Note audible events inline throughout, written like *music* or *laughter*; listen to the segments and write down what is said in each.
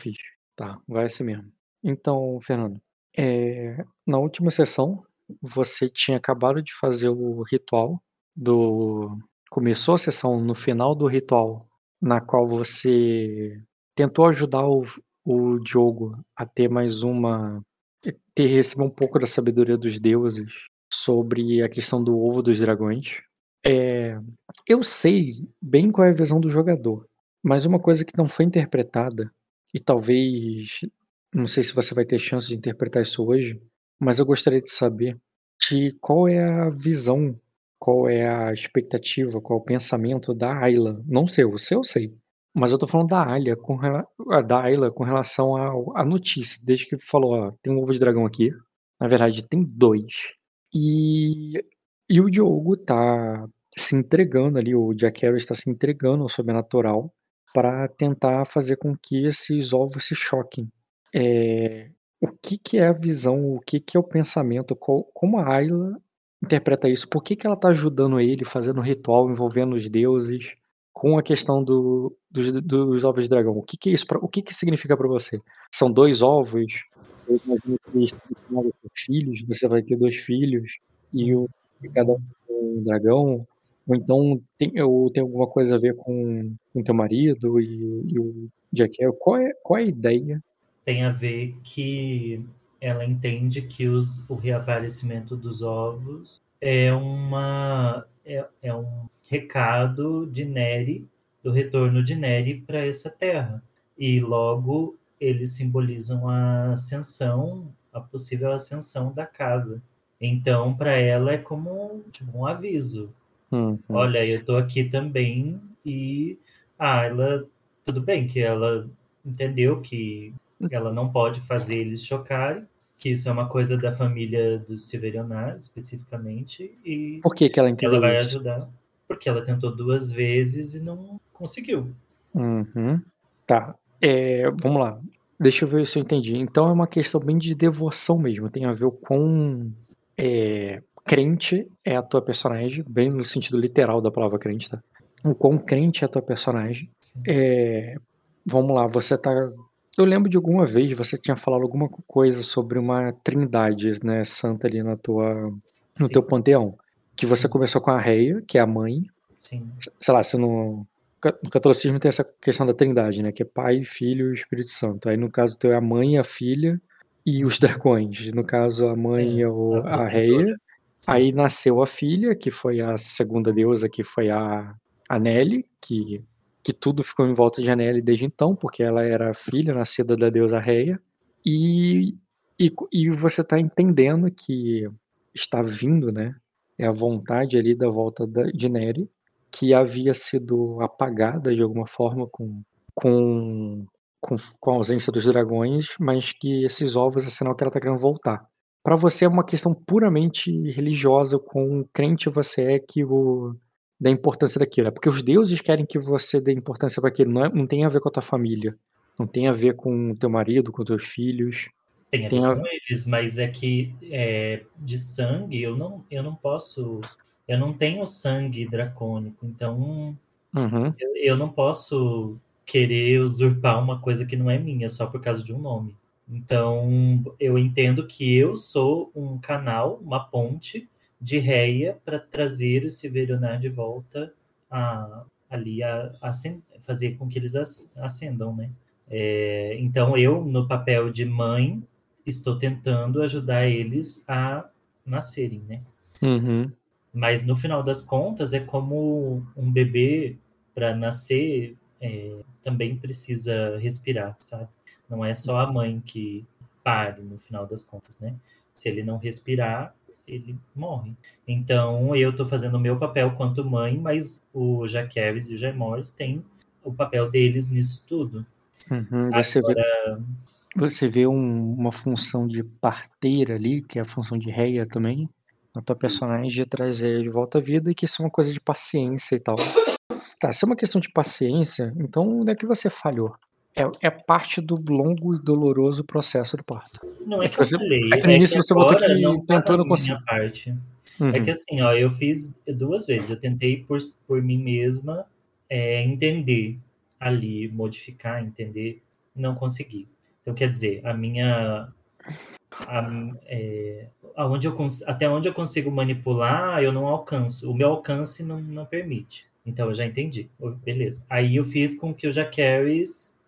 Fiz. Tá, vai assim mesmo. Então, Fernando, é, na última sessão, você tinha acabado de fazer o ritual do. Começou a sessão no final do ritual, na qual você tentou ajudar o, o Diogo a ter mais uma. ter receber um pouco da sabedoria dos deuses sobre a questão do ovo dos dragões. É, eu sei bem qual é a visão do jogador, mas uma coisa que não foi interpretada, e talvez. Não sei se você vai ter chance de interpretar isso hoje, mas eu gostaria de saber de qual é a visão, qual é a expectativa, qual é o pensamento da Ayla. Não sei, o seu eu sei. Mas eu tô falando da Ayla com, da Ayla com relação à notícia, desde que falou, ó, tem um ovo de dragão aqui. Na verdade, tem dois. E, e o Diogo tá se entregando ali, o Jack Harris está se entregando ao sobrenatural para tentar fazer com que esses ovos se choquem. É, o que, que é a visão, o que, que é o pensamento, qual, como a Ayla interpreta isso, por que, que ela está ajudando ele, fazendo ritual envolvendo os deuses, com a questão do, dos, dos ovos de dragão. O que, que é isso? Pra, o que, que significa para você? São dois ovos? Eu imagino que filhos, você vai ter dois filhos, e cada um um dragão. Ou então tem, ou tem alguma coisa a ver com o teu marido e, e o Jack Qual é, qual é a ideia? Tem a ver que ela entende que os, o reaparecimento dos ovos é uma é, é um recado de Neri, do retorno de Neri para essa terra. E logo eles simbolizam a ascensão, a possível ascensão da casa. Então, para ela é como tipo, um aviso. Uhum. Olha, eu tô aqui também e ah, ela tudo bem que ela entendeu que ela não pode fazer eles chocarem, que isso é uma coisa da família dos Severionar, especificamente, e Por que, que ela entendeu ela vai isso? ajudar. Porque ela tentou duas vezes e não conseguiu. Uhum. Tá. É, vamos lá. Deixa eu ver se eu entendi. Então é uma questão bem de devoção mesmo. Tem a ver com é, crente é a tua personagem, bem no sentido literal da palavra crente, tá? O quão crente é a tua personagem. É, vamos lá, você tá. Eu lembro de alguma vez você tinha falado alguma coisa sobre uma trindade, né, santa ali na tua, no Sim. teu panteão. Que você começou com a Reia, que é a mãe. Sim. Sei lá, se no, no catolicismo tem essa questão da trindade, né? Que é pai, filho e Espírito Santo. Aí no caso teu é a mãe, a filha e os *laughs* dragões. No caso, a mãe é, o, a, a Reia. Aí nasceu a filha, que foi a segunda deusa, que foi a, a Nelly, que, que tudo ficou em volta de Nelly desde então, porque ela era filha nascida da deusa Reia. E, e, e você está entendendo que está vindo, né? É a vontade ali da volta da, de Neri, que havia sido apagada de alguma forma com, com com, com a ausência dos dragões, mas que esses ovos é sinal que ela está querendo voltar. Para você é uma questão puramente religiosa, com crente você é que o da importância daquilo. É porque os deuses querem que você dê importância para aquilo. Não, é, não tem a ver com a tua família. Não tem a ver com o teu marido, com teus filhos. Tem a ver a... com eles, mas é que é, de sangue eu não, eu não posso. Eu não tenho sangue dracônico, então uhum. eu, eu não posso querer usurpar uma coisa que não é minha só por causa de um nome. Então, eu entendo que eu sou um canal, uma ponte de réia para trazer o Silverionar de volta a, ali a, a, fazer com que eles ascendam, né? É, então, eu, no papel de mãe, estou tentando ajudar eles a nascerem, né? Uhum. Mas, no final das contas, é como um bebê para nascer é, também precisa respirar, sabe? Não é só a mãe que pare no final das contas, né? Se ele não respirar, ele morre. Então, eu estou fazendo o meu papel quanto mãe, mas o Jaqueves e o Jaimores têm o papel deles nisso tudo. Uhum, você, Agora... vê, você vê um, uma função de parteira ali, que é a função de reia também, na tua personagem, de trazer de volta à vida, e que isso é uma coisa de paciência e tal. Tá, se é uma questão de paciência, então onde é que você falhou? É, é parte do longo e doloroso processo do parto. Não é, é que, que você, falei, é que no é início que você botou que não tentou não conseguir. parte. Uhum. É que assim, ó, eu fiz duas vezes. Eu tentei por, por mim mesma é, entender ali, modificar, entender. não consegui. Então, quer dizer, a minha. A, é, aonde eu, até onde eu consigo manipular, eu não alcanço. O meu alcance não, não permite. Então, eu já entendi. Beleza. Aí eu fiz com que o Jacaris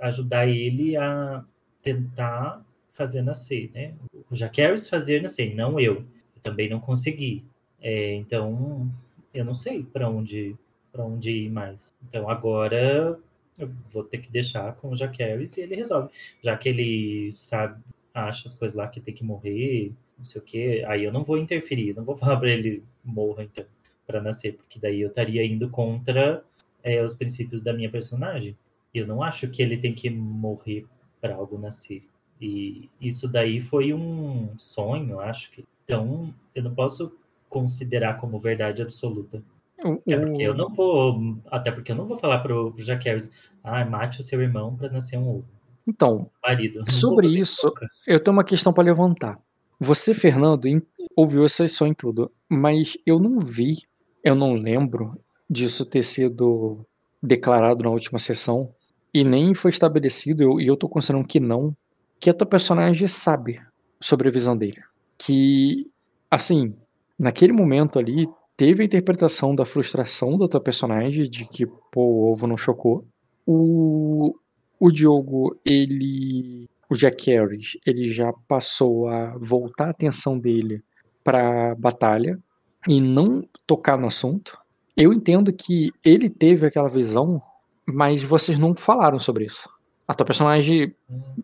ajudar ele a tentar fazer nascer, né? O Jacaris fazer nascer, não eu. Eu também não consegui. É, então, eu não sei para onde para onde ir mais. Então agora eu vou ter que deixar com o Jaqueris e ele resolve. Já que ele sabe, acha as coisas lá que tem que morrer, não sei o que, aí eu não vou interferir, não vou *laughs* falar para ele morra então para nascer, porque daí eu estaria indo contra é, os princípios da minha personagem. Eu não acho que ele tem que morrer para algo nascer. E isso daí foi um sonho, acho que. Então, eu não posso considerar como verdade absoluta. Até porque eu não vou, até porque eu não vou falar pro, pro Jaqueris, ah, mate o seu irmão para nascer um ovo. Então, Marido, *laughs* sobre isso, eu tenho uma questão para levantar. Você, Fernando, ouviu essa em tudo, mas eu não vi, eu não lembro disso ter sido declarado na última sessão e nem foi estabelecido, e eu tô considerando que não, que a tua personagem sabe sobre a visão dele. Que, assim, naquele momento ali, teve a interpretação da frustração da tua personagem, de que, pô, o ovo não chocou. O, o Diogo, ele. O Jack Harris, ele já passou a voltar a atenção dele pra batalha e não tocar no assunto. Eu entendo que ele teve aquela visão, mas vocês não falaram sobre isso. A tua personagem.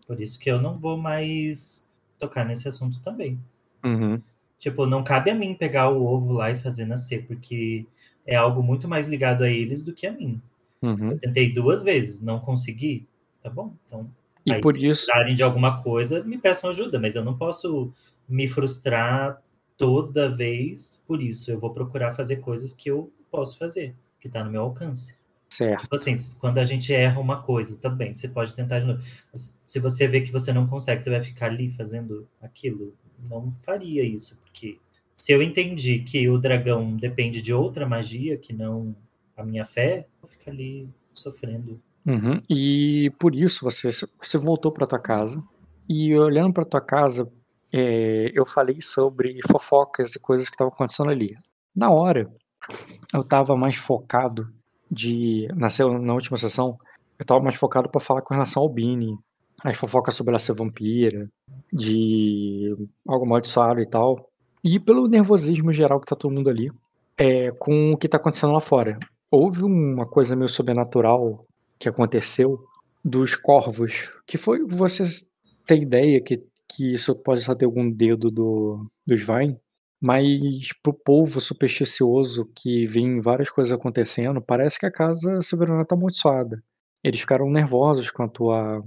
Por isso que eu não vou mais tocar nesse assunto também. Uhum. Tipo, não cabe a mim pegar o ovo lá e fazer nascer, porque é algo muito mais ligado a eles do que a mim. Uhum. Eu tentei duas vezes, não consegui. Tá bom, então. E aí, por se isso. precisarem de alguma coisa, me peçam ajuda, mas eu não posso me frustrar toda vez por isso. Eu vou procurar fazer coisas que eu posso fazer, que tá no meu alcance. Certo. Tipo assim, quando a gente erra uma coisa também, você pode tentar de novo. Se você vê que você não consegue, você vai ficar ali fazendo aquilo não faria isso, porque se eu entendi que o dragão depende de outra magia que não a minha fé, eu fico ali sofrendo. Uhum. E por isso você, você voltou para tua casa e olhando para tua casa, é, eu falei sobre fofocas e coisas que estavam acontecendo ali. Na hora, eu estava mais focado de na, na última sessão, eu estava mais focado para falar com relação ao Bini, as fofocas sobre ela ser vampira, de algo amaldiçoado e tal. E pelo nervosismo geral que tá todo mundo ali, é, com o que tá acontecendo lá fora. Houve uma coisa meio sobrenatural que aconteceu dos corvos, que foi você ter ideia que, que isso pode só ter algum dedo do, dos Vine, mas pro povo supersticioso que vê várias coisas acontecendo, parece que a casa soberana tá amaldiçoada. Eles ficaram nervosos a tua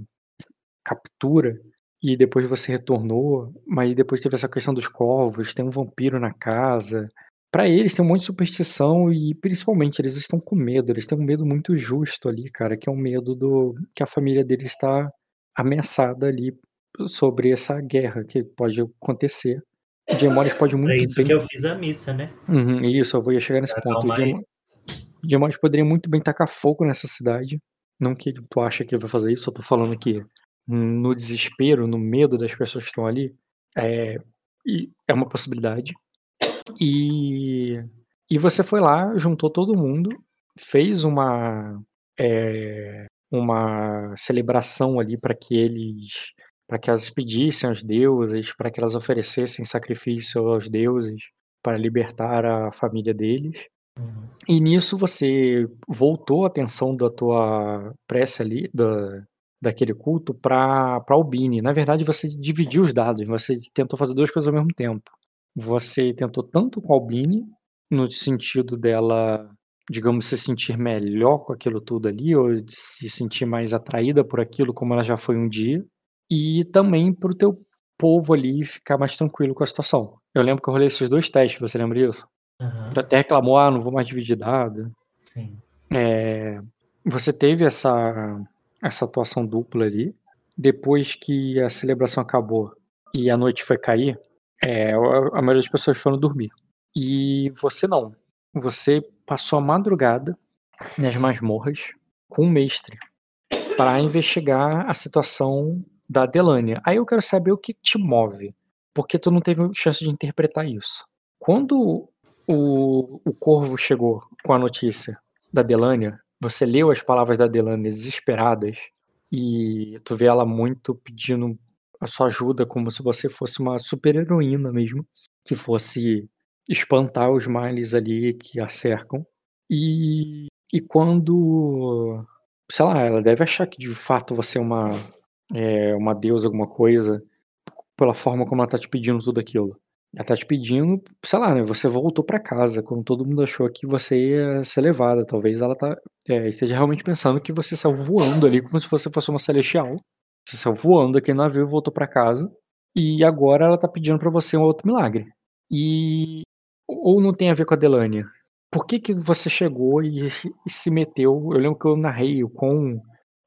captura e depois você retornou, mas depois teve essa questão dos corvos, tem um vampiro na casa. Para eles tem um monte de superstição e principalmente eles estão com medo, eles têm um medo muito justo ali, cara, que é um medo do que a família deles está ameaçada ali sobre essa guerra que pode acontecer. O pode muito É isso bem... que eu fiz a missa, né? Uhum, isso, eu vou chegar nesse Pra ponto. O poderia muito bem tacar fogo nessa cidade. Não que tu acha que ele vai fazer isso, eu tô falando que no desespero, no medo das pessoas que estão ali, é, é uma possibilidade. E, e você foi lá, juntou todo mundo, fez uma é, uma celebração ali para que eles para que elas pedissem aos deuses, para que elas oferecessem sacrifício aos deuses para libertar a família deles. Uhum. E nisso você voltou a atenção da tua prece ali, da, daquele culto para Albini. Na verdade, você dividiu os dados, você tentou fazer duas coisas ao mesmo tempo. Você tentou tanto com a Albini, no sentido dela, digamos, se sentir melhor com aquilo tudo ali, ou se sentir mais atraída por aquilo como ela já foi um dia, e também para o teu povo ali ficar mais tranquilo com a situação. Eu lembro que eu rolei esses dois testes, você lembra disso? Uhum. Até reclamou, ah, não vou mais dividir dado. Sim. É, você teve essa essa atuação dupla ali. Depois que a celebração acabou e a noite foi cair, é, a maioria das pessoas foram dormir. E você não. Você passou a madrugada nas masmorras com o mestre. para investigar a situação da Delânia. Aí eu quero saber o que te move, porque tu não teve chance de interpretar isso. Quando o, o Corvo chegou com a notícia da Delânia, você leu as palavras da Delânia desesperadas e tu vê ela muito pedindo a sua ajuda como se você fosse uma super heroína mesmo, que fosse espantar os males ali que a cercam. E, e quando, sei lá, ela deve achar que de fato você é uma, é, uma deusa, alguma coisa, pela forma como ela tá te pedindo tudo aquilo. Ela tá te pedindo, sei lá, né? Você voltou para casa, quando todo mundo achou que você ia ser levada. Talvez ela tá, é, esteja realmente pensando que você saiu voando ali, como se você fosse uma celestial. Você saiu voando aqui no navio e voltou para casa. E agora ela tá pedindo para você um outro milagre. E. Ou não tem a ver com a Delânia? Por que, que você chegou e, e se meteu? Eu lembro que eu narrei o quão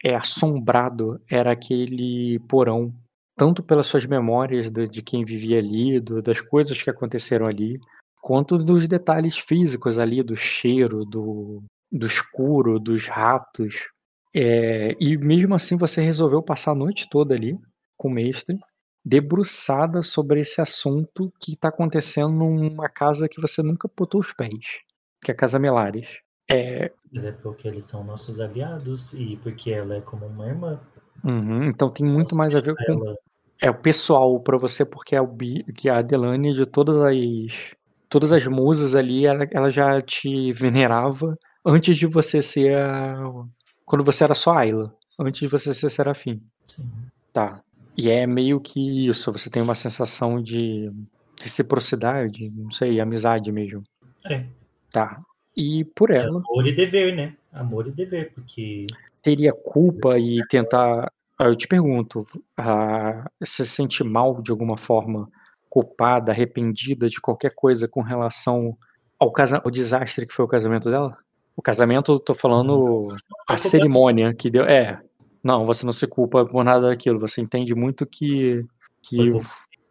é, assombrado era aquele porão tanto pelas suas memórias de, quem vivia ali, do, das coisas que aconteceram ali, quanto dos detalhes físicos ali, do cheiro, do, do escuro, dos ratos. É, e mesmo assim você resolveu passar a noite toda ali com o mestre, debruçada sobre esse assunto que está acontecendo numa casa que você nunca botou os pés, que é a Casa Melares. É... Mas é porque eles são nossos aliados e porque ela é como uma irmã. Uhum, então tem muito mais a ver com, ela é o pessoal para você, porque é o que a Adelane de todas as todas as musas ali, ela, ela já te venerava antes de você ser a, quando você era só Ayla, antes de você ser Serafim. Sim. Tá. E é meio que isso, você tem uma sensação de reciprocidade, não sei, amizade mesmo. É. Tá. E por ela. amor e dever, né? Amor e dever, porque. Teria culpa e tentar ah, eu te pergunto, ah, você se sente mal de alguma forma, culpada, arrependida de qualquer coisa com relação ao, casa ao desastre que foi o casamento dela? O casamento, tô falando a cerimônia que deu. É, não, você não se culpa por nada daquilo, você entende muito que. que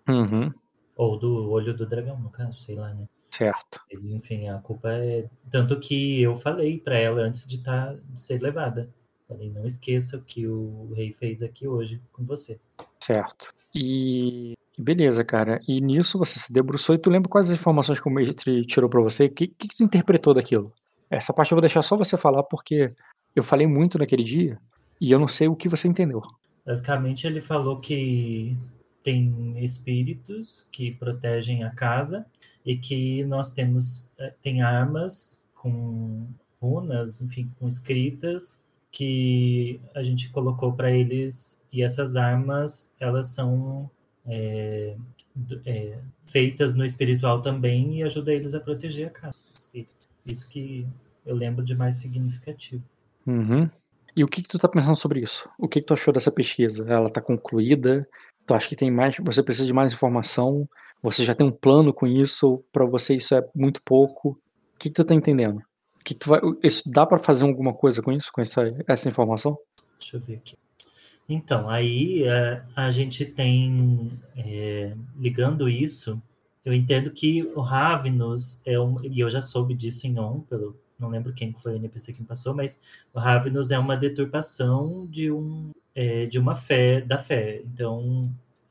uhum. Ou do olho do dragão, no caso, sei lá, né? Certo. Mas, enfim, a culpa é. Tanto que eu falei para ela antes de, tá, de ser levada. Falei, não esqueça o que o rei fez aqui hoje com você. Certo. E beleza, cara. E nisso você se debruçou e tu lembra quais as informações que o mestre tirou para você? O que, que tu interpretou daquilo? Essa parte eu vou deixar só você falar porque eu falei muito naquele dia e eu não sei o que você entendeu. Basicamente ele falou que tem espíritos que protegem a casa e que nós temos eh, tem armas com runas, enfim, com escritas que a gente colocou para eles e essas armas elas são é, é, feitas no espiritual também e ajuda eles a proteger a casa Isso que eu lembro de mais significativo. Uhum. E o que, que tu tá pensando sobre isso? O que, que tu achou dessa pesquisa? Ela tá concluída? Tu acha que tem mais? Você precisa de mais informação? Você já tem um plano com isso? Para você isso é muito pouco? O que, que tu tá entendendo? que tu vai, isso dá para fazer alguma coisa com isso, com essa, essa informação? Deixa eu ver aqui. Então, aí é, a gente tem, é, ligando isso, eu entendo que o Ravenous é um, e eu já soube disso em On, pelo, não lembro quem foi o NPC que passou, mas o Ravenous é uma deturpação de, um, é, de uma fé, da fé. Então,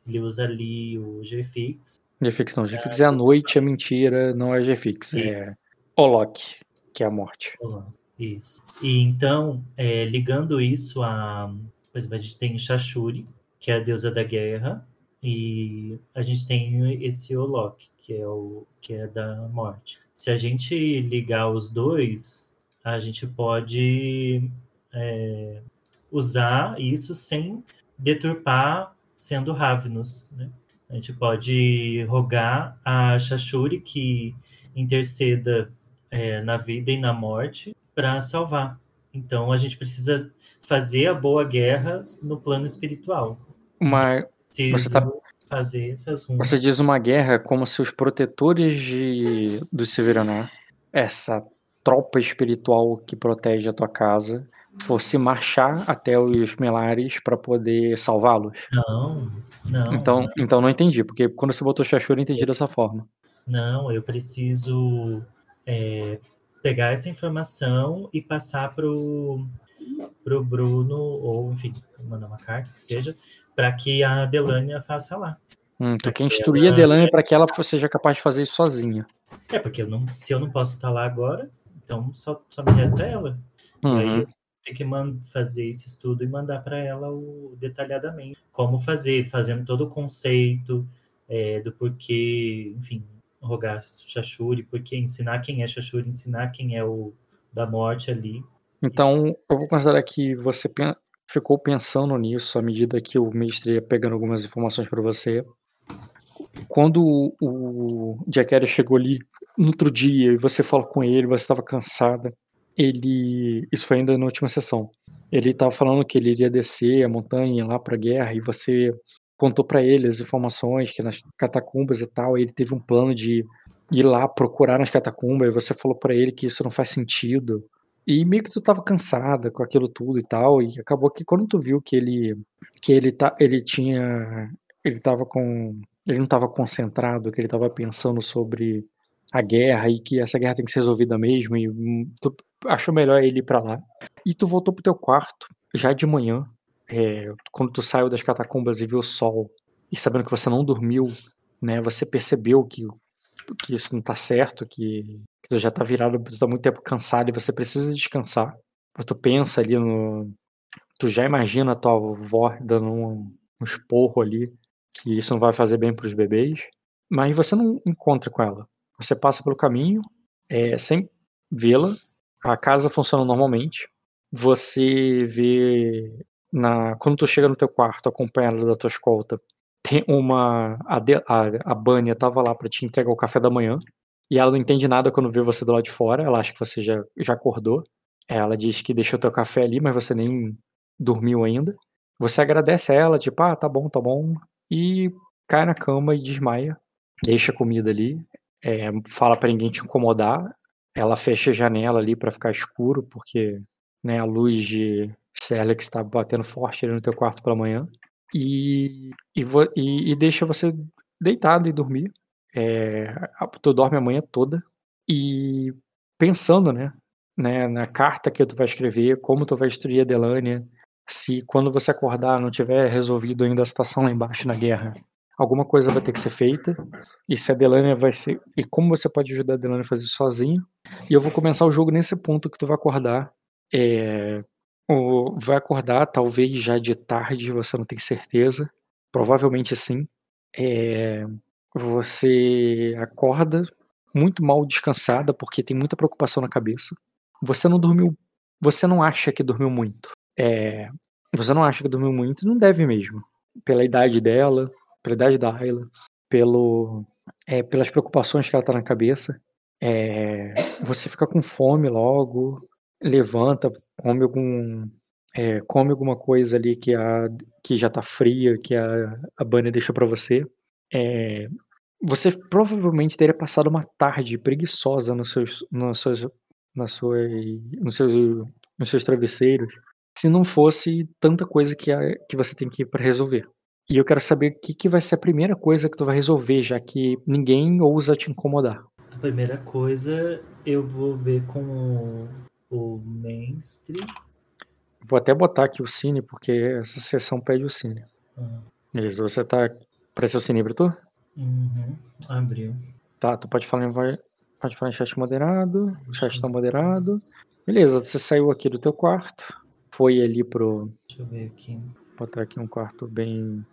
ele usa ali o GFix. GFix não, GFix é a noite, é mentira, não é GFix, é Olok que é a morte. Isso. E então, é, ligando isso a. Por exemplo, a gente tem Shashuri, que é a deusa da guerra, e a gente tem esse Olok, que é o que é da morte. Se a gente ligar os dois, a gente pode é, usar isso sem deturpar sendo Ravnus, né? A gente pode rogar a Shashuri que interceda é, na vida e na morte para salvar. Então a gente precisa fazer a boa guerra no plano espiritual. Mas você tá... fazer essas. Você diz uma guerra como se os protetores de do Severaná, essa tropa espiritual que protege a tua casa, fosse marchar até os Melares para poder salvá-los? Não, não. Então, não. então não entendi, porque quando você botou Shashura, eu entendi dessa forma. Não, eu preciso é, pegar essa informação e passar para o pro Bruno, ou enfim, mandar uma carta, que seja, para que a Delânia faça lá. Hum, tu quer instruir ela... a Delânia para que ela seja capaz de fazer isso sozinha. É, porque eu não, se eu não posso estar lá agora, então só, só me resta ela. Uhum. Aí eu tenho que fazer esse estudo e mandar para ela o, detalhadamente como fazer, fazendo todo o conceito é, do porquê, enfim, rogar Shashuri, porque ensinar quem é Shashuri, ensinar quem é o da morte ali. Então, eu vou considerar que você ficou pensando nisso à medida que o mestre ia pegando algumas informações para você. Quando o Jack chegou ali no outro dia e você falou com ele, você estava cansada, ele. Isso foi ainda na última sessão. Ele estava falando que ele iria descer a montanha lá para a guerra e você contou para ele as informações que nas catacumbas e tal, ele teve um plano de ir lá procurar nas catacumbas, e você falou para ele que isso não faz sentido. E meio que tu tava cansada com aquilo tudo e tal, e acabou que quando tu viu que ele que ele tá ele tinha ele tava com ele não tava concentrado, que ele tava pensando sobre a guerra e que essa guerra tem que ser resolvida mesmo e tu achou melhor ele ir para lá. E tu voltou pro teu quarto já de manhã, é, quando tu saiu das catacumbas e viu o sol, e sabendo que você não dormiu, né, você percebeu que, que isso não tá certo, que, que tu já tá virado, tu tá muito tempo cansado e você precisa descansar. Tu pensa ali no. Tu já imagina a tua avó dando um, um esporro ali, que isso não vai fazer bem pros bebês, mas você não encontra com ela. Você passa pelo caminho, é, sem vê-la, a casa funciona normalmente, você vê na, quando tu chega no teu quarto acompanhada da tua escolta, tem uma. A, a, a Bânia tava lá para te entregar o café da manhã. E ela não entende nada quando vê você do lado de fora. Ela acha que você já, já acordou. Ela diz que deixou teu café ali, mas você nem dormiu ainda. Você agradece a ela, tipo, ah, tá bom, tá bom. E cai na cama e desmaia. Deixa a comida ali. É, fala para ninguém te incomodar. Ela fecha a janela ali para ficar escuro, porque né, a luz de, que está batendo forte ali no teu quarto pela manhã e, e, e, e deixa você deitado e dormir. É, tu dorme a manhã toda e pensando, né, né, na carta que tu vai escrever, como tu vai instruir a Delânia, se quando você acordar não tiver resolvido ainda a situação lá embaixo na guerra, alguma coisa vai ter que ser feita, e se a Delânia vai ser, e como você pode ajudar a Delânia a fazer sozinho, e eu vou começar o jogo nesse ponto que tu vai acordar, é, ou vai acordar, talvez já de tarde, você não tem certeza. Provavelmente sim. É, você acorda muito mal descansada porque tem muita preocupação na cabeça. Você não dormiu. Você não acha que dormiu muito. É, você não acha que dormiu muito, não deve mesmo. Pela idade dela, pela idade da Ayla, pelo, é, pelas preocupações que ela tá na cabeça. É, você fica com fome logo, levanta, come algum é, come alguma coisa ali que, a, que já tá fria, que a, a Bunny deixou para você. É, você provavelmente teria passado uma tarde preguiçosa nos seus, nos seus, nas suas, nos seus, nos seus travesseiros, se não fosse tanta coisa que, a, que você tem que ir para resolver. E eu quero saber o que, que vai ser a primeira coisa que tu vai resolver, já que ninguém ousa te incomodar. A primeira coisa eu vou ver com o mestre. Vou até botar aqui o Cine, porque essa sessão pede o Cine. Uhum. Beleza, você tá. Apareceu o Cine tu? Uhum. Abriu. Tá, tu pode falar em, pode falar em chat moderado. O chat tá moderado. Beleza, você saiu aqui do teu quarto. Foi ali pro. Deixa eu ver aqui. Vou botar aqui um quarto bem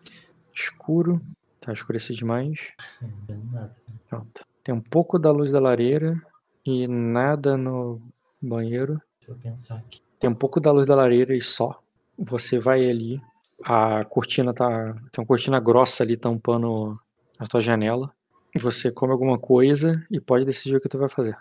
escuro. Tá escurecido demais. Não nada. Pronto. Tem um pouco da luz da lareira e nada no banheiro. Deixa eu pensar aqui. Tem um pouco da luz da lareira e só. Você vai ali, a cortina tá. Tem uma cortina grossa ali tampando a tua janela. E você come alguma coisa e pode decidir o que tu vai fazer.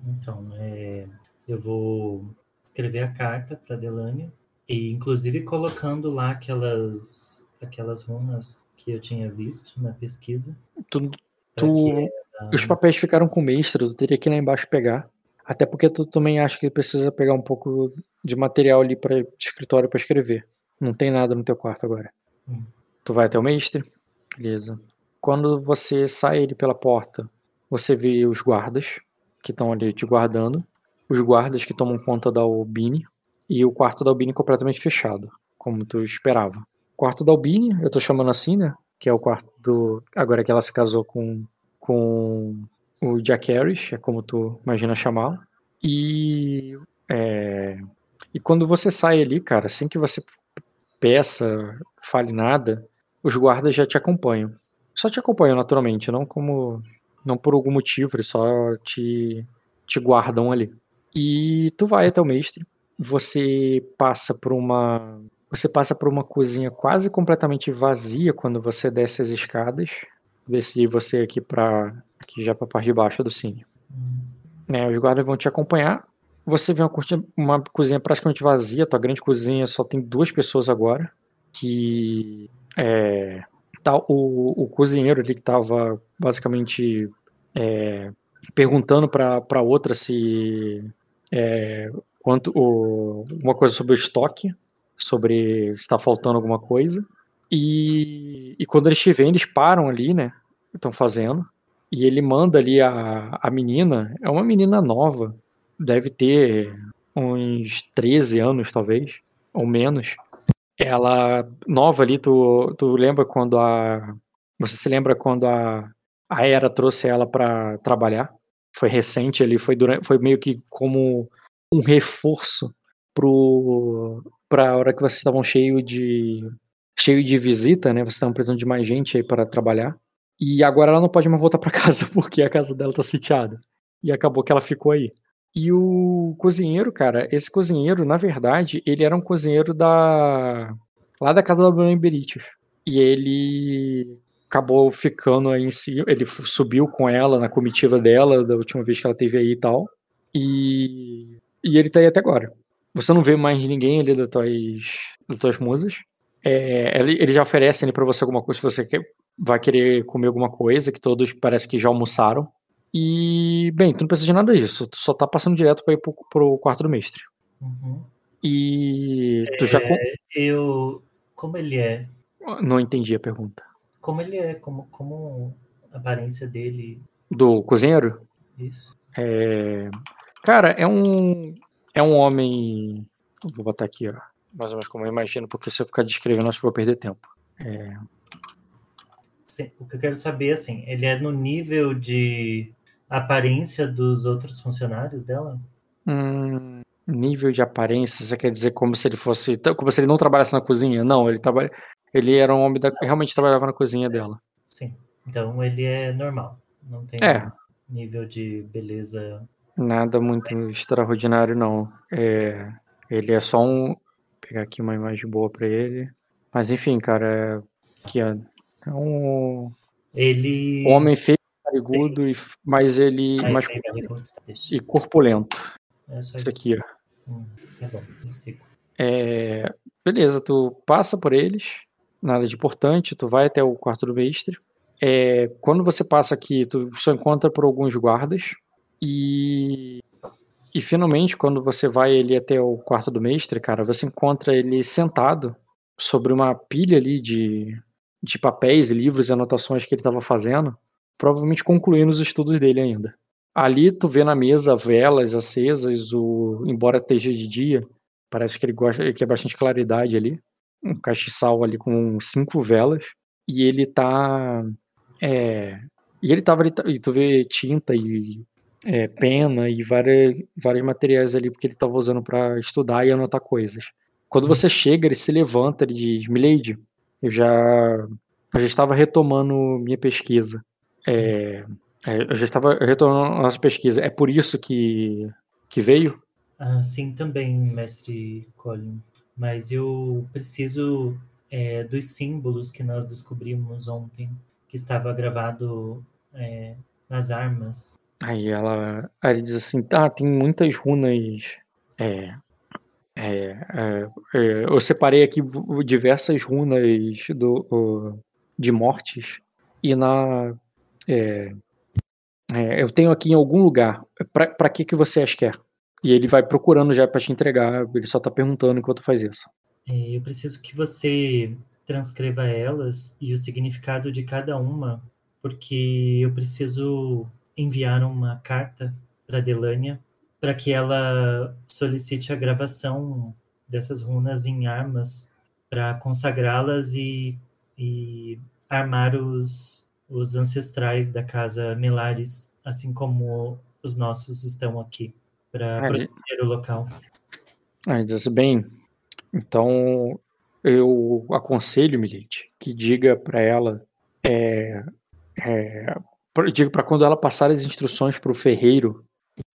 Então, é, eu vou escrever a carta para Delânia e inclusive colocando lá aquelas aquelas runas que eu tinha visto na pesquisa. Tu, tu os papéis ficaram com o mestre, tu teria que ir lá embaixo pegar. Até porque tu também acha que precisa pegar um pouco de material ali para escritório para escrever. Não tem nada no teu quarto agora. Hum. Tu vai até o mestre? Beleza. Quando você sai ali pela porta, você vê os guardas que estão ali te guardando. Os guardas que tomam conta da Albini. E o quarto da Albini completamente fechado, como tu esperava. O quarto da Albini, eu tô chamando assim, né? Que é o quarto do. Agora que ela se casou com, com o Jack Harris, é como tu imagina chamá-lo. E. É, e quando você sai ali, cara, sem que você peça, fale nada, os guardas já te acompanham. Só te acompanham naturalmente, não como. Não por algum motivo, eles só te, te guardam ali. E tu vai até o mestre, você passa por uma. Você passa por uma cozinha quase completamente vazia quando você desce as escadas. Desci você aqui para aqui já para parte de baixo do cine. Né, os guardas vão te acompanhar. Você vê uma, uma cozinha praticamente vazia. Tua grande cozinha só tem duas pessoas agora. Que é, tá, o, o cozinheiro ali que estava basicamente é, perguntando para outra se é, quanto o, uma coisa sobre o estoque, sobre se está faltando alguma coisa. E, e quando eles te eles param ali, né? Estão fazendo. E ele manda ali a, a menina, é uma menina nova, deve ter uns 13 anos, talvez, ou menos. Ela, nova ali, tu, tu lembra quando a. Você se lembra quando a, a Era trouxe ela para trabalhar? Foi recente ali, foi, durante, foi meio que como um reforço para a hora que vocês estavam cheio de cheio de visita, né? Vocês estavam precisando de mais gente aí para trabalhar. E agora ela não pode mais voltar para *laughs* casa porque a casa dela tá sitiada. E acabou que ela ficou aí. E o cozinheiro, cara, esse cozinheiro, na verdade, ele era um cozinheiro da lá da casa da Dona Beritius. E ele acabou ficando aí em si, ele subiu com ela na comitiva dela da última vez que ela teve aí e tal. E e ele tá aí até agora. Você não vê mais ninguém ali das tuas, das tuas musas. É, ele, já oferece ali pra você alguma coisa se você quer, vai querer comer alguma coisa, que todos parece que já almoçaram. E, bem, tu não precisa de nada disso, tu só tá passando direto pra ir pro, pro quarto do mestre. Uhum. E tu já. É, eu. Como ele é? Não entendi a pergunta. Como ele é? Como, como a aparência dele? Do cozinheiro? Isso. É... Cara, é um. É um homem. Vou botar aqui, ó. Mais ou menos como eu imagino, porque se eu ficar descrevendo, acho que vou perder tempo. É... Sim, o que eu quero saber, assim, ele é no nível de aparência dos outros funcionários dela? Hum, nível de aparência, você quer dizer como se ele fosse. Como se ele não trabalhasse na cozinha? Não, ele trabalha. Ele era um homem da. Realmente trabalhava na cozinha dela. Sim. Então ele é normal. Não tem É. nível de beleza. Nada muito extraordinário, não. É, ele é só um. Vou pegar aqui uma imagem boa pra ele. Mas enfim, cara, é, que é, é um Ele. homem feio, narigudo, e, mas ele. Deixa. e corpulento. É Isso aqui, ó. Hum, tá bom. É, beleza, tu passa por eles, nada de importante, tu vai até o quarto do mestre. É, quando você passa aqui, tu só encontra por alguns guardas. E, e finalmente, quando você vai ali até o quarto do mestre, cara, você encontra ele sentado sobre uma pilha ali de, de papéis, livros e anotações que ele estava fazendo, provavelmente concluindo os estudos dele ainda. Ali tu vê na mesa velas acesas, o embora esteja de dia, parece que ele gosta, ele quer bastante claridade ali. Um castiçal ali com cinco velas e ele tá é, e ele tava ali, e tu vê tinta e é, pena e várias, vários materiais ali porque ele tava usando para estudar e anotar coisas. Quando você chega, ele se levanta, ele diz: Milady, eu já, eu já estava retomando minha pesquisa. É, é, eu já estava retomando a nossa pesquisa. É por isso que, que veio? Ah, sim, também, mestre Colin. Mas eu preciso é, dos símbolos que nós descobrimos ontem, que estava gravado é, nas armas. Aí ela aí ele diz assim: ah, tem muitas runas. É, é, é, é, eu separei aqui diversas runas do, de mortes. E na. é, é, eu tenho aqui em algum lugar. Pra que, que você as quer? E ele vai procurando já pra te entregar. Ele só tá perguntando enquanto faz isso. Eu preciso que você transcreva elas e o significado de cada uma, porque eu preciso enviar uma carta para Delânia para que ela solicite a gravação dessas runas em armas para consagrá-las e, e armar os, os ancestrais da casa Melares, assim como os nossos estão aqui, para proteger o local. Ah, diz bem, então eu aconselho, Milite, que diga para ela, é, é, diga para quando ela passar as instruções para o ferreiro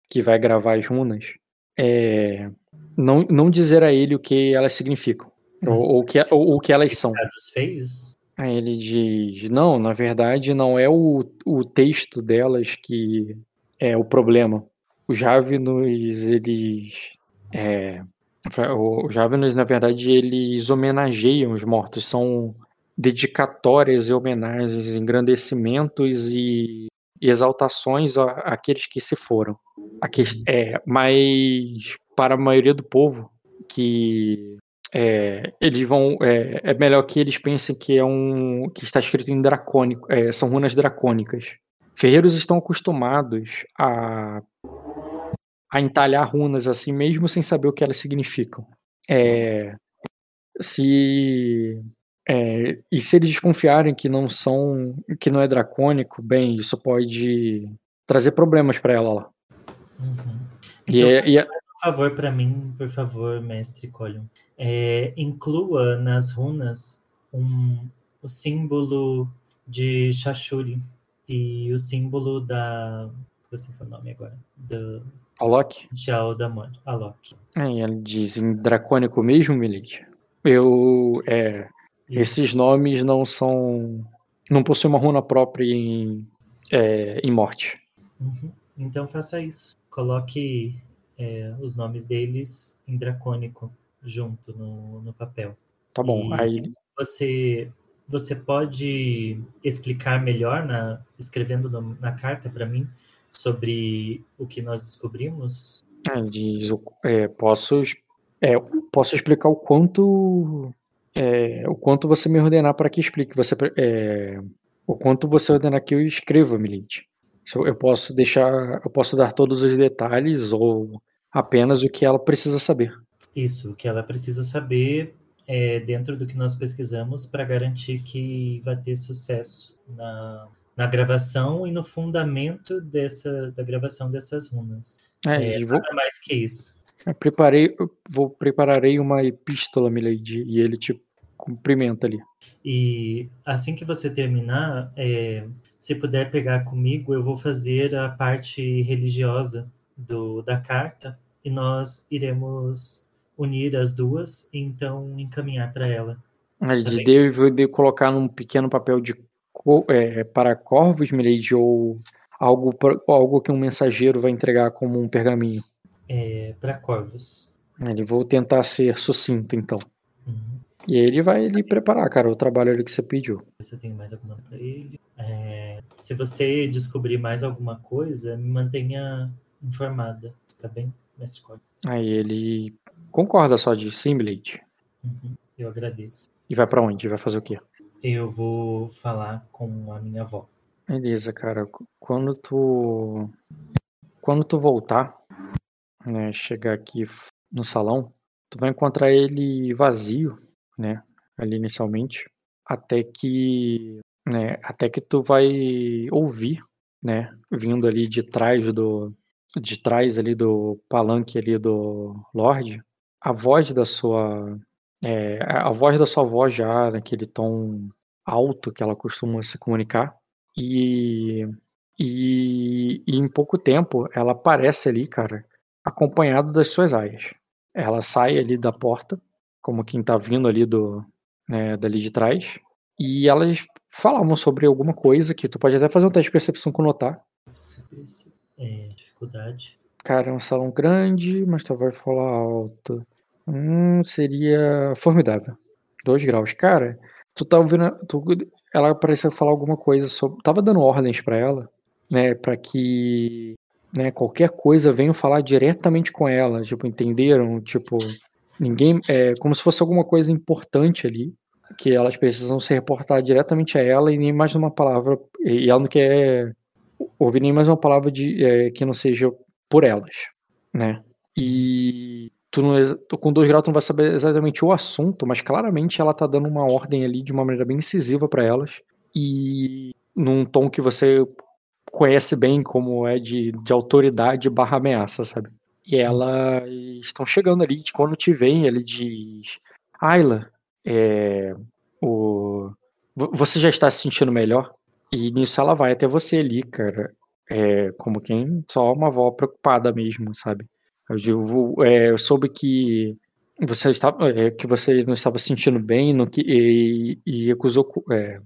que vai gravar as runas, é, não, não dizer a ele o que elas significam, ou, ou, que, ou, o que elas são. feios? Aí ele diz: não, na verdade não é o, o texto delas que é o problema. Os Ravenos, eles. É, os Ravenos, na verdade, eles homenageiam os mortos, são dedicatórias e homenagens, engrandecimentos e exaltações àqueles que se foram. Aqueles, é, mas para a maioria do povo que é, eles vão é, é, melhor que eles pensem que é um que está escrito em dracônico é, são runas dracônicas. Ferreiros estão acostumados a a entalhar runas assim mesmo sem saber o que elas significam. É, se é, e se eles desconfiarem que não são que não é dracônico bem isso pode trazer problemas para ela lá uhum. então, e, é, e é, favor para mim, por favor, mestre Colion. É, inclua nas runas um, o símbolo de Shashuri e o símbolo da. Você foi o nome agora? Do. Alok? Tchau da Mod. Alok. É, ele diz em dracônico mesmo, Milite. Eu. É, esses nomes não são. Não possuem uma runa própria em, é, em morte. Uhum. Então faça isso. Coloque é, os nomes deles em dracônico junto no, no papel. Tá bom. E aí você você pode explicar melhor na escrevendo no, na carta para mim sobre o que nós descobrimos? É, diz, é, posso é, posso explicar o quanto é, o quanto você me ordenar para que explique. Você é, o quanto você ordenar que eu escreva, Milite. Eu posso deixar, eu posso dar todos os detalhes ou apenas o que ela precisa saber. Isso, o que ela precisa saber é dentro do que nós pesquisamos para garantir que vai ter sucesso na, na gravação e no fundamento dessa da gravação dessas runas. É, é vou... nada mais que isso. Eu preparei, eu vou prepararei uma epístola, Milady, e ele te cumprimenta ali. E assim que você terminar, é, se puder pegar comigo, eu vou fazer a parte religiosa do, da carta e nós iremos unir as duas e então encaminhar para ela. Ele deve colocar num pequeno papel de é, para corvos, Milady, ou algo, algo que um mensageiro vai entregar como um pergaminho? É, para corvos. Ele vou tentar ser sucinto, então. Uhum. E ele vai lhe preparar, cara, o trabalho ali que você pediu. Você tem mais alguma para ele? É, se você descobrir mais alguma coisa, me mantenha informada, está bem, mestre Cole? Aí ele concorda só de sim, Blade. Uhum, eu agradeço. E vai para onde? Vai fazer o quê? Eu vou falar com a minha avó. Beleza, cara. Quando tu quando tu voltar, né, chegar aqui no salão, tu vai encontrar ele vazio, né, ali inicialmente, até que, né, até que tu vai ouvir, né, vindo ali de trás do de trás ali do palanque ali do Lorde, a voz da sua é, a voz da sua voz já naquele tom alto que ela costuma se comunicar e, e, e em pouco tempo ela aparece ali, cara, acompanhado das suas aias. Ela sai ali da porta, como quem tá vindo ali do né, dali de trás, e elas falavam sobre alguma coisa que tu pode até fazer um teste de percepção com notar. É, dificuldade. Cara, é um salão grande, mas tu vai falar alto. Hum, seria formidável. Dois graus. Cara, tu tá ouvindo. Tu, ela parecia falar alguma coisa sobre. Tava dando ordens para ela, né? para que né, qualquer coisa venham falar diretamente com ela. Tipo, entenderam? Tipo, ninguém. É como se fosse alguma coisa importante ali. Que elas precisam se reportar diretamente a ela e nem mais uma palavra. E ela não quer ouvir nem mais uma palavra de, é, que não seja por elas, né? E tu, não, com dois graus tu não vai saber exatamente o assunto, mas claramente ela tá dando uma ordem ali de uma maneira bem incisiva para elas. E num tom que você conhece bem como é de, de autoridade barra ameaça, sabe? E elas estão chegando ali, quando te vem, ele diz: Ayla, é, o, você já está se sentindo melhor? E nisso ela vai até você ali, cara. É, como quem só uma avó preocupada mesmo, sabe? Eu, digo, é, eu soube que você estava, é, que você não estava se sentindo bem no que, e, e recusou é,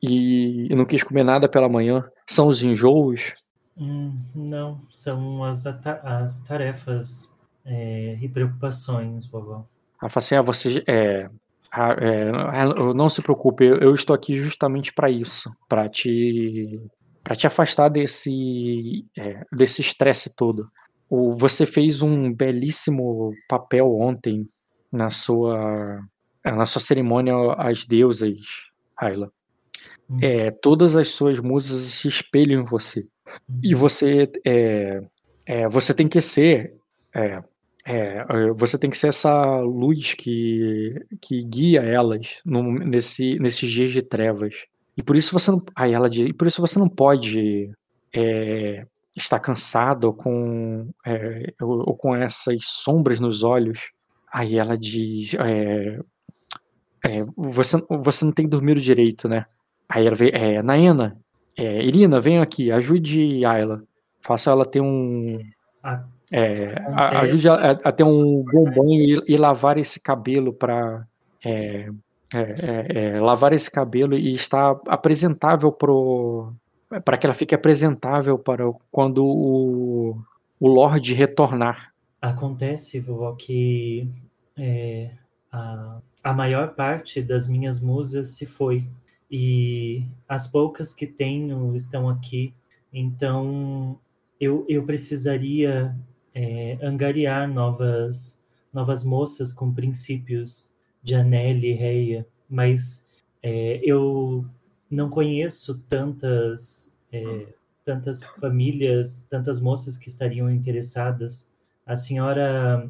e, e, não quis comer nada pela manhã. São os enjoos? Hum, não, são as, as tarefas é, e preocupações, vovó. Ela fala assim: ah, você. É, é, não se preocupe, eu estou aqui justamente para isso, para te para te afastar desse é, desse estresse todo. O, você fez um belíssimo papel ontem na sua na sua cerimônia às deusas, Ayla. É, todas as suas musas se espelham em você. E uhum. você é, é, você tem que ser é, é, você tem que ser essa luz que, que guia elas no, nesse, nesses dias de trevas. E por isso você não, aí ela diz, e por isso você não pode é, estar cansado ou com, é, ou, ou, com essas sombras nos olhos. Aí ela diz, é, é, você, você não tem dormido direito, né? Aí ela vê, é, Naena, é, Irina, venha aqui, ajude Ayla. Faça ela ter um. É, ajude a, a, ter um bom banho e, e lavar esse cabelo para. É, é, é, é, lavar esse cabelo e estar apresentável para que ela fique apresentável para quando o, o Lorde retornar. Acontece, vovó, que a, a maior parte das minhas musas se foi e as poucas que tenho estão aqui. Então, eu, eu precisaria é, angariar novas, novas moças com princípios de Anelli e Reia, mas é, eu não conheço tantas, é, tantas famílias, tantas moças que estariam interessadas. A senhora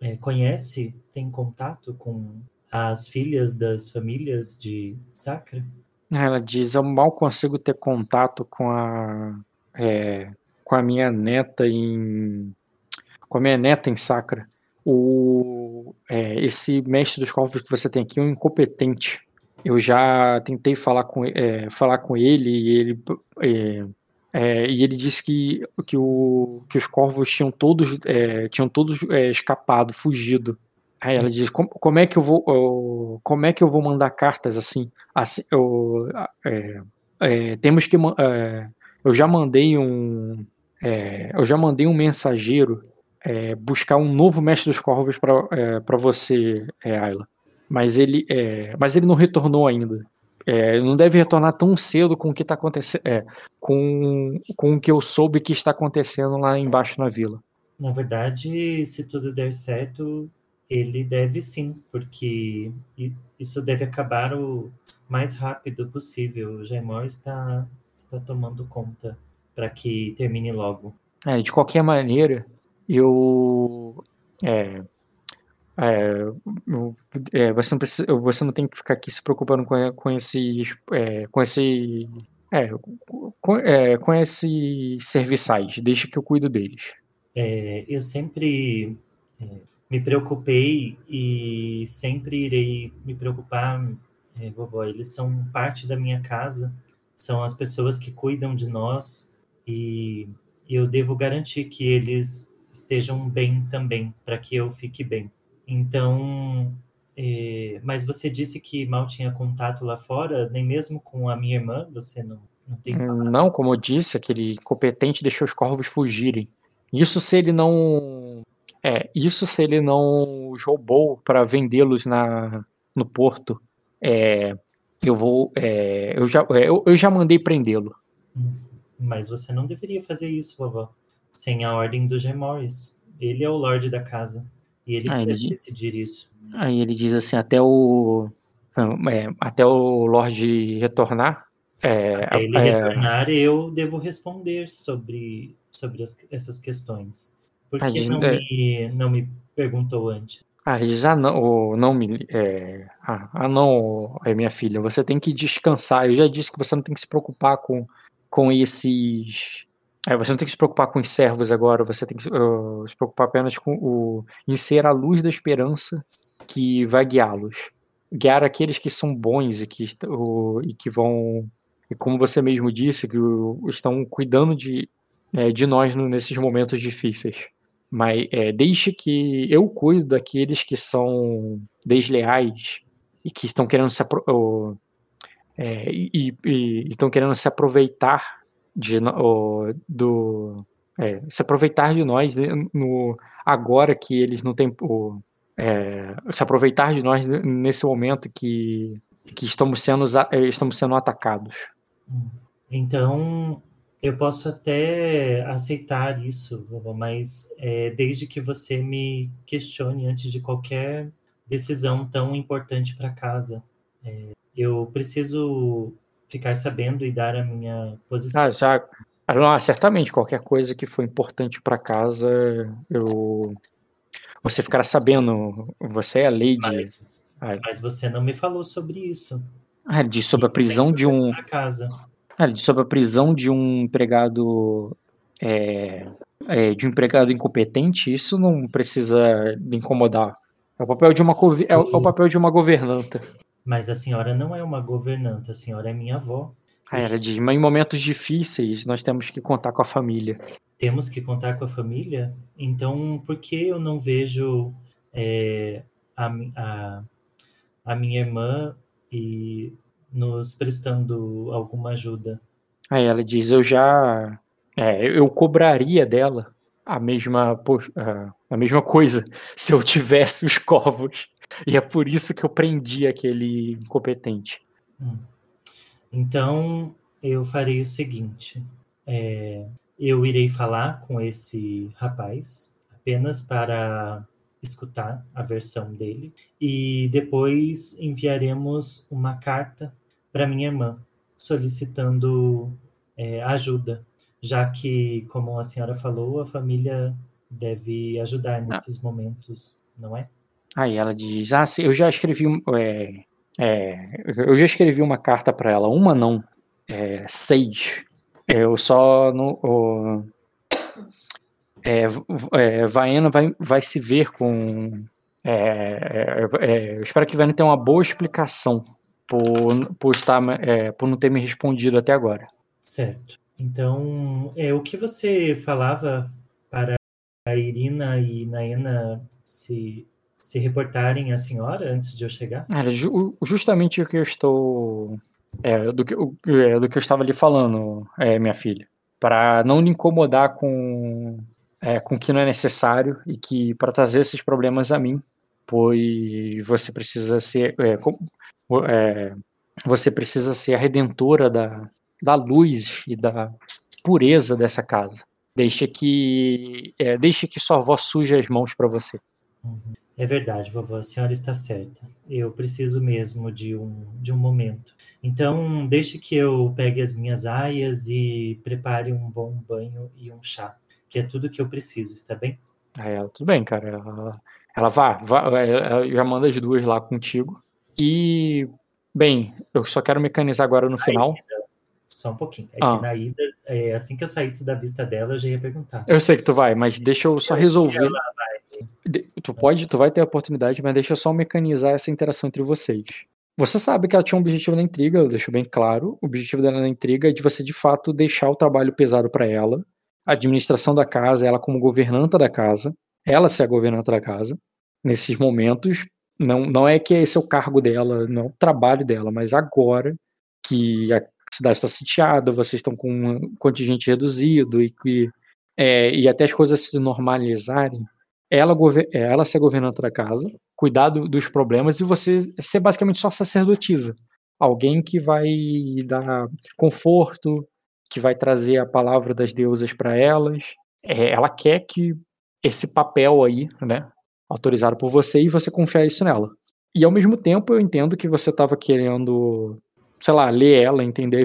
é, conhece, tem contato com as filhas das famílias de Sacra? Ela diz: Eu mal consigo ter contato com a, é, com a minha neta em. Com a minha neta em Sacra. O, é, esse mestre dos corvos que você tem aqui é um incompetente. Eu já tentei falar com, é, falar com ele e ele, é, é, e ele disse que, que, o, que os corvos tinham todos, é, tinham todos escapado, fugido. Aí ela diz, como, como é que eu vou, como é que eu vou mandar cartas assim? assim eu, é, é, temos que, é, eu já mandei um, é, eu já mandei um mensageiro é, buscar um novo mestre dos corvos para é, você, Ayla. Mas ele, mas ele não retornou ainda. não deve retornar tão cedo com o que está acontecendo, com, com o que eu soube que está acontecendo lá embaixo na vila. Na verdade, se tudo der certo, ele deve sim, porque isso deve acabar o mais rápido possível. O Gemor está, está tomando conta para que termine logo. É, de qualquer maneira, eu. É, é, é, você, não precisa, você não tem que ficar aqui se preocupando com, com esses. É, com esse. É, com, é, com esses serviçais, deixa que eu cuido deles. Eu sempre me preocupei e sempre irei me preocupar, é, vovó. Eles são parte da minha casa, são as pessoas que cuidam de nós e eu devo garantir que eles estejam bem também, para que eu fique bem. Então, é, mas você disse que mal tinha contato lá fora, nem mesmo com a minha irmã, você não, não tem falado? Não, como eu disse, aquele competente deixou os corvos fugirem. Isso se ele não é, isso se ele não os roubou para vendê-los na no porto, é, eu vou, é, eu já, é, eu, eu já mandei prendê-lo. Hum, mas você não deveria fazer isso, vovó, sem a ordem do G. Morris. Ele é o Lorde da casa e ele ah, deve ele decidir isso. Aí ele diz assim, até o é, até o Lorde retornar. É, até ele retornar, eu devo responder sobre sobre as, essas questões. Por que não é. me, não me perguntou antes? Ah, ele diz, ah não, não me. É, ah, ah, não, é minha filha, você tem que descansar. Eu já disse que você não tem que se preocupar com, com esses. é, você não tem que se preocupar com os servos agora, você tem que uh, se preocupar apenas com o. em ser a luz da esperança que vai guiá-los. Guiar aqueles que são bons e que, o- e que vão. E como você mesmo disse, que estão cuidando de, é, de nós no- nesses momentos difíceis. Mas é, deixe que eu cuido daqueles que são desleais e que estão querendo se apro- o- é, e e- estão querendo se aproveitar de no- o- do é, se aproveitar de nós né, no agora que eles não têm o, é, se aproveitar de nós ne- nesse momento que que estamos sendo é, estamos sendo atacados. Então, eu posso até aceitar isso, vovó, mas é, desde que você me questione antes de qualquer decisão tão importante para casa. É, eu preciso ficar sabendo e dar a minha posição. Ah, já ah, não, certamente qualquer coisa que for importante para casa, eu você ficará sabendo. Você é a lady. mas, Ah, mas você não me falou sobre isso. Ah, diz sobre a prisão de um. Casa. Ah, sobre a prisão de um empregado. É, é, de um empregado incompetente. Isso não precisa me incomodar. É o papel de uma é, o- é o papel de uma governanta. Mas a senhora não é uma governanta, a senhora é minha avó. Ah, ela diz, mas em momentos difíceis nós temos que contar com a família. Temos que contar com a família? Então, por que eu não vejo é, a, a, a minha irmã e nos prestando alguma ajuda? Aí ela diz, eu já. é, eu cobraria dela a mesma, a, mesma coisa *laughs* se eu tivesse os covos. E é por isso que eu prendi aquele incompetente. Hum. Então, eu farei o seguinte: é, eu irei falar com esse rapaz apenas para escutar a versão dele e depois enviaremos uma carta para minha irmã solicitando é, ajuda, já que, como a senhora falou, a família deve ajudar nesses momentos, não é? Aí ela diz, ah, sim, eu já escrevi. é, é, eu já escrevi uma carta para ela. Uma não, é, seis. Eu só não. o- é, é, Vaena vai, vai se ver com. é, eu espero que Vaena tenha uma boa explicação por, por, estar, é, por não ter me respondido até agora. Certo. Então, é, o que você falava para a Irina e Naena se, se reportarem à senhora antes de eu chegar? Era ju- justamente o que eu estou. é, do, que, o- é, do que eu estava lhe falando, é, minha filha. Para não lhe incomodar com, é, com o que não é necessário e que para trazer esses problemas a mim, pois você precisa ser. é, é, você precisa ser a redentora da, da luz e da pureza dessa casa. Deixe que, é, deixe que sua avó suje as mãos para você. É verdade, vovó, a senhora está certa. Eu preciso mesmo de um, de um momento. Então, deixe que eu pegue as minhas aias e prepare um bom banho e um chá, que é tudo que eu preciso, está bem? Aí ela, tudo bem, cara. Ela, ela vá, vá, ela já manda as duas lá contigo. E, bem, eu só quero mecanizar agora no final. Só um pouquinho. É Ah. que na ida, é, assim que eu saísse da vista dela, eu já ia perguntar. Eu sei que tu vai, mas deixa eu só resolver. Ela vai. De- Tu pode, tu vai ter a oportunidade, mas deixa eu só mecanizar essa interação entre vocês. Você sabe que ela tinha um objetivo na intriga, ela deixou bem claro. O objetivo dela na intriga é de você de fato deixar o trabalho pesado para ela, a administração da casa, ela como governanta da casa, ela ser a governanta da casa nesses momentos. Não, não é que esse é o cargo dela, não é o trabalho dela, mas agora que a cidade está sitiada, vocês estão com um contingente reduzido e que é, e até as coisas se normalizarem, ela, é, ela ser governanta da casa, cuidar do- dos problemas e você ser basicamente só sacerdotisa. Alguém que vai dar conforto, que vai trazer a palavra das deusas para elas. É, ela quer que esse papel aí, né, autorizado por você, e você confiar isso nela. E ao mesmo tempo eu entendo que você estava querendo, sei lá, ler ela, entender,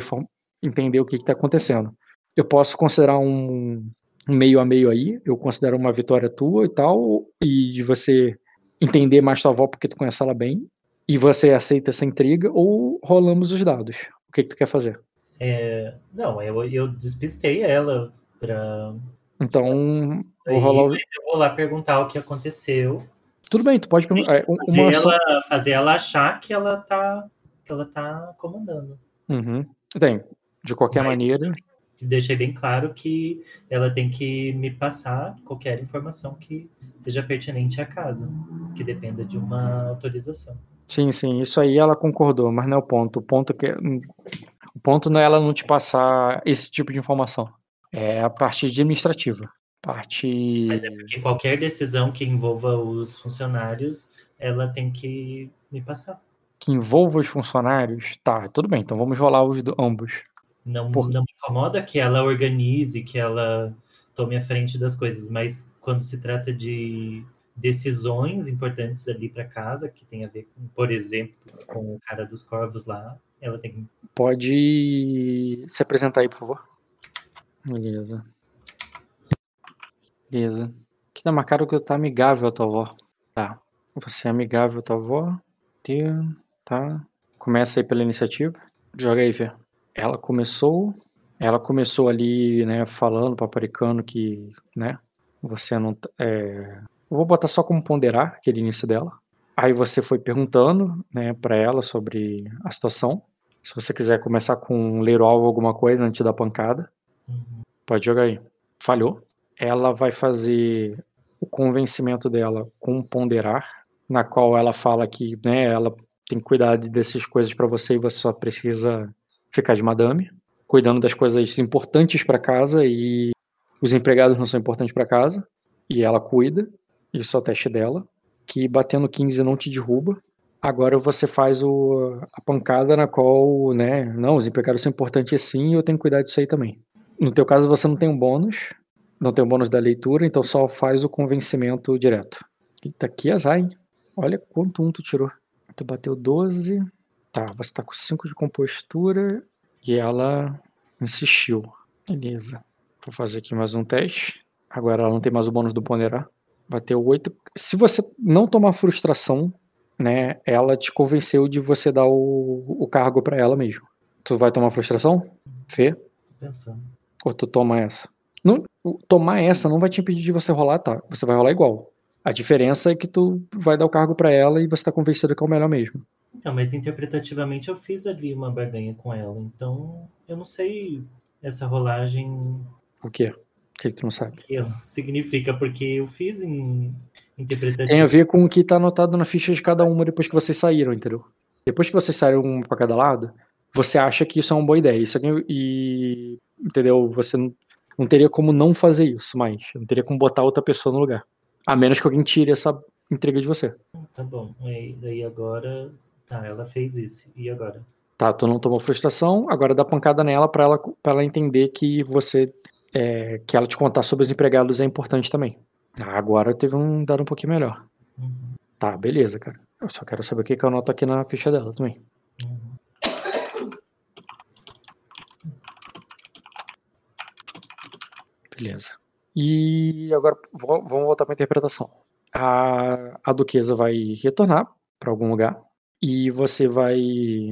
entender o que está acontecendo. Eu posso considerar um, meio a meio aí, eu considero uma vitória tua e tal, e de você entender mais tua avó porque tu conhece ela bem, e você aceita essa intriga, ou rolamos os dados. O que, que tu quer fazer? É, não, eu, eu despistei ela pra. Então, vou rolar o... Eu vou lá perguntar o que aconteceu. Tudo bem, tu pode perguntar. É, fazer, uma... ela, fazer ela achar que ela tá, que ela tá comandando. Uhum. Tem. De qualquer Mas, maneira. Deixei bem claro que ela tem que me passar qualquer informação que seja pertinente à casa, que dependa de uma autorização. Sim, sim, isso aí ela concordou, mas não é o ponto. O ponto que o ponto não é ela não te passar esse tipo de informação. É a parte administrativa. Parte. Mas é porque qualquer decisão que envolva os funcionários, ela tem que me passar. Que envolva os funcionários? Tá, tudo bem, então vamos rolar os do, ambos. Não, Por... não me incomoda que ela organize, que ela tome a frente das coisas, mas quando se trata de decisões importantes ali para casa, que tem a ver, com, por exemplo, com o cara dos corvos lá, ela tem Pode se apresentar aí, por favor. Beleza. Beleza. Aqui tá marcado que eu tá amigável a tua avó. Tá. Você é amigável a tua avó. Tá. Começa aí pela iniciativa. Joga aí, Fê. Ela começou. Ela começou ali, né, falando, paparicando que, né, você não. É... Eu vou botar só como ponderar aquele início dela. Aí você foi perguntando, né, para ela sobre a situação. Se você quiser começar com ler o alvo alguma coisa antes da pancada, uhum. pode jogar aí. Falhou. Ela vai fazer o convencimento dela com ponderar, na qual ela fala que, né, ela tem que cuidar dessas coisas para você e você só precisa ficar de madame, cuidando das coisas importantes para casa e os empregados não são importantes para casa, e ela cuida, isso é o teste dela, que batendo 15 não te derruba, Agora você faz o, a pancada na qual, né, não, os empregados são importantes sim e eu tenho que cuidar disso aí também. No teu caso você não tem um bônus, não tem o bônus da leitura, então só faz o convencimento direto. Eita, que azar, hein? Olha quanto um tu tirou. Tu bateu 12. Tá, você tá com 5 de compostura e ela insistiu. Beleza. Vou fazer aqui mais um teste. Agora ela não tem mais o bônus do ponderar. Bateu 8. Se você não tomar frustração, né, ela te convenceu de você dar o, o cargo para ela mesmo. Tu vai tomar frustração? Fê? Pensando. Ou tu toma essa? Não, tomar essa não vai te impedir de você rolar, tá? Você vai rolar igual. A diferença é que tu vai dar o cargo para ela e você tá convencido que é o melhor mesmo. Então, mas interpretativamente eu fiz ali uma barganha com ela, então eu não sei essa rolagem. O quê? O que, que tu não sabe? O que *laughs* significa, porque eu fiz em interpretativo. Tem a ver com o que tá anotado na ficha de cada uma depois que vocês saíram, entendeu? Depois que vocês saíram um pra cada lado, você acha que isso é uma boa ideia. Isso aqui, e. Entendeu? Você não, não teria como não fazer isso mais. Não teria como botar outra pessoa no lugar. A menos que alguém tire essa entrega de você. Tá bom. E daí agora. Tá, ela fez isso. E agora? Tá, tu não tomou frustração, agora dá pancada nela para ela, pra ela entender que você é, que ela te contar sobre os empregados é importante também. Ah, agora teve um dado um pouquinho melhor. Uhum. Tá, beleza, cara. Eu só quero saber o que, que eu anoto aqui na ficha dela também. Uhum. Beleza. E agora vamos voltar para a interpretação. A, a duquesa vai retornar para algum lugar e você vai.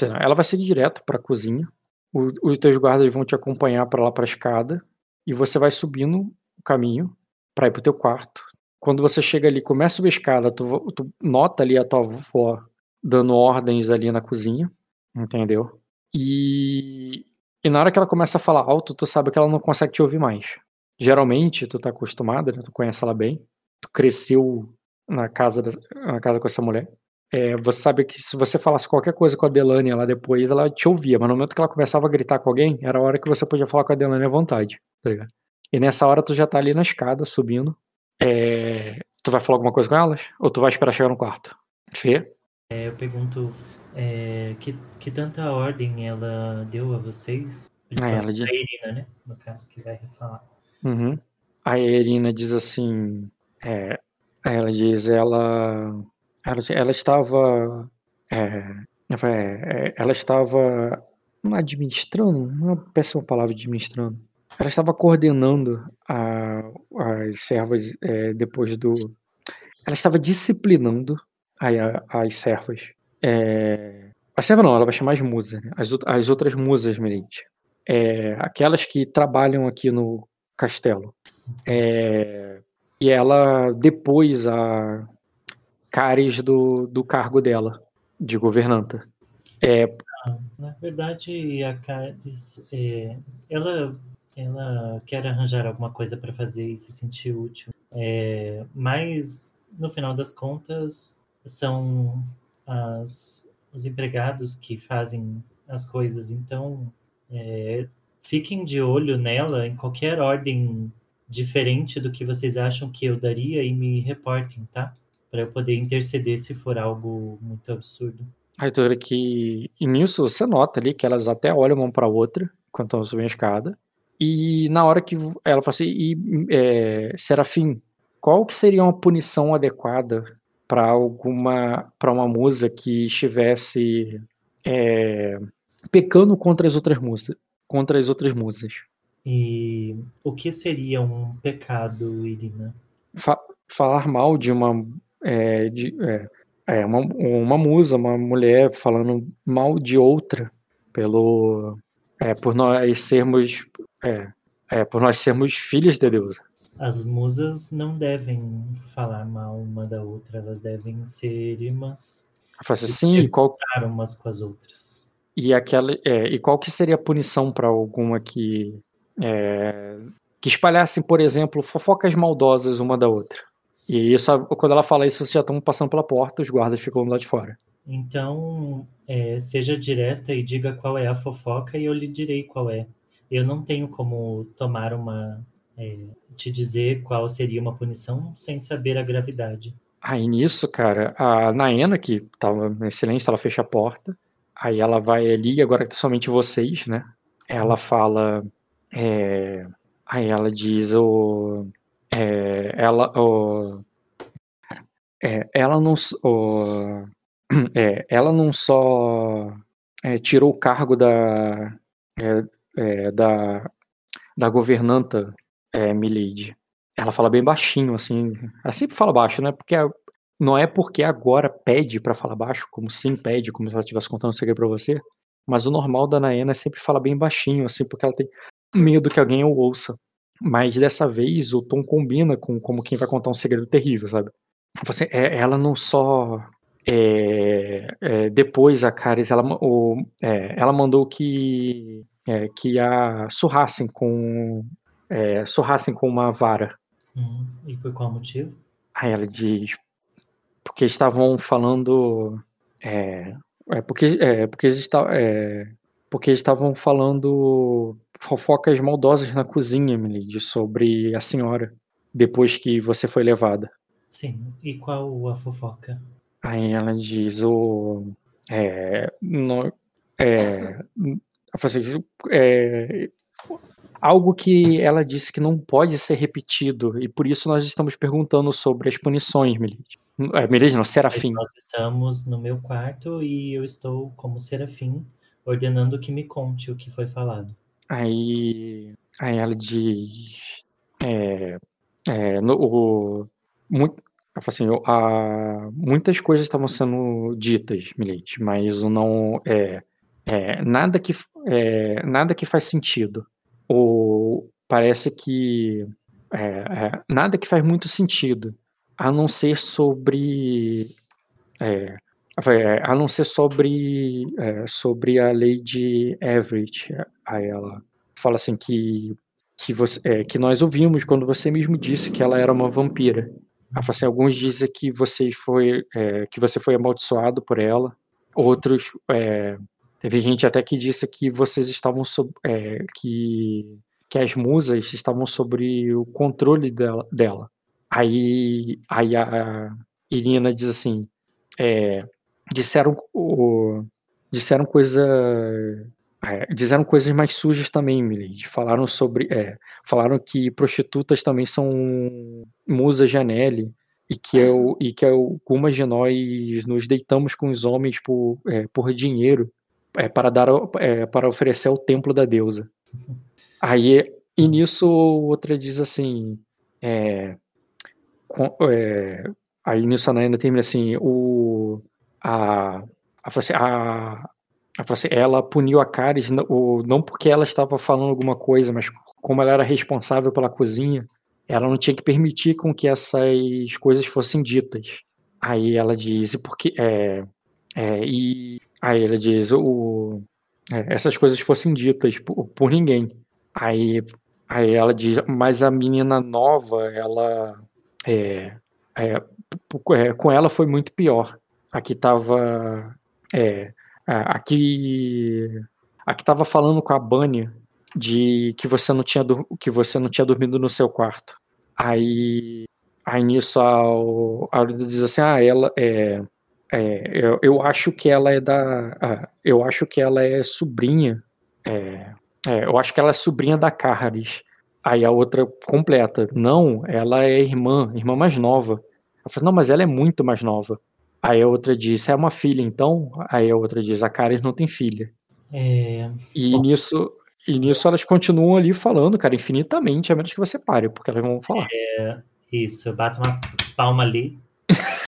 Ela vai seguir direto para a cozinha o, os teus guardas vão te acompanhar para lá para a escada e você vai subindo o caminho para ir pro teu quarto. Quando você chega ali, começa a subir a escada, tu, tu nota ali a tua avó dando ordens ali na cozinha, entendeu? E, e na hora que ela começa a falar alto, tu sabe que ela não consegue te ouvir mais. Geralmente, tu tá acostumada, né? tu conhece ela bem, tu cresceu na casa, na casa com essa mulher. É, você sabe que se você falasse qualquer coisa com a Delane lá depois, ela te ouvia, mas no momento que ela começava a gritar com alguém, era a hora que você podia falar com a Delane à vontade, tá ligado? E nessa hora tu já tá ali na escada, subindo. É, tu vai falar alguma coisa com elas? Ou tu vai esperar chegar no quarto? Fê? É, eu pergunto, é, que, que tanta ordem ela deu a vocês? Ah, ela diz... A Irina, né? No caso, que vai refalar. Uhum. A Irina diz assim, é, ela diz, ela ela, ela estava. É, é, ela estava administrando, uma péssima palavra administrando. ela estava coordenando a, as servas é, depois do. Ela estava disciplinando a, a, as servas. É, a serva não, ela vai chamar as musas, né? as, as outras musas, Merente. É, aquelas que trabalham aqui no castelo. É, e ela depois a Cares do, do cargo dela, de governanta. É, na verdade, a Cares, é, ela ela quer arranjar alguma coisa para fazer e se sentir útil. É, mas, no final das contas, são as, os empregados que fazem as coisas. Então, é, fiquem de olho nela em qualquer ordem diferente do que vocês acham que eu daria e me reportem, tá? Para eu poder interceder se for algo muito absurdo. Arthur, que nisso você nota ali que elas até olham uma para outra enquanto estão subindo a escada. E na hora que ela fala assim, e, é, Serafim, qual que seria uma punição adequada para alguma para uma musa que estivesse é, pecando contra as outras musas, contra as outras musas? E o que seria um pecado, Irina? Fa falar mal de uma é, de, é, é uma, uma musa, uma mulher falando mal de outra pelo é, por nós sermos é, é, por nós sermos filhos de Deus. As musas não devem falar mal uma da outra, elas devem ser irmãs. Assim, sim, e qual umas com as outras. E aquela, é, e qual que seria a punição para alguma que é, que espalhassem, por exemplo, fofocas maldosas uma da outra? E isso, quando ela fala isso, vocês já estão passando pela porta, os guardas ficam lá de fora. Então, é, seja direta e diga qual é a fofoca e eu lhe direi qual é eu não tenho como tomar uma. É, te dizer qual seria uma punição sem saber a gravidade. Aí nisso, cara, a Naena, que tava excelente, ela fecha a porta. Aí ela vai ali, agora que tá somente vocês, né? Ela fala. É, aí ela diz o. É, ela. É, ela não. O, *clears throat* é, ela não só é, tirou o cargo da. É, é, da, da governanta é, Milady. Ela fala bem baixinho, assim. Ela sempre fala baixo, né? Porque a, não é porque agora pede para falar baixo, como sim pede, como se ela estivesse contando um segredo pra você. Mas o normal da Naena é sempre falar bem baixinho, assim, porque ela tem medo que alguém o ouça. Mas dessa vez o tom combina com como quem vai contar um segredo terrível, sabe? Você, é, ela não só. É, é, depois a Caris, ela, o, é, ela mandou que é, que a surrassem com é, surrassem com uma vara. Uhum. E por qual motivo? Aí ela diz porque estavam falando é, é porque é, porque está é, porque estavam falando fofocas maldosas na cozinha, Emily, sobre a senhora depois que você foi levada. Sim. E qual a fofoca? Aí ela diz o é, no, é, Assim, é, algo que ela disse que não pode ser repetido, e por isso nós estamos perguntando sobre as punições, Melide. É, Melide não, Serafim. Nós estamos no meu quarto e eu estou, como Serafim, ordenando que me conte o que foi falado. Aí, aí ela diz. É, é, no, o, muito, assim, a, muitas coisas estavam sendo ditas, Milite, mas não é, é, nada, que, é, nada que faz sentido. Ou parece que. É, é nada que faz muito sentido. A não ser sobre. É, é, a não ser sobre, sobre a lei de Everett. Aí ela fala assim que, que, você, que nós ouvimos quando você mesmo disse que ela era uma vampira. Fala assim, alguns dizem que você foi, que você foi amaldiçoado por ela. Outros Teve gente até que disse que vocês estavam sob, é, que que as musas estavam sobre o controle dela. dela. Aí, aí a Irina diz assim, é, disseram o, disseram coisa é, disseram coisas mais sujas também, Milady. Falaram sobre, é, falaram que prostitutas também são musas de Anelli e que eu e que algumas de nós nos deitamos com os homens por, é, por dinheiro é, para dar é, para oferecer ao templo da deusa. Aí e nisso outra diz assim, é, com, é, aí nisso a Naina termina assim, o, a, a, a, a, ela puniu a Caris não porque ela estava falando alguma coisa, mas como ela era responsável pela cozinha, ela não tinha que permitir com que essas coisas fossem ditas. Aí ela diz, porque é, é, e aí ela diz o, é, essas coisas fossem ditas por, por, ninguém. Aí, aí ela diz, mas a menina nova, ela é, é, é com ela foi muito pior. Aqui tava é, aqui aqui tava falando com a Bunny de que você não tinha que você não tinha dormido no seu quarto. Aí aí nisso a, a diz assim, ah, ela é é, eu, eu, acho que ela é da. Ah, eu acho que ela é sobrinha. É, é, eu acho que ela é sobrinha da Carris. Aí a outra completa. Não, ela é irmã, irmã mais nova. Eu falei, não, mas ela é muito mais nova. Aí a outra diz, é uma filha, então? Aí a outra diz, a Carris não tem filha. É... E Bom. nisso. E nisso elas continuam ali falando, cara, infinitamente, a menos que você pare, porque elas vão falar. É, isso, eu bato uma palma ali. *laughs*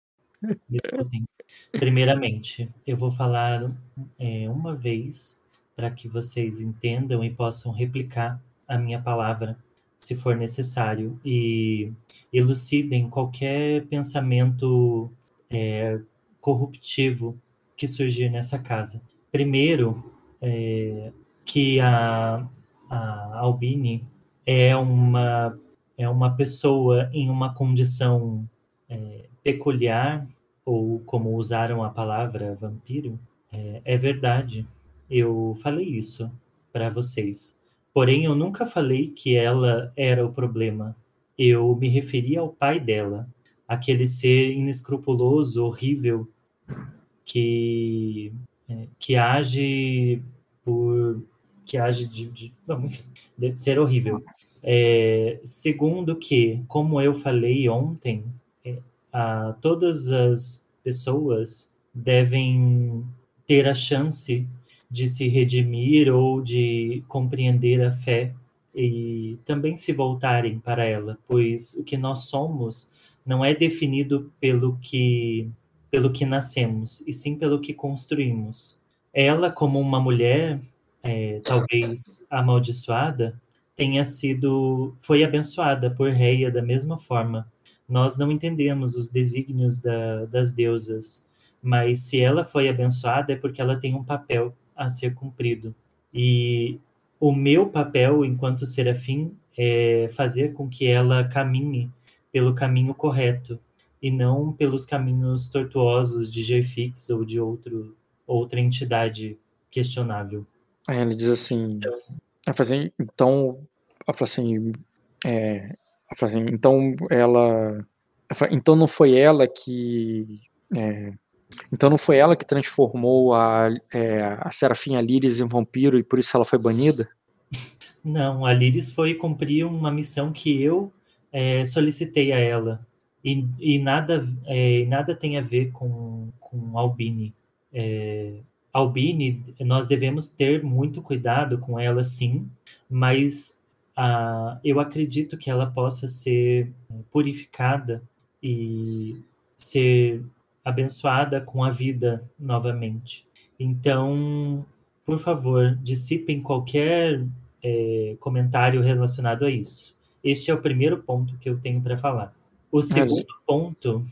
Me escutem. Primeiramente, eu vou falar é, uma vez para que vocês entendam e possam replicar a minha palavra, se for necessário, e elucidem qualquer pensamento é, corruptivo que surgir nessa casa. Primeiro, é, que a, a Albini é uma, é uma pessoa em uma condição é, peculiar ou como usaram a palavra vampiro, é, é verdade. Eu falei isso para vocês. Porém, eu nunca falei que ela era o problema. Eu me referi ao pai dela, aquele ser inescrupuloso, horrível, que, é, que age por. que age de. de ser horrível. É, segundo que, como eu falei ontem, a todas as pessoas devem ter a chance de se redimir ou de compreender a fé e também se voltarem para ela, pois o que nós somos não é definido pelo que pelo que nascemos, e sim pelo que construímos. Ela, como uma mulher, é, talvez amaldiçoada, tenha sido foi abençoada por Reia da mesma forma nós não entendemos os desígnios da, das deusas, mas se ela foi abençoada é porque ela tem um papel a ser cumprido. E o meu papel enquanto serafim é fazer com que ela caminhe pelo caminho correto e não pelos caminhos tortuosos de Jefix ou de outro, outra entidade questionável. Aí ele diz assim, então, assim, então, assim, é, assim, então ela, então não foi ela que, é, então não foi ela que transformou a, é, a Serafim Liris em vampiro e por isso ela foi banida? Não, a Liris foi cumprir uma missão que eu é, solicitei a ela e, e nada, é, nada tem a ver com, com Albini. É, Albini, nós devemos ter muito cuidado com ela, sim, mas ah, eu acredito que ela possa ser purificada e ser abençoada com a vida novamente. Então, por favor, dissipem qualquer é, comentário relacionado a isso. Este é o primeiro ponto que eu tenho para falar. O segundo é, ponto.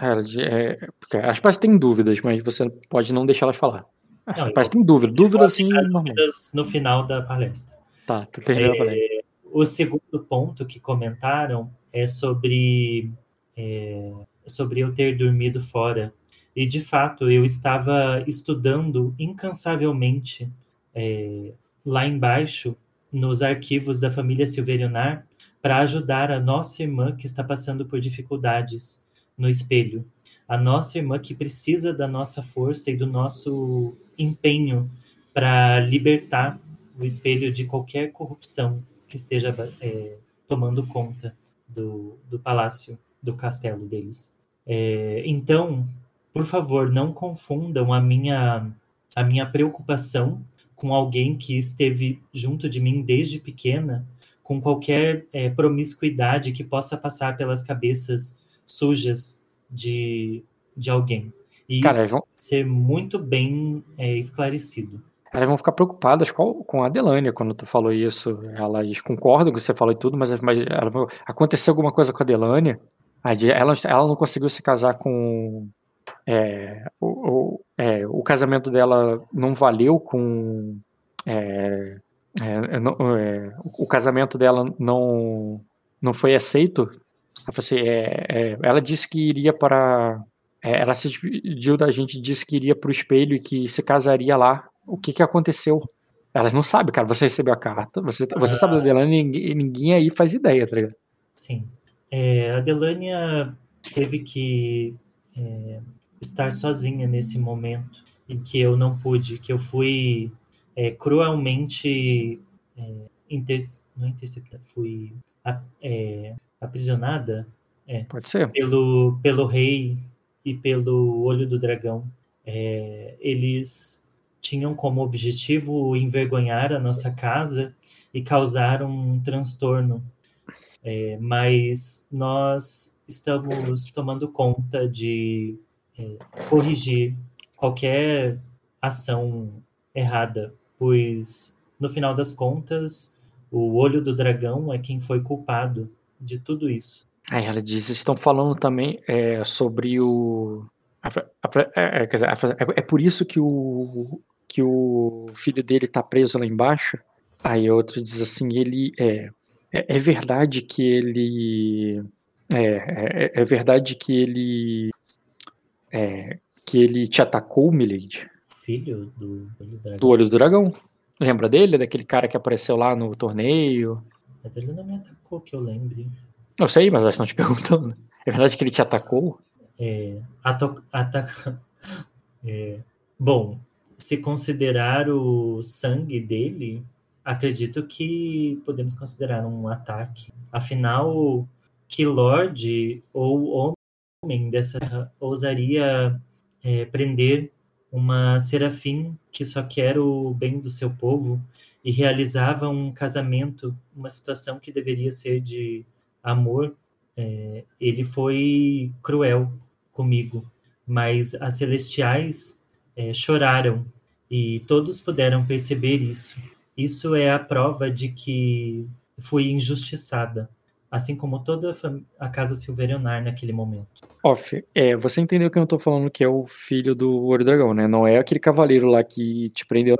É, é, as pais têm dúvidas, mas você pode não deixar elas falar. As pais têm dúvida, dúvida sim. Dúvidas no final da palestra. Tá, tu termina a palestra. O segundo ponto que comentaram é sobre, é, sobre eu ter dormido fora. E, de fato, eu estava estudando incansavelmente é, lá embaixo, nos arquivos da família Silverionar, para ajudar a nossa irmã que está passando por dificuldades no espelho. A nossa irmã que precisa da nossa força e do nosso empenho para libertar o espelho de qualquer corrupção que esteja é, tomando conta do, do palácio, do castelo deles. É, então, por favor, não confundam a minha, a minha preocupação com alguém que esteve junto de mim desde pequena com qualquer é, promiscuidade que possa passar pelas cabeças sujas de, de alguém. E Cara, isso ser muito bem é, esclarecido. Elas vão ficar preocupadas com, a Adelânia quando tu falou isso. Elas concordam com o que você falou e tudo, mas, mas ela, aconteceu alguma coisa com a Adelânia. Ela, ela não conseguiu se casar com. É, o, o, é, o, casamento dela não valeu com. É, é não, é, o casamento dela não, não foi aceito. Assim, é, ela disse que iria para. ela se despediu da gente, disse que iria para o espelho e que se casaria lá o que, que aconteceu. Elas não sabem, cara. Você recebeu a carta, você, você sabe da ah. Delania e ninguém, ninguém, aí faz ideia, tá ligado? Sim. É, a Delania teve que é, estar sozinha nesse momento em que eu não pude, que eu fui é, cruelmente é, inter, não interceptada, fui é, aprisionada é, Pode ser. Pelo, pelo rei e pelo olho do dragão. É, eles tinham como objetivo envergonhar a nossa casa e causar um transtorno. É, mas nós estamos tomando conta de é, corrigir qualquer ação errada, pois no final das contas o olho do dragão é quem foi culpado de tudo isso. Aí ela diz, estão falando também é, sobre o é, é, dizer, é, é, por isso que o, que o filho dele tá preso lá embaixo. Aí outro diz assim, ele é, é, é verdade que ele é, é, é, verdade que ele é, que ele te atacou, Milady? Filho do, do, do olho do dragão. Lembra dele, daquele cara que apareceu lá no torneio? Mas ele não me atacou, que eu lembre. Eu sei, mas elas estão te perguntando. É verdade que ele te atacou? É, ataca... *laughs* É, bom, se considerar o sangue dele, acredito que podemos considerar um ataque. Afinal, que Lorde ou homem dessa terra ousaria é, prender uma serafim que só quer o bem do seu povo e realizava um casamento, uma situação que deveria ser de amor, é, ele foi cruel comigo. Mas as celestiais é, choraram e todos puderam perceber isso. Isso é a prova de que fui injustiçada, assim como toda a casa Silverionar naquele momento. Off, é, você entendeu que eu estou falando que é o filho do Ouro Dragão, né? Não é aquele cavaleiro lá que te prendeu.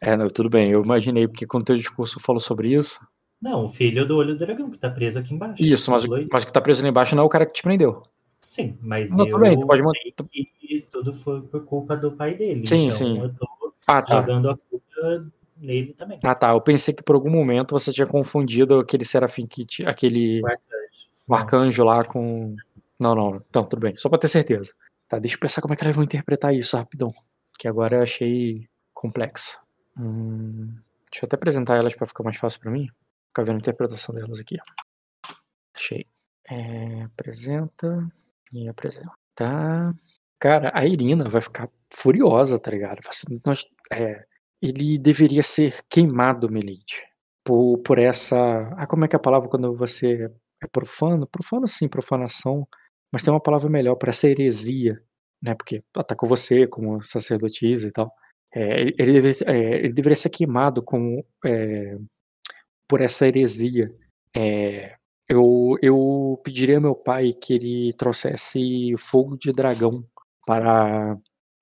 É, é não, tudo bem, eu imaginei, porque quando teu discurso falou sobre isso. Não, o filho do Olho do Dragão, que tá preso aqui embaixo. Isso, mas, mas o que tá preso ali embaixo não é o cara que te prendeu. Sim, mas não, eu bem, pode sei que tudo foi por culpa do pai dele. Sim, então sim. Eu tô ah, tá. jogando a culpa nele também. Ah, tá. Eu pensei que por algum momento você tinha confundido aquele serafim que aquele o arcanjo. O arcanjo lá com. Não, não. Então, tudo bem. Só pra ter certeza. Tá, deixa eu pensar como é que elas vão interpretar isso rapidão. Que agora eu achei complexo. Hum, deixa eu até apresentar elas para ficar mais fácil para mim. Ficar vendo a interpretação delas aqui. Achei. É, apresenta e apresenta. Tá. Cara, a Irina vai ficar furiosa, tá ligado? Nós, é, ele deveria ser queimado, Melite, por, por essa. Ah, como é que é a palavra quando você é profano? Profano sim, profanação, mas tem uma palavra melhor para essa heresia, né? Porque atacou você como sacerdotisa e tal. É, ele, deveria, é, ele, deveria, ser queimado com, é, por essa heresia. É, eu, eu pediria ao meu pai que ele trouxesse fogo de dragão para,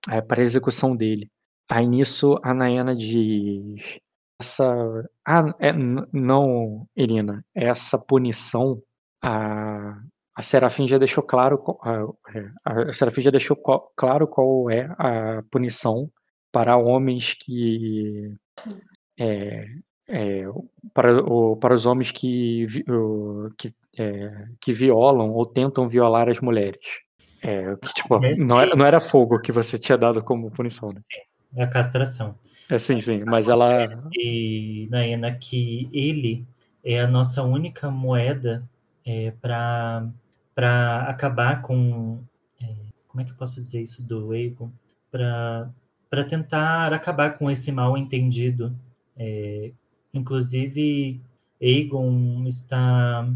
é, para a execução dele. Aí nisso a Nayana diz: essa. Ah, é, não, Irina, essa punição, a, a Serafim já deixou claro. A, a Serafim já deixou claro qual é a punição para homens que. É, é, para, o, para os homens que, que, é, que violam ou tentam violar as mulheres. É, que, tipo, não era, não era fogo que você tinha dado como punição, né? Sim, é a castração. É, sim, sim, mas ela... E, Naena, que ele é a nossa única moeda é, para acabar com... É, como é que eu posso dizer isso do Egon? Para tentar acabar com esse mal entendido. É, inclusive, Aegon está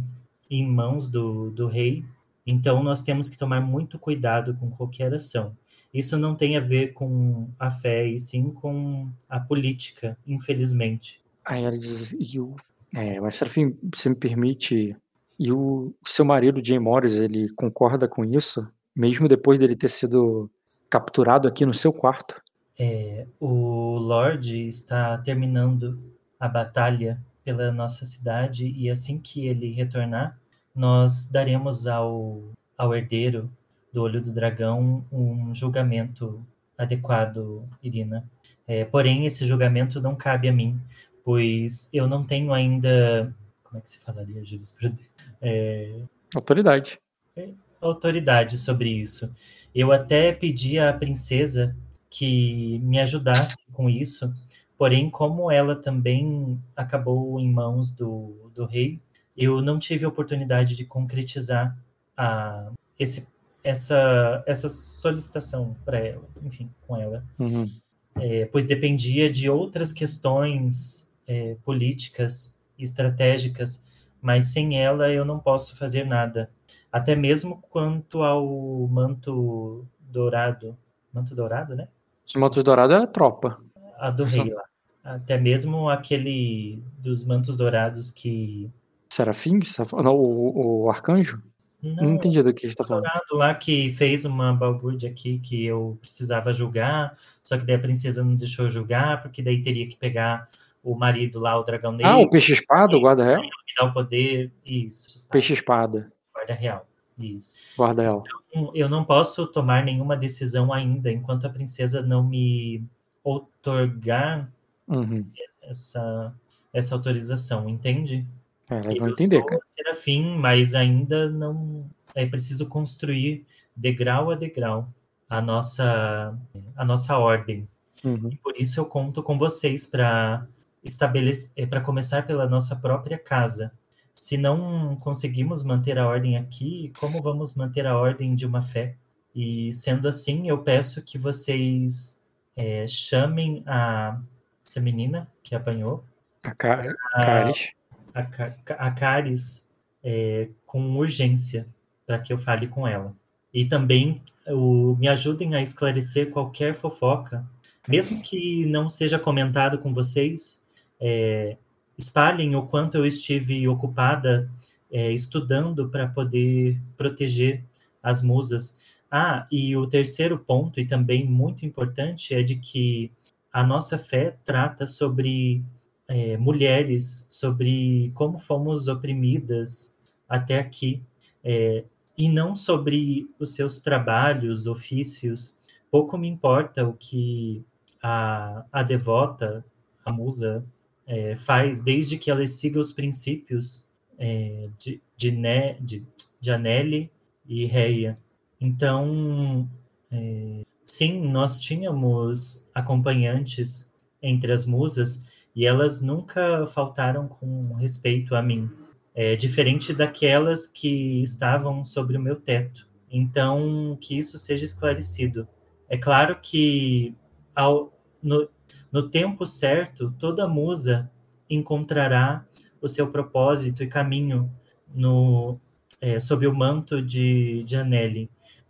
em mãos do, do rei, então nós temos que tomar muito cuidado com qualquer ação. Isso não tem a ver com a fé, e sim com a política, infelizmente. Aí ela diz, e o, é, mas Serafim, você me permite, e o, seu marido, Jay Morris, ele concorda com isso? Mesmo depois dele ter sido capturado aqui no seu quarto? É, o Lorde está terminando a batalha pela nossa cidade e assim que ele retornar, nós daremos ao, ao herdeiro do Olho do Dragão um julgamento adequado, Irina. É, porém, esse julgamento não cabe a mim, pois eu não tenho ainda. Como é que se falaria, jurisprudência? É, autoridade. É, autoridade sobre isso. Eu até pedi à princesa que me ajudasse com isso, porém, como ela também acabou em mãos do, do rei, eu não tive a oportunidade de concretizar a, esse, essa, essa solicitação para ela, enfim, com ela. Uhum. É, pois dependia de outras questões é, políticas e estratégicas, mas sem ela eu não posso fazer nada. Até mesmo quanto ao manto dourado. Manto dourado, né? Os mantos dourados era tropa. A do rei lá. Até mesmo aquele dos mantos dourados que. Serafim? Não, o, o arcanjo? Não, não entendi do que a gente tá falando. lá que fez uma balbúrdia aqui que eu precisava julgar, só que daí a princesa não deixou julgar, porque daí teria que pegar o marido lá, o dragão dele. Ah, o peixe-espada, o guarda-real? Me dar o poder, isso. Peixe-espada. Guarda-real. Isso. Guarda ela. Então, eu não posso tomar nenhuma decisão ainda enquanto a princesa não me otorgar uhum. essa, essa autorização, entende? É, ela vai entender, cara. Serafim, mas ainda não é preciso construir degrau a degrau a nossa a nossa ordem. Uhum. E por isso eu conto com vocês para estabelecer para começar pela nossa própria casa se não conseguimos manter a ordem aqui, como vamos manter a ordem de uma fé? E sendo assim, eu peço que vocês é, chamem a essa menina que apanhou, a, Car a Caris, a, a, a Caris é, com urgência para que eu fale com ela. E também o, me ajudem a esclarecer qualquer fofoca, mesmo que não seja comentado com vocês. É, espalhem o quanto eu estive ocupada é, estudando para poder proteger as musas. Ah, e o terceiro ponto, e também muito importante, é de que a nossa fé trata sobre é, mulheres, sobre como fomos oprimidas até aqui, é, e não sobre os seus trabalhos, ofícios. Pouco me importa o que a, a devota, a musa, é, faz desde que ela siga os princípios é, de, de, ne, de, de Anelli e Reia. Então, é, sim, nós tínhamos acompanhantes entre as musas e elas nunca faltaram com respeito a mim, é, diferente daquelas que estavam sobre o meu teto. Então, que isso seja esclarecido. É claro que ao, no, no tempo certo, toda musa encontrará o seu propósito e caminho no é, sob o manto de, de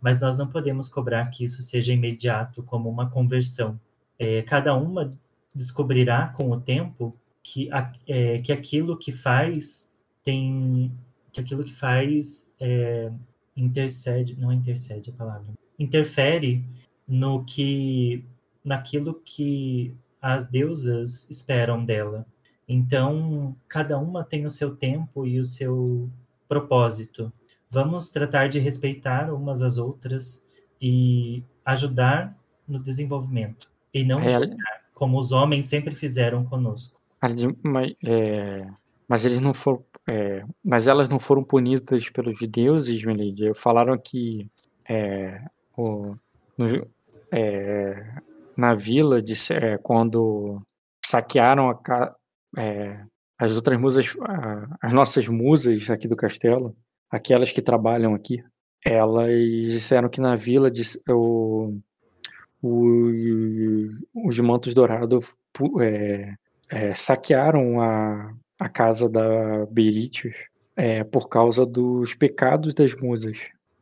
mas nós não podemos cobrar que isso seja imediato, como uma conversão. É, cada uma descobrirá com o tempo que, a, é, que aquilo que faz tem que aquilo que faz é, intercede, não intercede a palavra, interfere no que naquilo que as deusas esperam dela. Então, cada uma tem o seu tempo e o seu propósito. Vamos tratar de respeitar umas às outras e ajudar no desenvolvimento. E não é, julgar, como os homens sempre fizeram conosco. Mas, é, mas eles não foram. É, mas elas não foram punidas pelos deuses, Melody. Falaram que é, o, no, é, na vila, de, é, quando saquearam a, é, as outras musas, as nossas musas aqui do castelo, aquelas que trabalham aqui, elas disseram que na vila o, o, os mantos dourados é, é, saquearam a, a casa da Berit é, por causa dos pecados das musas.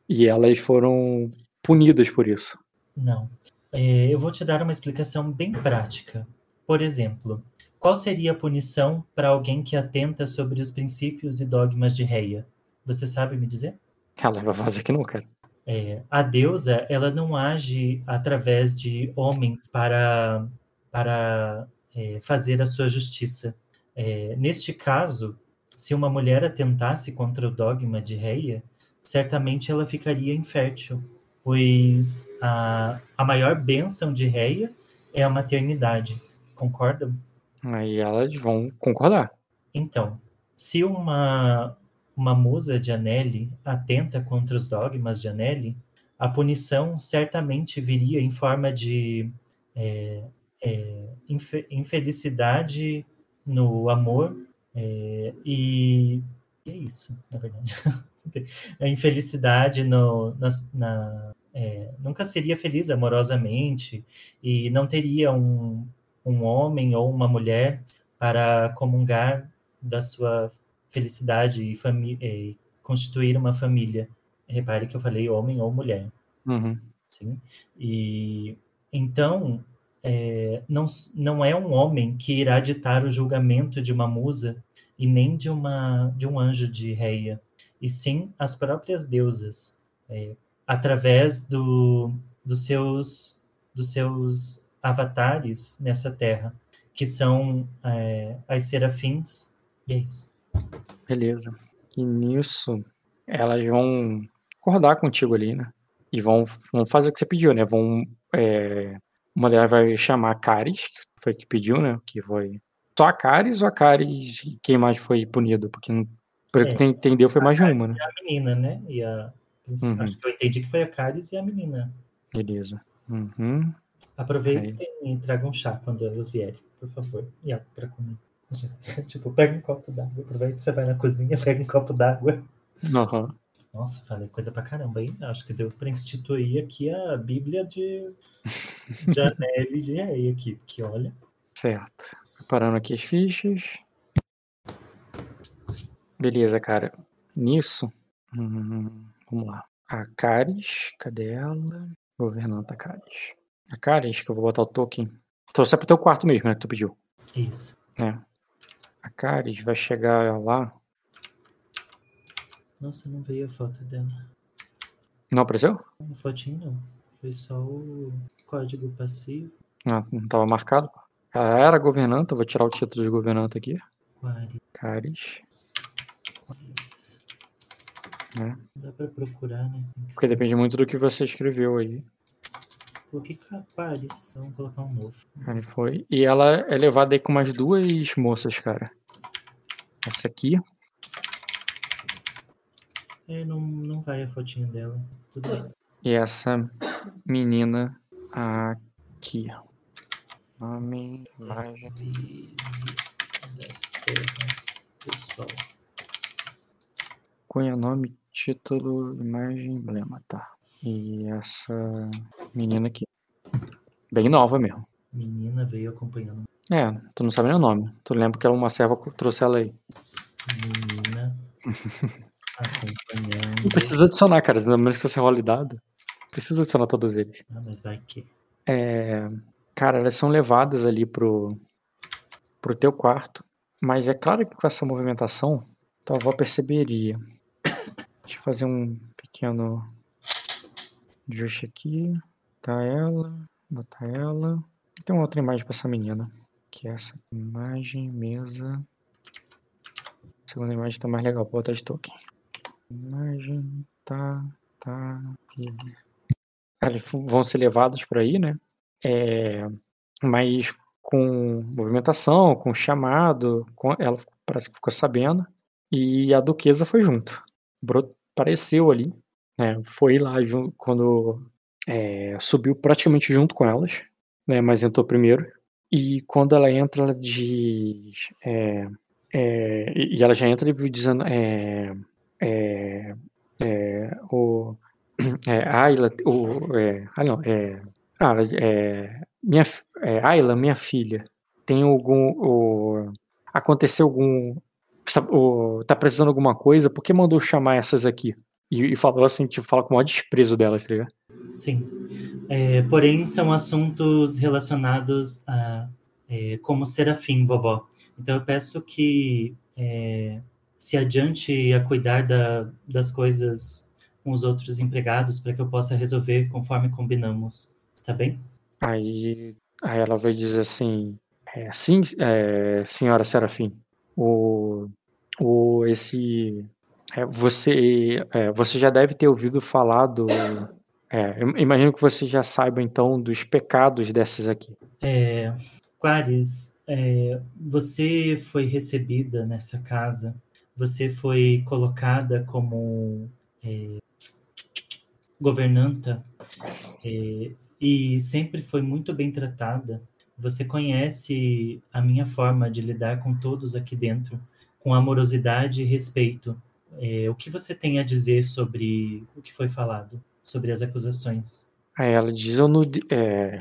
E elas foram punidas por isso. Não. É, eu vou te dar uma explicação bem prática. Por exemplo, qual seria a punição para alguém que atenta sobre os princípios e dogmas de Reia? Você sabe me dizer? Ela vai fazer que não, cara. É, a deusa, ela não age através de homens para, para é, fazer a sua justiça. É, neste caso, se uma mulher atentasse contra o dogma de Reia, certamente ela ficaria infértil, pois a, a maior bênção de Reia é a maternidade. Concordam? Aí elas vão concordar. Então, se uma, uma musa de Anelli atenta contra os dogmas de Anelli, a punição certamente viria em forma de é, é, infelicidade no amor é, e, é isso, na verdade. *laughs* a infelicidade no, na, na é, nunca seria feliz amorosamente e não teria um, um homem ou uma mulher para comungar da sua felicidade e, e constituir uma família. Repare que eu falei homem ou mulher. Uhum. Sim. E então é, não, não é um homem que irá ditar o julgamento de uma musa e nem de uma de um anjo de Reia, e sim as próprias deusas, é, através do, dos seus dos seus avatares nessa terra, que são é, as serafins. E é isso. Beleza. E nisso, elas vão acordar contigo ali, né? E vão, vão fazer o que você pediu, né? Vão. É, uma delas vai chamar a Caris, que foi que pediu, né? Que foi. Só a Caris ou a Caris quem mais foi punido? Porque, pelo é, que entendeu, foi mais de uma, né? A menina, né? E a. Uhum. Acho que eu entendi que foi a Caris e a menina. Beleza. Uhum. Aproveitem e tragam chá quando elas vierem, por favor. E água pra comer. *laughs* tipo, pega um copo d'água, aproveita que você vai na cozinha, pega um copo d'água. Uhum. Nossa, falei coisa pra caramba, hein? Acho que deu pra instituir aqui a Bíblia de, *laughs* Anel de Rei aqui, porque olha. Certo. Preparando aqui as fichas. Beleza, cara. Nisso. Hum, vamos lá. A Caris, cadê ela? Governanta Caris. A Caris, que eu vou botar o token. Trouxe pro teu quarto mesmo, né? Que tu pediu. Isso. É. A Caris vai chegar lá. Nossa, não veio a foto dela. Não apareceu? Não, fotinho não. Foi só o código passivo. Ah, não estava marcado. Ela era governanta, vou tirar o título de governanta aqui. Quari. Caris. É. Dá pra procurar, né? Porque ser. depende muito do que você escreveu aí. Coloquei Capares. Vamos colocar um novo. Aí foi. E ela é levada aí com mais duas moças, cara. Essa aqui. É, não, não vai a fotinha dela. Tudo bem. E essa menina aqui. Nome, imagem. das terras do sol. Cunha, nome, título, imagem, emblema, tá. E essa menina aqui. Bem nova mesmo. Menina veio acompanhando. É, tu não sabe nem o nome. Tu lembra que uma serva trouxe ela aí. Menina *laughs* acompanhando. Não precisa adicionar, cara. Pelo menos que você role dado. Precisa adicionar todos eles. Ah, mas vai que. É, cara, elas são levadas ali pro, pro teu quarto. Mas é claro que com essa movimentação, tua avó perceberia. Deixa eu fazer um pequeno Ajuste aqui. Tá ela. Botar ela. Tem uma outra imagem para essa menina. Que é essa imagem, mesa. A segunda imagem tá mais legal pra botar de token. Imagem, tá, tá. Eles vão ser levados por aí, né? É, mas com movimentação, com chamado, com, ela parece que ficou sabendo. E a duquesa foi junto. apareceu ali né, foi lá junto, quando é, subiu praticamente junto com elas, né, mas entrou primeiro. E quando ela entra, ela diz. É, é, e ela já entra dizendo. É, é, é, o, *clears throat* é, Ayla, o, é, ah, não, é, ah, é, minha, é, Ayla, minha filha, tem algum. O, aconteceu algum, tá precisando alguma coisa, por que mandou chamar essas aqui? E, e falou assim, tipo, fala com o maior desprezo delas, tá ligado? Sim. É, porém, são assuntos relacionados a é, como serafim, vovó. Então, eu peço que é, se adiante a cuidar da, das coisas com os outros empregados para que eu possa resolver conforme combinamos. Está bem? Aí, aí ela vai dizer assim: é, sim, é, senhora Serafim, o, o, esse, é, você, é, você já deve ter ouvido falar do. É, imagino que você já saiba então dos pecados dessas aqui. É, Quares, é, você foi recebida nessa casa, você foi colocada como é, governanta é, e sempre foi muito bem tratada. Você conhece a minha forma de lidar com todos aqui dentro, com amorosidade e respeito. É, o que você tem a dizer sobre o que foi falado, sobre as acusações? Aí ela diz: Eu não, é,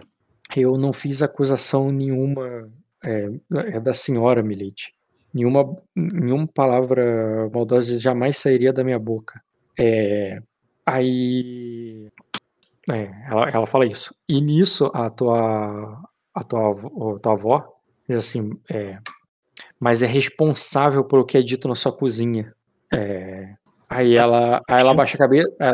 eu não fiz acusação nenhuma é, é da senhora, Milite. Nenhuma, nenhuma palavra maldosa jamais sairia da minha boca. É, aí é, ela, ela fala isso. E nisso a tua a tua, a tua avó diz assim, é, mas é responsável pelo que é dito na sua cozinha. É, aí ela aí ela baixa a cabeça, é,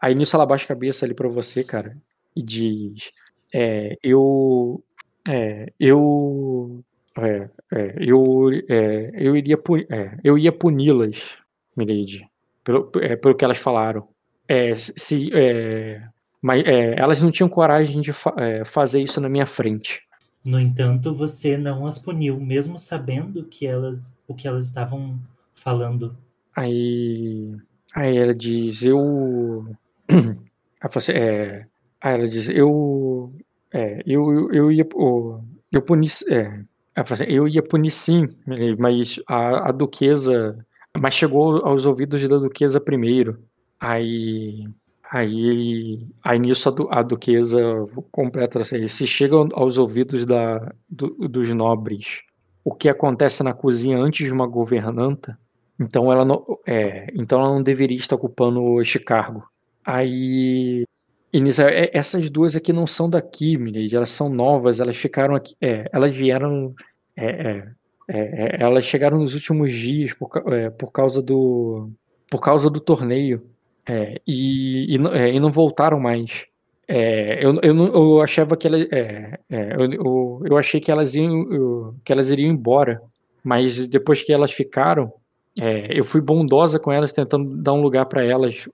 aí nisso ela baixa a cabeça ali para você, cara, e diz, é, eu é, eu é, é, eu, é, eu iria é, eu ia puni-las, Milady, pelo, pelo que elas falaram. É, se, mas elas não tinham coragem de fa fazer isso na minha frente. No entanto, você não as puniu, mesmo sabendo que elas, o que elas estavam falando. Aí, aí ela diz, eu, *clears throat* é, aí ela diz, eu, é, eu, eu, eu ia, eu puni, é, assim, eu ia punir sim, mas a, a duquesa, mas chegou aos ouvidos da duquesa primeiro. Aí, aí, aí nisso a, du, a duquesa completa assim, se chega aos ouvidos da, do, dos nobres o que acontece na cozinha antes de uma governanta, então ela não, é, então ela não deveria estar ocupando este cargo. Aí nisso, é, essas duas aqui não são daqui, Milady, elas são novas, elas ficaram aqui, é, elas vieram, é, é, elas chegaram nos últimos dias por, por causa do, por causa do torneio, e, e, e, não voltaram mais. eu, eu, eu achava que elas, eu, eu, achei que elas iam, que elas iriam embora, mas depois que elas ficaram, eu fui bondosa com elas, tentando dar um lugar para elas.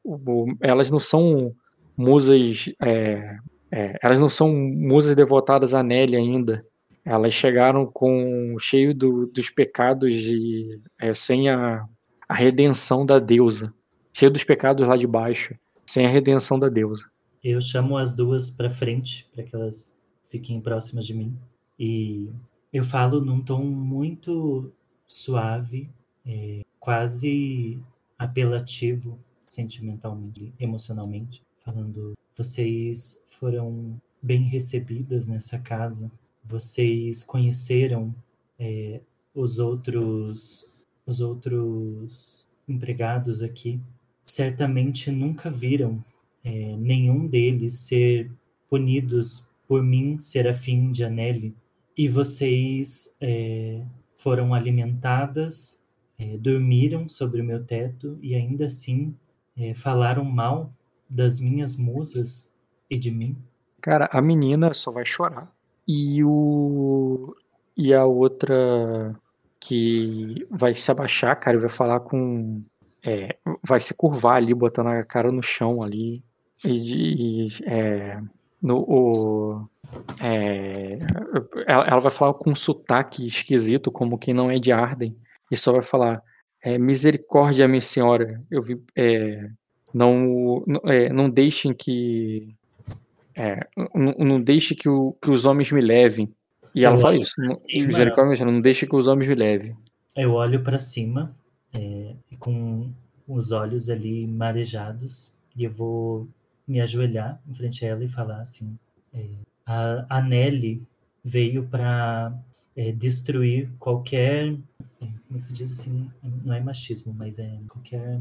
Elas não são musas. É, é, elas não são musas devotadas a Nelly ainda. Elas chegaram com cheio do, dos pecados e é, sem a, a redenção da deusa. Cheio dos pecados lá de baixo, sem a redenção da deusa. Eu chamo as duas para frente para que elas fiquem próximas de mim e eu falo num tom muito suave, é, quase apelativo sentimentalmente, emocionalmente falando: vocês foram bem recebidas nessa casa, vocês conheceram é, os outros os outros empregados aqui, certamente nunca viram é, nenhum deles ser punidos por mim, Serafim de Anelli, e vocês é, foram alimentadas, é, dormiram sobre o meu teto e ainda assim é, falaram mal das minhas musas e de mim? Cara, a menina só vai chorar. E o e a outra que vai se abaixar, cara, e vai falar com é, vai se curvar ali, botando a cara no chão ali. E, e é, no, o, é, ela, ela, vai falar com um sotaque esquisito, como quem não é de Arden, e só vai falar: é, Misericórdia, minha senhora, eu vi, é, não, é, não deixem que. É, não, não deixe que, o, que os homens me levem. E ela fala isso. Não, misericórdia, não deixe que os homens me levem. Eu olho para cima, é, com os olhos ali marejados, e eu vou me ajoelhar em frente a ela e falar assim: é, a, a Nelly veio para é, destruir qualquer. Como se diz assim, não é machismo, mas é qualquer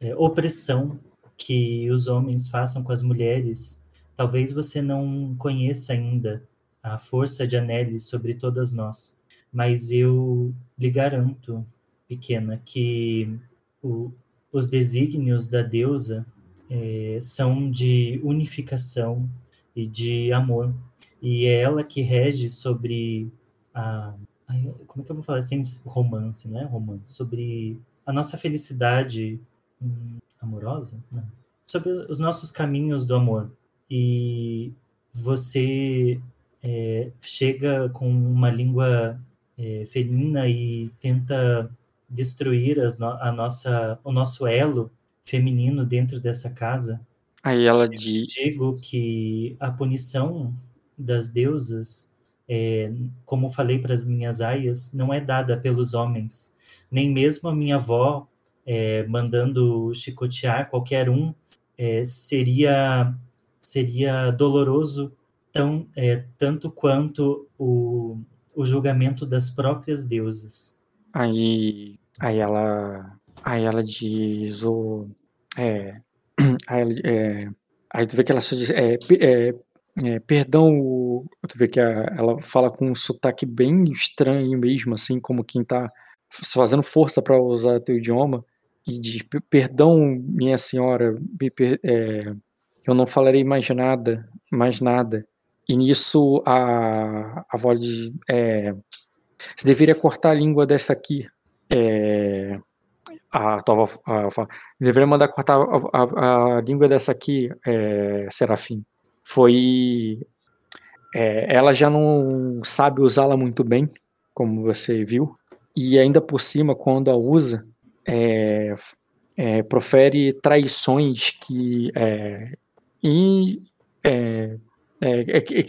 é, opressão que os homens façam com as mulheres, talvez você não conheça ainda a força de Anelis sobre todas nós, mas eu lhe garanto, pequena, que o, os desígnios da deusa é, são de unificação e de amor, e é ela que rege sobre a como é que eu vou falar sem romance, né? Romance sobre a nossa felicidade hum, amorosa, não. sobre os nossos caminhos do amor. E você é, chega com uma língua é, felina e tenta destruir no a nossa, o nosso elo feminino dentro dessa casa. Aí ela diz. Digo que a punição das deusas é, como falei para as minhas aias, não é dada pelos homens. Nem mesmo a minha avó é, mandando chicotear qualquer um é, seria seria doloroso tão é, tanto quanto o, o julgamento das próprias deusas. Aí, aí ela, aí ela diz o, é, *clears throat* aí, é, aí tu vê que ela só diz, é, é, perdão, tu vê que a, ela fala com um sotaque bem estranho mesmo, assim, como quem tá fazendo força para usar teu idioma, e diz: Perdão, minha senhora, per, é, eu não falarei mais nada, mais nada. E nisso a, a voz diz: é, Você deveria cortar a língua dessa aqui. É, a tua Deveria mandar cortar a, a, a língua dessa aqui, é, Serafim foi. É, ela já não sabe usá-la muito bem, como você viu, e ainda por cima, quando a usa, é, é, profere traições que. É, é, é, que,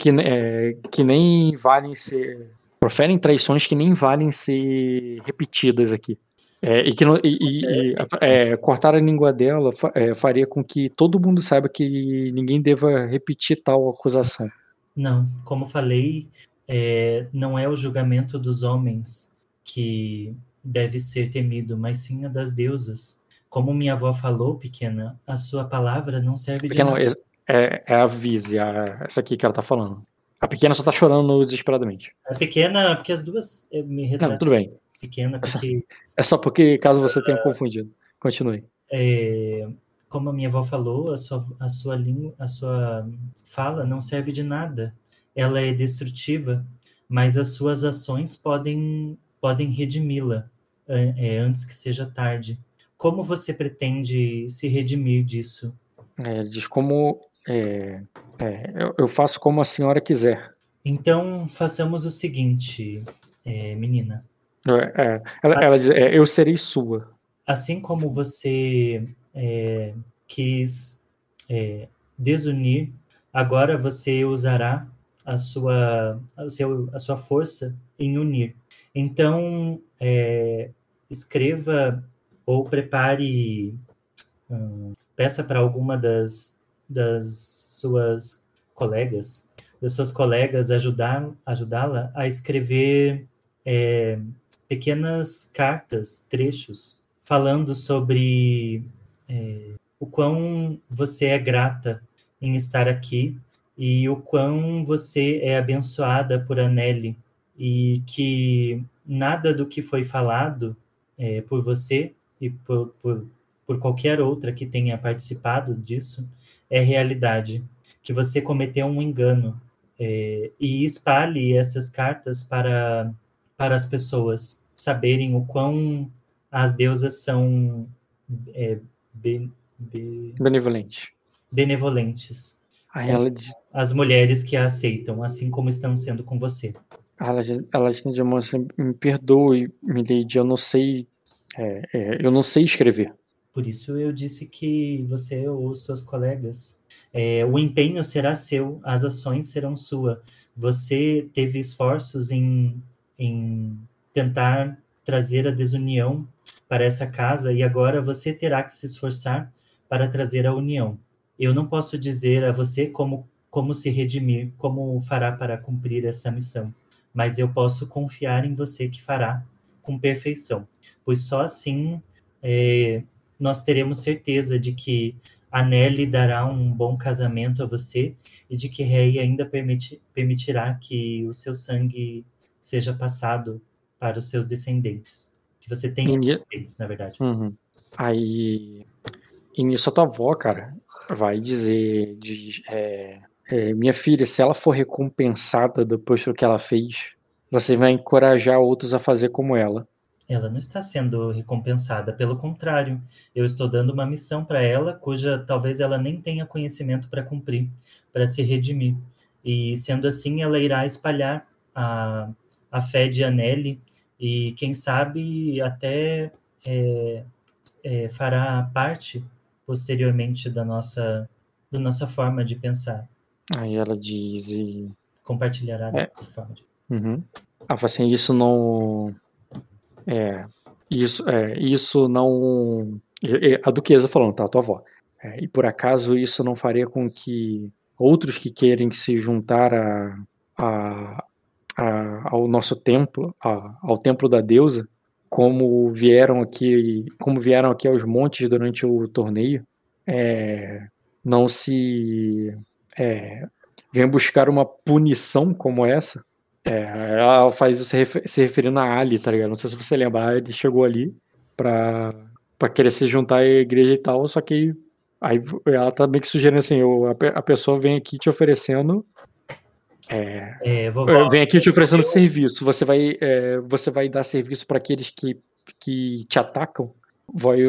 que nem valem ser. Proferem traições que nem valem ser repetidas aqui. É, e que não, e, e é, cortar a língua dela é, faria com que todo mundo saiba que ninguém deva repetir tal acusação. Não, como falei, é, não é o julgamento dos homens que deve ser temido, mas sim a das deusas. Como minha avó falou, pequena, a sua palavra não serve pequena, de nada. É, é a Vise, essa aqui que ela tá falando. A pequena só tá chorando desesperadamente. A pequena, porque as duas eh, me retratam. Não, tudo bem pequena, porque. *laughs* É só porque, caso você tenha confundido. Continue. É, como a minha avó falou, a sua, a sua língua, a sua fala não serve de nada. Ela é destrutiva, mas as suas ações podem, podem redimi-la é, antes que seja tarde. Como você pretende se redimir disso? É, diz como é, é, eu, eu, faço como a senhora quiser. Então façamos o seguinte, é, menina. É, é, ela, assim, ela diz, é, eu serei sua. Assim como você é, quis é, desunir, agora você usará a sua, a, seu, a sua força em unir. Então, é, escreva ou prepare, hum, peça para alguma das, das suas colegas, das suas colegas ajudar ajudá-la a escrever pequenas cartas, trechos, falando sobre é, o quão você é grata em estar aqui e o quão você é abençoada por Anneli e que nada do que foi falado é, por você e por, por, por qualquer outra que tenha participado disso é realidade, que você cometeu um engano é, e espalhe essas cartas para para as pessoas saberem o quão as deusas são é, be, be, benevolente. benevolentes. Diz... As mulheres que a aceitam, assim como estão sendo com você. Ela, ela estende a mão assim, me perdoe, Milady, eu não sei, é, é, eu não sei escrever. Por isso eu disse que você ou suas colegas, é, o empenho será seu, as ações serão sua. Você teve esforços em em tentar trazer a desunião para essa casa e agora você terá que se esforçar para trazer a união. Eu não posso dizer a você como como se redimir, como fará para cumprir essa missão, mas eu posso confiar em você que fará com perfeição. pois só assim é, nós teremos certeza de que a Nelly dará um bom casamento a você e de que Rei ainda permiti permitirá que o seu sangue seja passado para os seus descendentes. Que você tenha descendentes, na verdade. Uhum. Aí, e nisso a tua avó, cara, vai dizer de, é, é, minha filha, se ela for recompensada depois do que ela fez, você vai encorajar outros a fazer como ela. Ela não está sendo recompensada, pelo contrário, eu estou dando uma missão para ela, cuja talvez ela nem tenha conhecimento para cumprir, para se redimir. E sendo assim, ela irá espalhar a, a fé de Anelli e, quem sabe, até é, é, fará parte posteriormente da nossa, da nossa forma de pensar. Aí ela diz e... Compartilhará é. forma de... Uhum. Ah, assim, isso não... É, isso, é, isso não... A Duquesa falando, tá, a tua avó. É, e por acaso isso não faria com que outros que querem se juntar a, a, a, ao nosso templo, a, ao templo da deusa, como vieram aqui, como vieram aqui aos montes durante o torneio, é, não se é, venha buscar uma punição como essa. É, ela faz isso se referindo a Ali, tá ligado? Não sei se você lembra, ele chegou ali pra, pra querer se juntar à igreja e tal, só que aí ela tá meio que sugerindo assim, a pessoa vem aqui te oferecendo é, é, vovó, vem aqui te oferecendo eu... serviço. Você vai, é, você vai dar serviço para aqueles que, que te atacam. Vai,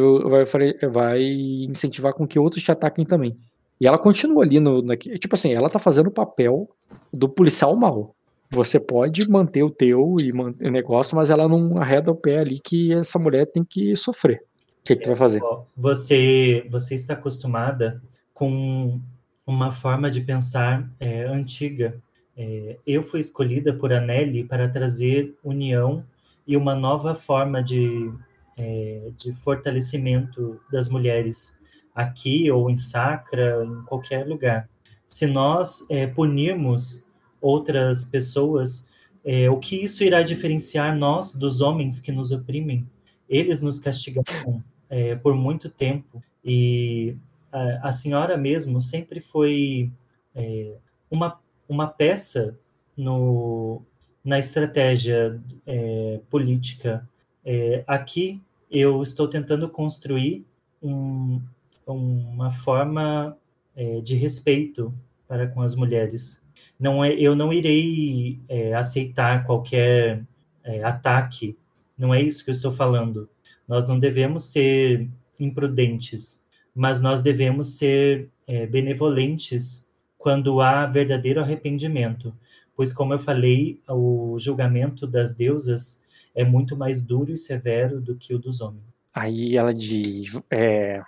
vai, vai incentivar com que outros te ataquem também. E ela continua ali no. Na, tipo assim, ela tá fazendo o papel do policial mal. Você pode manter o teu e manter o negócio, mas ela não arreda o pé ali que essa mulher tem que sofrer. O que, que tu vai fazer? Você, você está acostumada com uma forma de pensar é, antiga. É, eu fui escolhida por Anelli para trazer união e uma nova forma de, é, de fortalecimento das mulheres aqui ou em Sacra, em qualquer lugar. Se nós é, punirmos outras pessoas, é, o que isso irá diferenciar nós dos homens que nos oprimem? Eles nos castigaram é, por muito tempo e a, a, senhora mesmo sempre foi é, uma, uma peça no, na estratégia é, política. É, aqui eu estou tentando construir um, uma forma é, de respeito para com as mulheres. Não é, eu não irei é, aceitar qualquer é, ataque. Não é isso que eu estou falando. Nós não devemos ser imprudentes, mas nós devemos ser é, benevolentes quando há verdadeiro arrependimento. Pois, como eu falei, o julgamento das deusas é muito mais duro e severo do que o dos homens. Aí ela diz: é,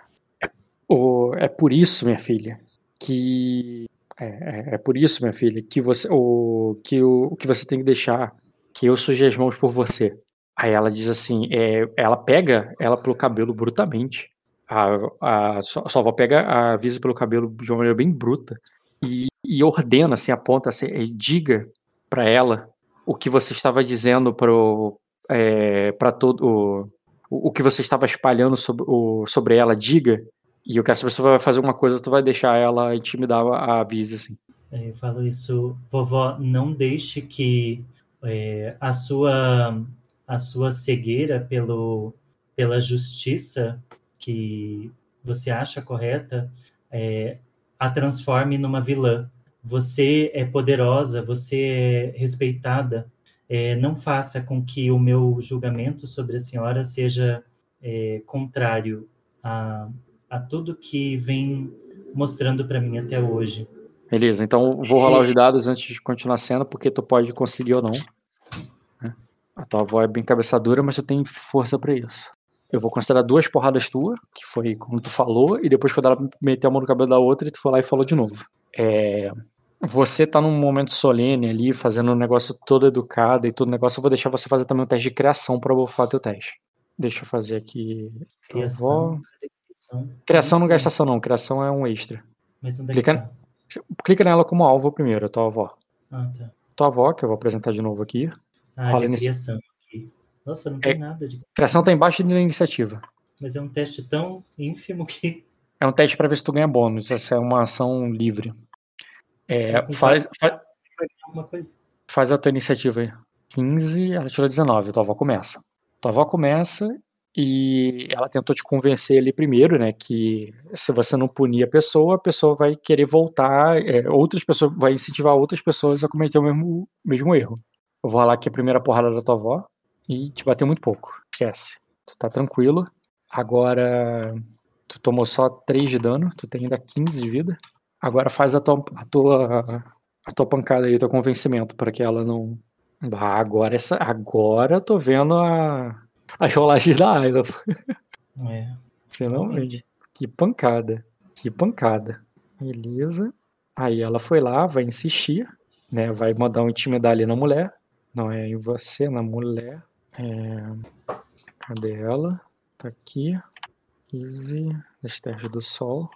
é por isso, minha filha, que é, é, é, por isso, minha filha, que você o que o, que você tem que deixar que eu sujei as mãos por você. Aí ela diz assim, é, ela pega ela pelo cabelo brutamente. A, a sua avó pega a Visa pelo cabelo de uma maneira bem bruta e, e ordena, assim, aponta, assim, diga para ela o que você estava dizendo pro é, para todo o, o que você estava espalhando sobre, o, sobre ela, diga e eu quero se você vai fazer uma coisa, tu vai deixar ela intimidar a Vise, assim. É, eu falo isso, vovó, não deixe que é, a sua a sua cegueira pelo, pela justiça que você acha correta é, a transforme numa vilã. Você é poderosa, você é respeitada. É, não faça com que o meu julgamento sobre a senhora seja é, contrário a, a tudo que vem mostrando para mim até hoje. Beleza, então vou rolar os dados antes de continuar a cena, porque tu pode conseguir ou não. Né? A tua avó é bem cabeçadura, mas tu tem força para isso. Eu vou considerar duas porradas tuas, que foi como tu falou, e depois quando ela meteu a mão no cabelo da outra, e tu foi lá e falou de novo. É, você tá num momento solene ali, fazendo um negócio todo educado e todo negócio, eu vou deixar você fazer também um teste de criação para o teu teste. Deixa eu fazer aqui. Criação. Avó. Criação. Criação não gasta ação, não. Criação é um extra. Mas onde é clica, tá? clica nela como alvo primeiro, a tua avó. Ah, tá. Tua avó, que eu vou apresentar de novo aqui. Ah, Rola de criação. Nossa, não tem é, nada de. Criação tá embaixo da iniciativa. Mas é um teste tão ínfimo que. É um teste para ver se tu ganha bônus. Essa é uma ação livre. É, é faz, faz, faz a tua iniciativa aí. 15, ela tirou 19, tua avó começa. Tua avó começa e ela tentou te convencer ali primeiro, né, que se você não punir a pessoa, a pessoa vai querer voltar, é, outras pessoas, vai incentivar outras pessoas a cometer o mesmo, mesmo erro. Eu vou rolar aqui a primeira porrada da tua avó e te bateu muito pouco, esquece. Tu tá tranquilo. Agora, tu tomou só 3 de dano, tu tem ainda 15 de vida. Agora faz a tua, a tua, a tua pancada aí, o teu convencimento, para que ela não... Bah, agora, essa, agora eu tô vendo a as rolagens da Ayla. É. Finalmente. Que pancada. Que pancada. Beleza. Aí ela foi lá, vai insistir, né? Vai mandar um intimidar ali na mulher. Não é em você, na mulher. É... Cadê ela? Tá aqui. Easy. Desterro do sol.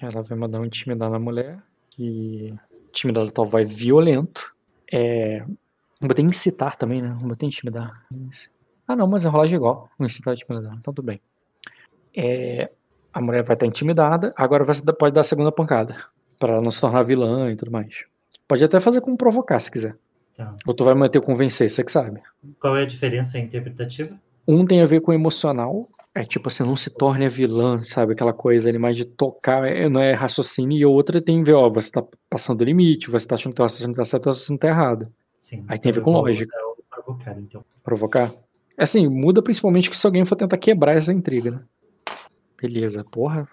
Ela vai mandar um intimidar na mulher. E intimidar do tal vai violento. É. Botei incitar também, né? Não botei intimidar. Ah, não, mas é rolagem igual. Um incitar intimidar. Então tudo bem. É, a mulher vai estar intimidada. Agora você pode dar a segunda pancada. para ela não se tornar vilã e tudo mais. Pode até fazer como provocar, se quiser. Tá. Ou tu vai manter o convencer, você que sabe. Qual é a diferença interpretativa? Um tem a ver com emocional. É tipo assim, não se torne a vilã, sabe? Aquela coisa ali mais de tocar, é, não é raciocínio. E outra tem a ver, ó, você tá passando o limite, você tá achando que teu raciocínio tá certo, teu raciocínio tá errado. Sim. Aí tem a ver com lógica. Provocar, então. Provocar? Assim, muda principalmente que se alguém for tentar quebrar essa intriga, né? Beleza, porra.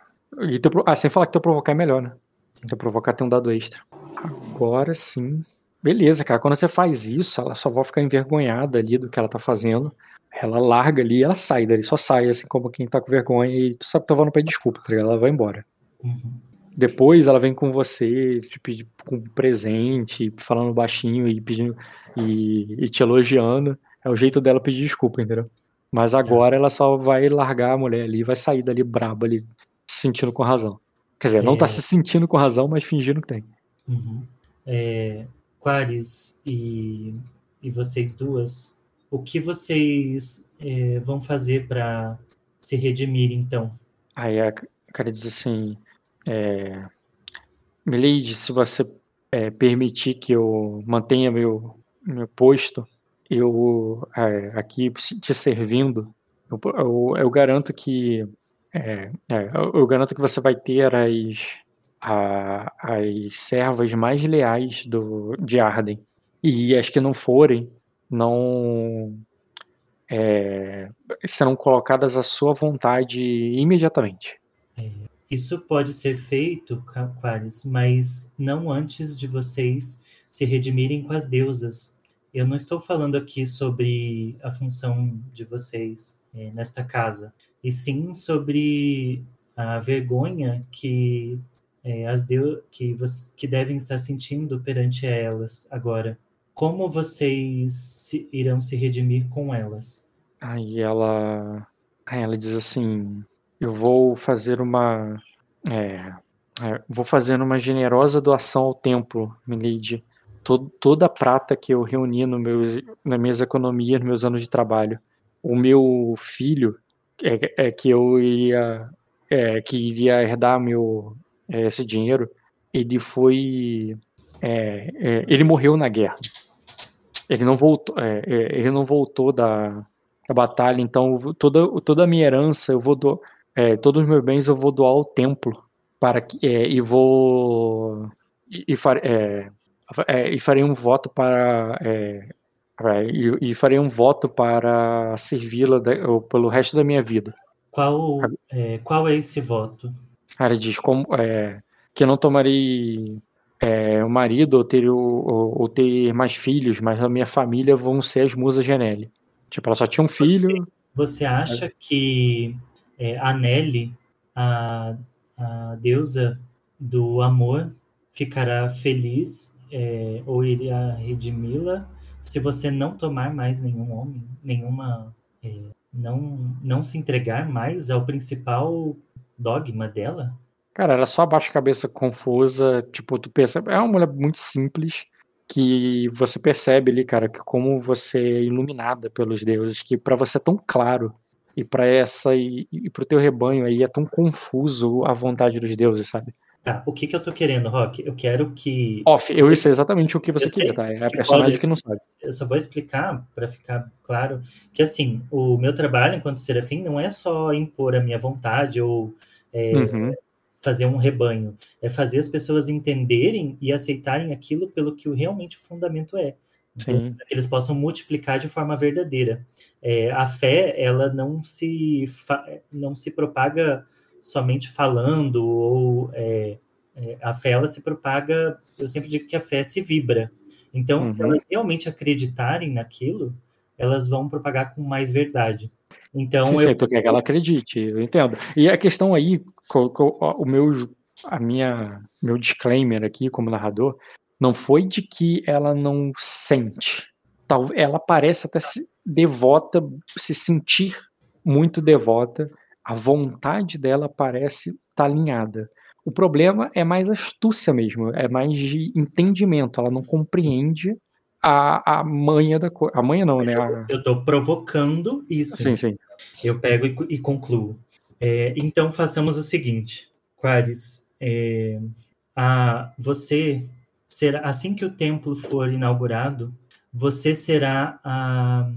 E teu, ah, sem falar que teu provocar é melhor, né? Sim. Teu provocar tem um dado extra. Agora sim. Beleza, cara. Quando você faz isso, ela só vai ficar envergonhada ali do que ela tá fazendo. Ela larga ali ela sai dali. Só sai, assim, como quem tá com vergonha. E tu sabe que avó não pede desculpa, tá ligado? Ela vai embora. Uhum. Depois ela vem com você, te pedir com um presente, falando baixinho e pedindo e, e te elogiando. É o jeito dela pedir desculpa, entendeu? Mas tá. agora é. ela só vai largar a mulher ali, vai sair dali braba ali, se sentindo com razão. Quer dizer, é... não tá se sentindo com razão, mas fingindo que tem. Uhum. É, Quares e, e vocês duas, o que vocês é, vão fazer para se redimir então? Aí a cara diz assim: é, Milady, se você é, permitir que eu mantenha meu, meu posto, eu é, aqui te servindo, eu, eu, eu garanto que é, é, eu garanto que você vai ter as, a, as servas mais leais do, de Arden. E as que não forem, não é, serão colocadas à sua vontade imediatamente. É, isso pode ser feito, Quares, mas não antes de vocês se redimirem com as deusas. Eu não estou falando aqui sobre a função de vocês é, nesta casa, e sim sobre a vergonha que é, as deu que, que devem estar sentindo perante elas agora. Como vocês se, irão se redimir com elas? Aí ela, aí ela diz assim: eu vou fazer uma, é, é, vou fazer uma generosa doação ao templo, Milady todo, toda a prata que eu reuni no meus, nas minhas economias, nos meus anos de trabalho. O meu filho, é, é que eu ia, é, que iria herdar meu, é, esse dinheiro, ele foi, é, é, ele morreu na guerra. Ele não voltou, ele não voltou da, da batalha, então toda, toda a minha herança eu vou do, todos os meus bens eu vou doar ao templo para que e vou e, e é, e farei um voto para é, e, e, farei um voto para servi-la pelo resto da minha vida. Qual é, qual é esse voto? Ela diz como é, que não tomarei é, o marido ou ter, ou, ou, ter mais filhos, mas a minha família vão ser as musas de Anelli. Tipo, ela só tinha um filho. Você, você acha que é, a Nelly, a, a deusa do amor, ficará feliz é, ou iria redimi-la se você não tomar mais nenhum homem, nenhuma. É, não, não se entregar mais ao principal dogma dela? Cara, ela só abaixa a cabeça confusa, tipo, tu pensa, é uma mulher muito simples, que você percebe ali, cara, que como você é iluminada pelos deuses, que para você é tão claro e para essa e, e pro teu rebanho aí é tão confuso a vontade dos deuses, sabe? Tá, o que que eu tô querendo, Rock? Eu quero que. Off, eu sei exatamente o que você queria, tá? É a personagem pode... que não sabe. Eu só vou explicar, para ficar claro, que assim, o meu trabalho enquanto serafim não é só impor a minha vontade ou é, uhum. fazer um rebanho, é fazer as pessoas entenderem e aceitarem aquilo pelo que realmente o fundamento é. Sim. que eles possam multiplicar de forma verdadeira. É, a fé, ela não se, não se propaga somente falando, ou é, é, a fé ela se propaga, eu sempre digo que a fé se vibra. Então, uhum. se elas realmente acreditarem naquilo, elas vão propagar com mais verdade. Então, sim, eu... tu quer que ela acredite, eu entendo. E a questão aí, o meu, a minha, meu disclaimer aqui como narrador, não foi de que ela não sente. Ela parece até se devota, se sentir muito devota a vontade dela parece estar tá alinhada. O problema é mais astúcia mesmo, é mais de entendimento. Ela não compreende a, a manha da coisa. A manha não, Mas né? A... Eu estou provocando isso. Sim, sim. Eu pego e, e concluo. É, então façamos o seguinte, Quares. É, a, você será assim que o templo for inaugurado, você será a,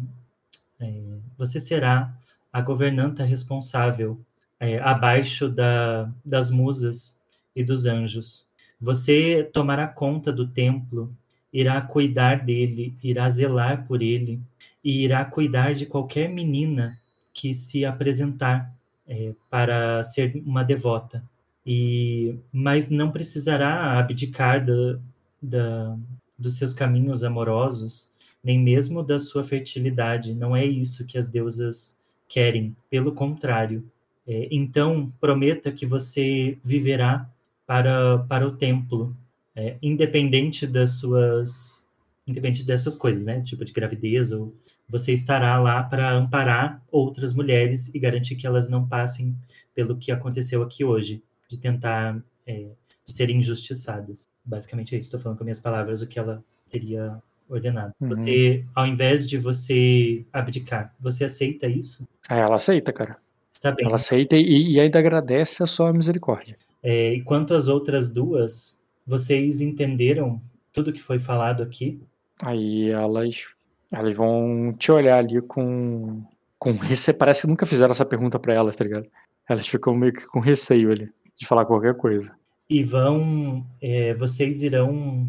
é, você será a governanta responsável é, abaixo da, das musas e dos anjos. Você tomará conta do templo, irá cuidar dele, irá zelar por ele e irá cuidar de qualquer menina que se apresentar é, para ser uma devota. E, mas não precisará abdicar da, da, dos seus caminhos amorosos, nem mesmo da sua fertilidade. Não é isso que as deusas querem, pelo contrário. É, então, prometa que você viverá para, para o templo, é, independente das suas. independente dessas coisas, né? Tipo de gravidez, ou você estará lá para amparar outras mulheres e garantir que elas não passem pelo que aconteceu aqui hoje, de tentar. É, de serem injustiçadas. Basicamente é isso. Estou falando com minhas palavras o que ela teria ordenado. Uhum. Você, ao invés de você abdicar, você aceita isso? É, ela aceita, cara. Está bem. Ela aceita e, e ainda agradece a sua misericórdia. É, e quanto às outras duas, vocês entenderam tudo que foi falado aqui? Aí elas, elas vão te olhar ali com, com receio. Parece que nunca fizeram essa pergunta para elas, tá ligado? Elas ficam meio que com receio ali de falar qualquer coisa. E vão, é, vocês irão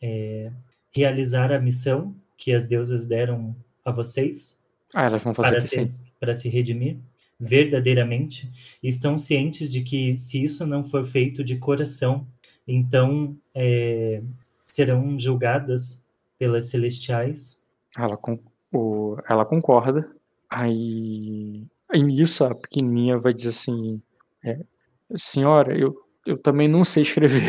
é, realizar a missão que as deusas deram a vocês? Ah, elas vão fazer para, se, sim. para se redimir verdadeiramente. Estão cientes de que se isso não for feito de coração, então é, serão julgadas pelas celestiais. Ela, com, o, ela concorda. Aí, aí nisso a pequenininha vai dizer assim: é, Senhora, eu, eu também não sei escrever.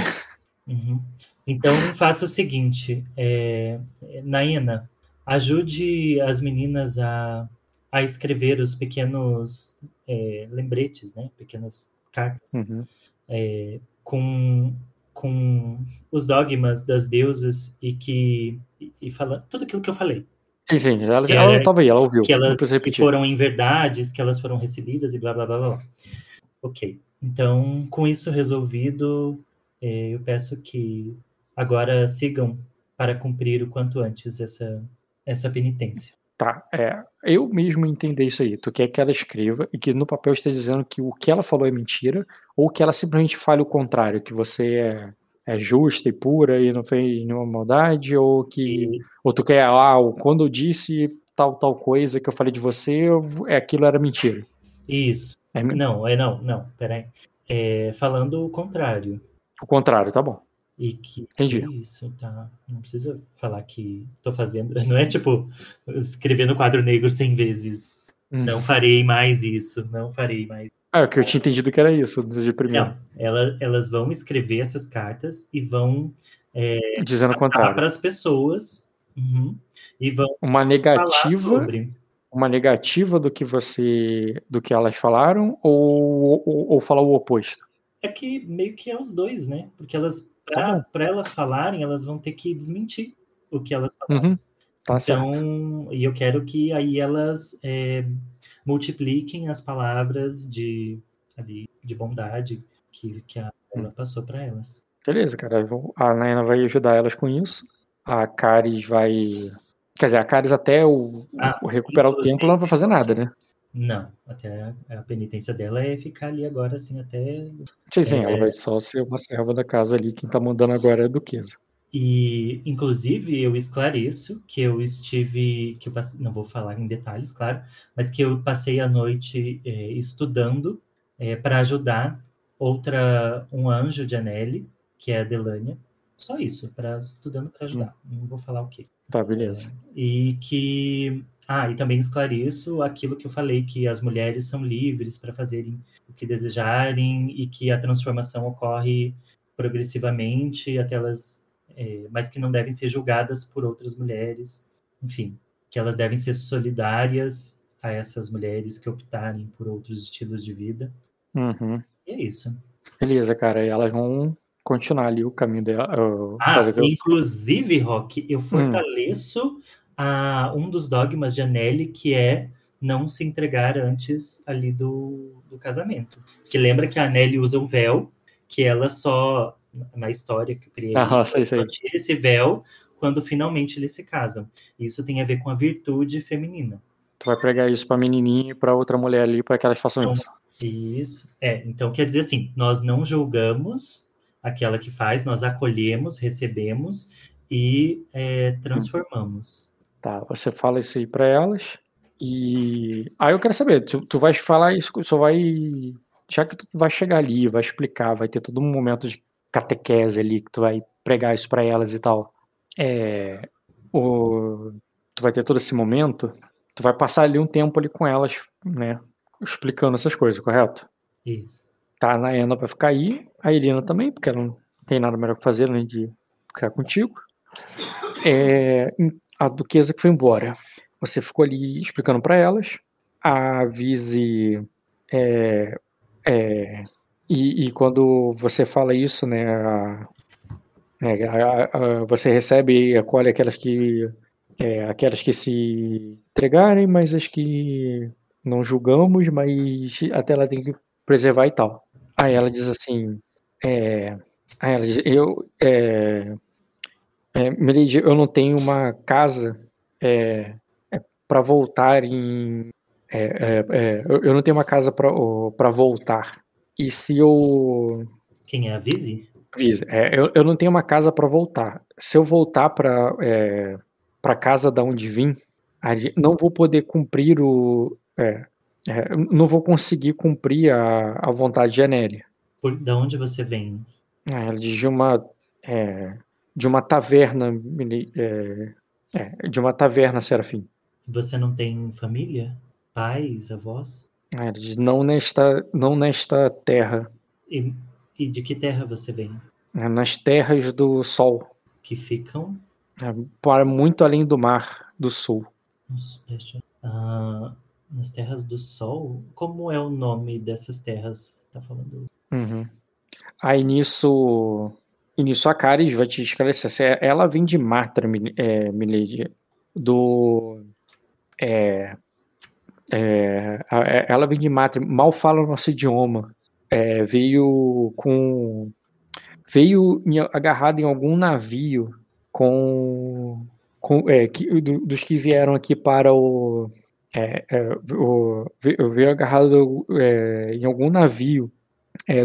Uhum. Então, faça o seguinte, é, Naina, ajude as meninas a, a escrever os pequenos é, lembretes, né? Pequenas cartas uhum. é, com, com os dogmas das deusas e que e, e fala tudo aquilo que eu falei. Sim, sim, ela, ela estava aí, ela ouviu. Que elas que foram em verdades, que elas foram recebidas e blá blá blá blá. Ok. Então, com isso resolvido, é, eu peço que agora sigam para cumprir o quanto antes essa, essa penitência. Tá, é, eu mesmo entender isso aí. Tu quer que ela escreva e que no papel esteja dizendo que o que ela falou é mentira, ou que ela simplesmente fale o contrário, que você é, é justa e pura e não fez nenhuma maldade, ou que. Ou tu quer, ah, quando eu disse tal, tal coisa que eu falei de você, eu, é, aquilo era mentira. Isso. É, não, é não, não, peraí. É, falando o contrário. O contrário, tá bom. E que Entendi. isso, tá? Não precisa falar que tô fazendo. *laughs* Não é tipo escrever no quadro negro 100 vezes. Hum. Não farei mais isso, não farei mais. Ah, é que eu tinha entendido que era isso, de primeiro. Não, ela, elas vão escrever essas cartas e vão é, dizendo o contrário para as pessoas uhum, e vão uma negativa uma negativa do que você do que elas falaram ou, ou, ou falar o oposto é que meio que é os dois né porque elas Tá para elas falarem, elas vão ter que desmentir. o que elas falaram. Uhum. Tá então, e eu quero que aí elas é, multipliquem as palavras de, ali, de bondade que, que a, ela passou para elas. Beleza, cara. A Naina vai ajudar elas com isso. A Caris vai. Quer dizer, a Caris até o, Ah, o recuperar o tempo, ela não vai fazer nada, né? Não, até a, a penitência dela é ficar ali agora, assim, até Sim, sim, É. ela vai só ser uma serva da casa ali. Quem tá mandando agora é a Duquesa. E, inclusive, eu esclareço que eu estive, que eu passei, não vou falar em detalhes, claro, mas que eu passei a noite é, estudando para ajudar outra, um anjo de Anneli, que é a Delânia. Só isso, pra, estudando para ajudar. Não vou falar o quê. Tá, beleza. E que. Ah, e também esclareço aquilo que eu falei, que as mulheres são livres para fazerem o que desejarem e que a transformação ocorre progressivamente até elas. é, mas que não devem ser julgadas por outras mulheres. Enfim, que elas devem ser solidárias a essas mulheres que optarem por outros estilos de vida. Uhum. E é isso. Beleza, cara. E elas vão continuar ali o caminho dela. uh, Ah, inclusive, Rock, eu fortaleço a, um dos dogmas de Anneli, que é não se entregar antes ali do, do casamento. Porque lembra que a Anneli usa o véu, que ela só, na história que eu criei, Ah, só tira esse véu quando finalmente eles se casam. Isso tem a ver com a virtude feminina. Tu vai pregar isso pra menininha e pra outra mulher ali pra que elas façam Então, isso. Isso. É, então quer dizer assim, nós não julgamos aquela que faz, nós acolhemos, recebemos e é, transformamos. Tá, você fala isso aí pra elas. E. Aí eu quero saber, tu, tu vai falar isso, só vai. Já que tu vai chegar ali, vai explicar, vai ter todo um momento de catequese ali, que tu vai pregar isso pra elas e tal. É. O, tu vai ter todo esse momento, tu vai passar ali um tempo ali com elas, né? Explicando essas coisas, correto? Isso. Tá, a Naena vai ficar aí, a Irina também, porque ela não tem nada melhor que fazer além de ficar contigo. É, a Duquesa que foi embora. Você ficou ali explicando pra elas. A Vise. É, é, e, e quando você fala isso, né? a- né, a- a- você recebe e acolhe aquelas que. é, aquelas que se entregarem, mas as que não julgamos, mas até ela tem que preservar e tal. Aí ela diz assim. É, aí ela diz, eu. É, é, Milady, eu não tenho uma casa é, para voltar em. é, é, é, eu- não tenho uma casa para voltar. E se eu. Quem é a Vise? Avisa, é, eu, eu não tenho uma casa para voltar. Se eu voltar para é, para casa da onde vim, não vou poder cumprir o. é, é, não vou conseguir cumprir a, a vontade de Anélia. Por, da onde você vem? Ah, ela diz de uma é, de uma taverna é, é, de uma taverna Serafim. Você não tem família? Pais, avós? Ah, diz não nesta não nesta terra, E, e de que terra você vem? é, nas terras do sol, Que ficam é, para muito além do mar do sul. ah, nas terras do sol? Como é o nome dessas terras? Tá falando? Uhum. Aí nisso, e nisso a Caris vai te esclarecer. É- Ela vem de Matra, é, Milady, do. É, é, é- ela vem de Matra, mal fala o nosso idioma. É, veio com. Veio agarrado em algum navio com. com é, que- do- dos que vieram aqui para o. É, é, o veio agarrado em algum navio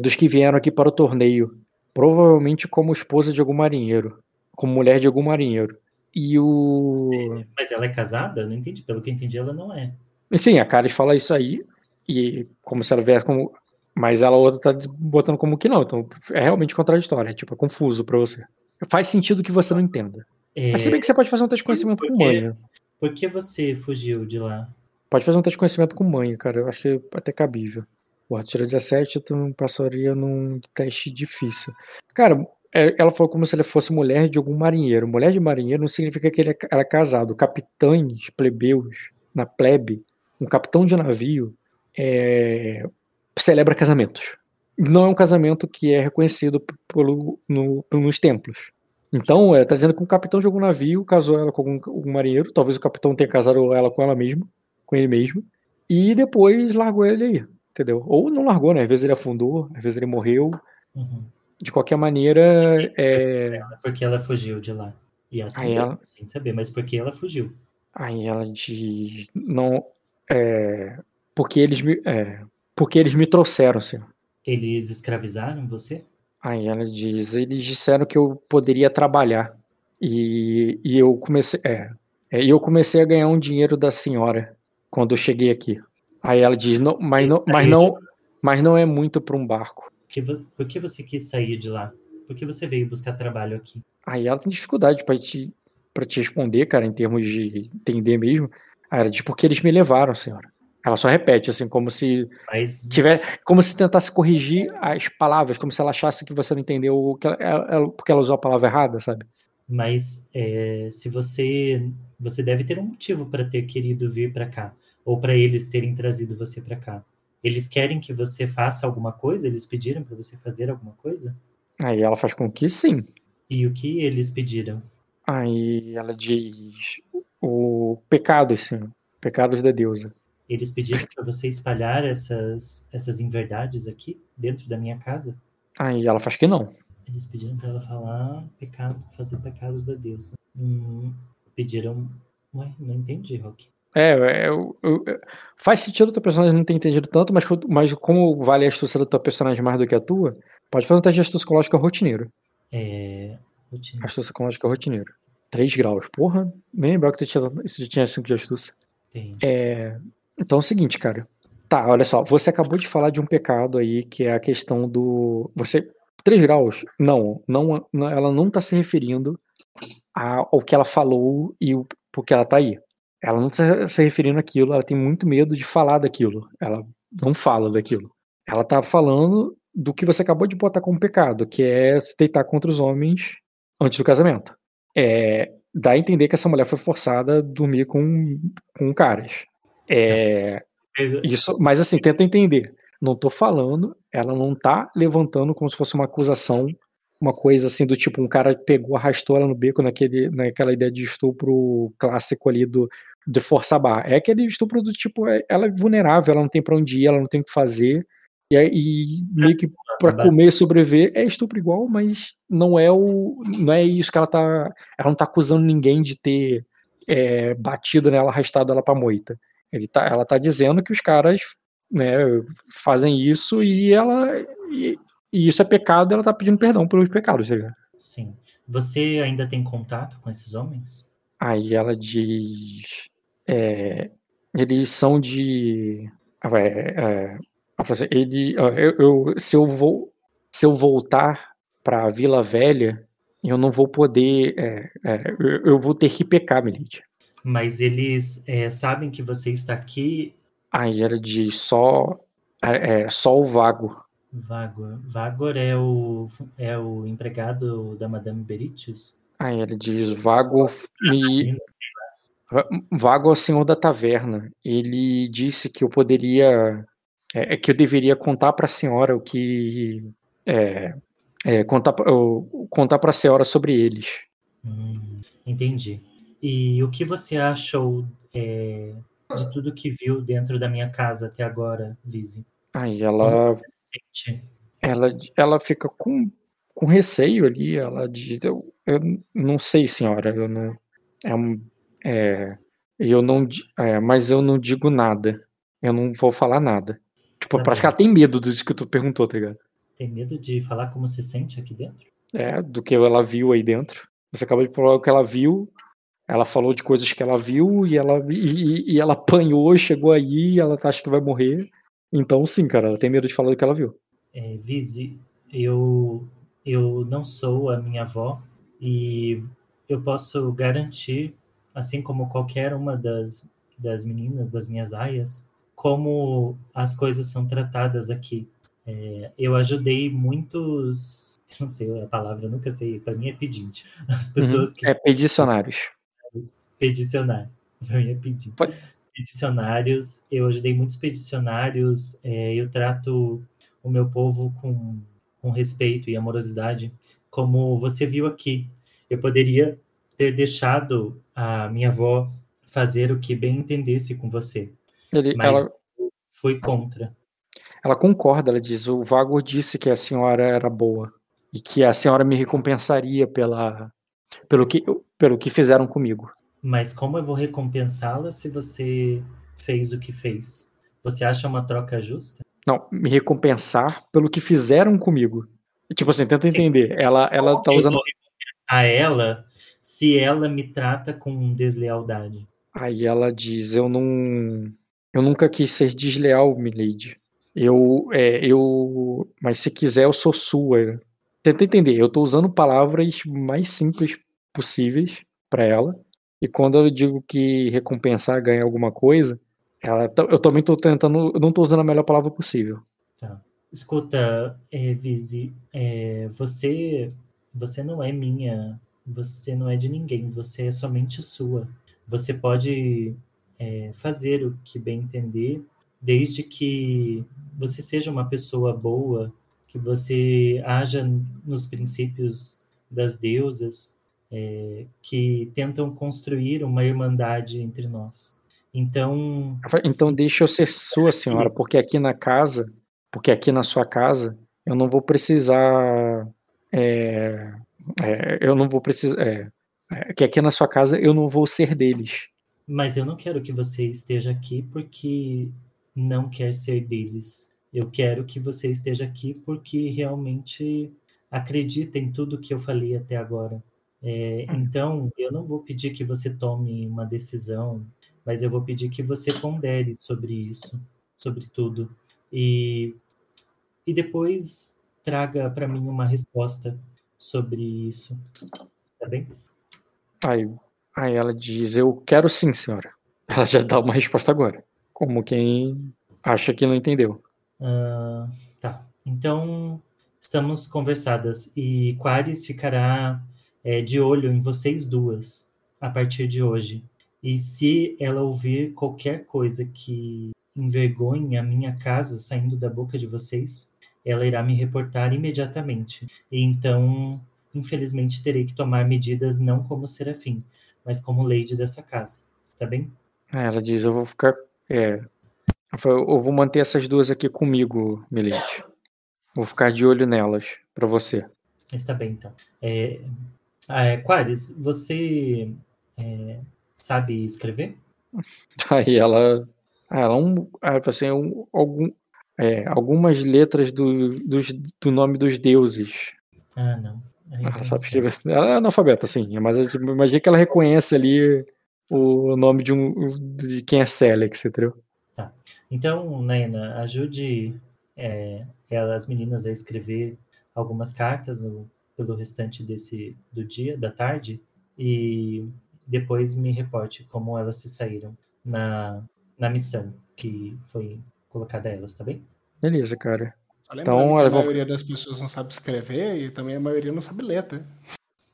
dos que vieram aqui para o torneio, provavelmente como esposa de algum marinheiro, como mulher de algum marinheiro. E o. Mas ela é casada? Não entendi. Pelo que eu entendi, ela não é. Sim, a Caris fala isso aí, e como se ela vier como. Mas ela outra tá botando como que não, então é realmente contraditório, é tipo, é confuso pra você. Faz sentido que você não entenda. É, Mas se bem que você pode fazer um teste de conhecimento com Porque- manha. Por que você fugiu de lá? Pode fazer um teste de conhecimento com manha, cara. Eu acho que é até cabível. Porra, tirou 17, tu passaria num teste difícil. Cara, é- ela falou como se ela fosse mulher de algum marinheiro. Mulher de marinheiro não significa que ele é ca- era casado. Capitães, plebeus, na plebe, um capitão de navio é, celebra casamentos. Não é um casamento que é reconhecido pelo, no- nos templos. Então, é, tá dizendo que o capitão jogou um navio, casou ela com algum, algum marinheiro, talvez o capitão tenha casado ela com ela mesma, com ele mesmo, e depois largou ele aí, entendeu? Ou não largou, né? Às vezes ele afundou, às vezes ele morreu. Uhum. De qualquer maneira, é... Porque ela fugiu de lá. E assim, Aí ela- sem saber, mas porque ela fugiu. Aí ela diz, não, é, porque eles me, é, porque eles me trouxeram, senhor. Eles escravizaram você? Aí ela diz, eles disseram que eu poderia trabalhar e, e eu comecei, é, é, e eu comecei a ganhar um dinheiro da senhora quando eu cheguei aqui. Aí ela diz, não, mas não, mas não, mas não é muito para um barco. Por que você quis sair de lá? Por que você veio buscar trabalho aqui? Aí ela tem dificuldade para te, para te responder, cara, em termos de entender mesmo. Aí ela diz, porque eles me levaram, senhora. Ela só repete, assim, como se Mas tiver, como se tentasse corrigir as palavras, como se ela achasse que você não entendeu o que ela, ela- porque ela usou a palavra errada, sabe? Mas é, se você você deve ter um motivo para ter querido vir para cá ou para eles terem trazido você para cá. Eles querem que você faça alguma coisa? Eles pediram para você fazer alguma coisa? Aí ela faz com que sim. E o que eles pediram? Aí ela diz o pecado, sim, pecados da deusa. Eles pediram para você espalhar essas essas inverdades aqui dentro da minha casa? Aí ela faz que não. Eles pediram para ela falar pecado, fazer pecados da deusa. Hum, pediram. Ué, não entendi, Rock. É, é, eu- eu- faz sentido o teu personagem não ter entendido tanto, mas, mas como vale a astúcia do teu personagem mais do que a tua, pode fazer um teste de astúcia psicológica rotineiro. É. rotina. Astúcia psicológica rotineiro. 3 graus. Porra, nem lembrava que tu tinha, isso tinha 5 de astúcia. Tem. Então é o seguinte, cara. Tá, olha só. Você acabou de falar de um pecado aí, que é a questão do. Você. 3 graus? Não, não, ela não tá se referindo ao que ela falou e o porque ela tá aí. Ela não tá se referindo àquilo, ela tem muito medo de falar daquilo. Ela não fala daquilo. Ela tá falando do que você acabou de botar como pecado, que é se deitar contra os homens antes do casamento. É, dá a entender que essa mulher foi forçada a dormir com, com caras. É, Pega- isso, mas assim, tenta entender. Não tô falando, ela não tá levantando como se fosse uma acusação, uma coisa assim do tipo, um cara pegou, arrastou ela no beco naquele, naquela ideia de estupro clássico ali do de força a barra. É aquele estupro do tipo, é- ela é vulnerável, ela não tem pra onde ir, ela não tem o que fazer. E, e meio que pra Basta- comer e sobreviver é estupro igual, mas não é o não é isso que ela tá, ela não tá acusando ninguém de ter é, batido nela, arrastado ela pra moita. Ele tá, ela tá dizendo que os caras né, fazem isso e ela. E, e isso é pecado, ela tá pedindo perdão pelos pecados, tá ligado? Sim. Você ainda tem contato com esses homens? Aí ela diz. É, eles são de. ah, é, ele, eu, eu- se, eu vou, se eu voltar pra Vila Velha, eu não vou poder. é, é, eu, vou ter que pecar, Melite. Mas eles é, sabem que você está aqui, Aí ela diz só. É, é, só o vago. Vagor. Vagor é o, é o empregado da Madame Beritius? Aí ele diz: Vago me. Vago é o senhor da taverna. Ele disse que eu poderia. É, é que eu deveria contar para a senhora o que. É, é, contar, contar para a senhora sobre eles. Hum, entendi. E o que você achou é, de tudo que viu dentro da minha casa até agora, Vise? Aí ela, se sente? ela, ela fica com, com receio ali. Ela diz: Eu, eu não sei, senhora. Eu não. É, um- é, eu não. é, mas eu não digo nada. Eu não vou falar nada. Tipo, Tá parece que ela tem medo do que tu perguntou, tá ligado? Tem medo de falar como se sente aqui dentro? É, do que ela viu aí dentro. Você acabou de falar o que ela viu. Ela falou de coisas que ela viu e ela, e, e- ela apanhou, chegou aí e ela acha que vai morrer. Então, sim, cara, ela tem medo de falar do que ela viu. É, Vise, eu, eu não sou a minha avó e eu posso garantir, assim como qualquer uma das, das meninas, das minhas aias, como as coisas são tratadas aqui. É, eu ajudei muitos, *laughs* eu não sei a palavra, eu nunca sei, para mim é pedinte. As pessoas que É pedicionários. Pedicionários. Eu ia pedir. Pode- Pedicionários. Eu ajudei muitos pedicionários. é, eu trato o meu povo com, com respeito e amorosidade, como você viu aqui. Eu poderia ter deixado a minha avó fazer o que bem entendesse com você, Ele, mas ela, fui contra. ela concorda, ela diz: o Vagor disse que a senhora era boa e que a senhora me recompensaria pela, pelo, que, pelo que fizeram comigo. Mas como eu vou recompensá-la se você fez o que fez? Você acha uma troca justa? Não, me recompensar pelo que fizeram comigo. Tipo assim, tenta Sim. entender. Ela, ela tá eu usando. vou recompensar ela se ela me trata com deslealdade. Aí ela diz: Eu não. Eu nunca quis ser desleal, Milady. Eu. É, eu. Mas se quiser, eu sou sua. Tenta entender. Eu tô usando palavras mais simples possíveis pra ela. E quando eu digo que recompensar ganha alguma coisa, ela, tá- eu também tô tentando. Eu não tô usando a melhor palavra possível. Escuta, é, Visi, é, você, você não é minha, você não é de ninguém, você é somente sua. Você pode é, fazer o que bem entender, desde que você seja uma pessoa boa, que você haja nos princípios das deusas, é, que tentam construir uma irmandade entre nós. Então, Então deixa eu ser sua senhora, porque aqui na casa, porque aqui na sua casa, eu não vou precisar. é, é, eu não vou precisar. É, é, que aqui na sua casa eu não vou ser deles. Mas eu não quero que você esteja aqui porque não quer ser deles. Eu quero que você esteja aqui porque realmente acredita em tudo que eu falei até agora. É, então, eu não vou pedir que você tome uma decisão, mas eu vou pedir que você pondere sobre isso, sobre tudo. E, e depois traga para mim uma resposta sobre isso. Tá bem? Aí, aí ela diz: Eu quero sim, senhora. *laughs* Ela já dá uma resposta agora. Como quem acha que não entendeu. Ah, tá. Então, estamos conversadas. E Quares ficará é, de olho em vocês duas a partir de hoje. E se ela ouvir qualquer coisa que envergonhe a minha casa saindo da boca de vocês, ela irá me reportar imediatamente. E então, infelizmente, terei que tomar medidas não como serafim, mas como lady dessa casa. Está bem? Aí ela diz: Eu vou ficar. É, eu vou manter essas duas aqui comigo, Milady. Vou ficar de olho nelas, pra você. Está bem, então. É, é, Quares, você é, sabe escrever? *laughs* Aí ela. ah, Ela um, ela fala assim, um, algum, é, algumas letras do, dos, do nome dos deuses. Ah, não. Eu Ela sabe escrever. Ela é analfabeta, sim. Mas tipo, imagina que ela reconhece ali o nome de, um, de quem é Celex, entendeu? Então, Naina, ajude é, ela, as meninas a escrever algumas cartas no- pelo restante desse do dia, da tarde, e depois me reporte como elas se saíram na, na missão que foi colocada a elas, tá bem? Beleza, cara. Então, que a vão- maioria das pessoas não sabe escrever e também a maioria não sabe ler, tá?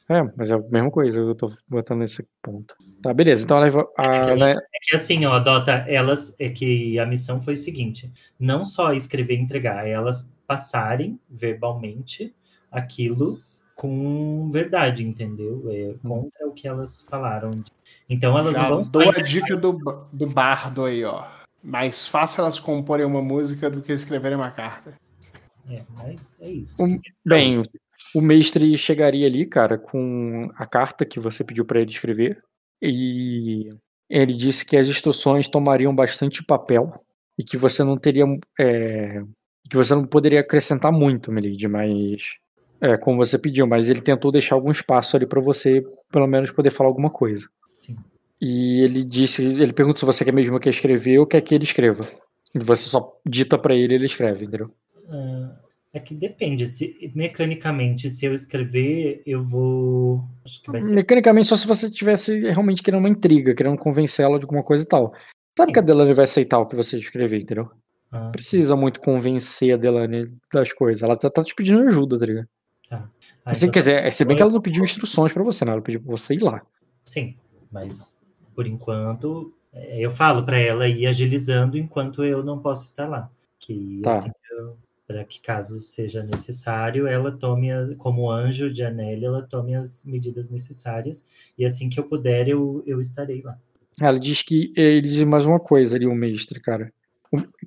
É, mas é a mesma coisa, eu tô botando nesse ponto. Tá, beleza. Então ela a- É né, que assim, ó, Dota, elas é que a missão foi o seguinte: não só escrever e entregar, é elas passarem verbalmente aquilo com verdade, entendeu? É contra o que elas falaram. Então elas Já não vão dou a dica do, do bardo aí, ó. Mais fácil elas comporem uma música do que escreverem uma carta. É, mas é isso. Um- Bem, o mestre chegaria ali, cara, com a carta que você pediu pra ele escrever. E ele disse que as instruções tomariam bastante papel e que você não teria. é, que você não poderia acrescentar muito, Melide, mas. É, como você pediu, mas ele tentou deixar algum espaço ali pra você, pelo menos, poder falar alguma coisa. Sim. E ele disse, ele pergunta se você quer mesmo que escrever ou quer que ele escreva. Você só dita pra ele, ele escreve, entendeu? Ah, é que depende. Se, mecanicamente, se eu escrever, eu vou. Acho que vai ser. Mecanicamente, só se você tivesse realmente querendo uma intriga, querendo convencer ela de alguma coisa e tal. Sabe Sim. que a Delane vai aceitar o que você escrever, entendeu? Ah, Precisa muito convencer a Delane das coisas. Ela tá, tá te pedindo ajuda, tá ligado? tá. Ah, Assim, então quer dizer, bom. se bem que ela não pediu instruções pra você, né? Ela pediu pra você ir lá. Sim, mas por enquanto é, eu falo para ela ir agilizando enquanto eu não posso estar lá. Que Tá. assim para que caso seja necessário, ela tome, a, como anjo de Anélia, ela tome as medidas necessárias e assim que eu puder, eu, eu estarei lá. Ela diz que ele diz mais uma coisa ali, o mestre, cara,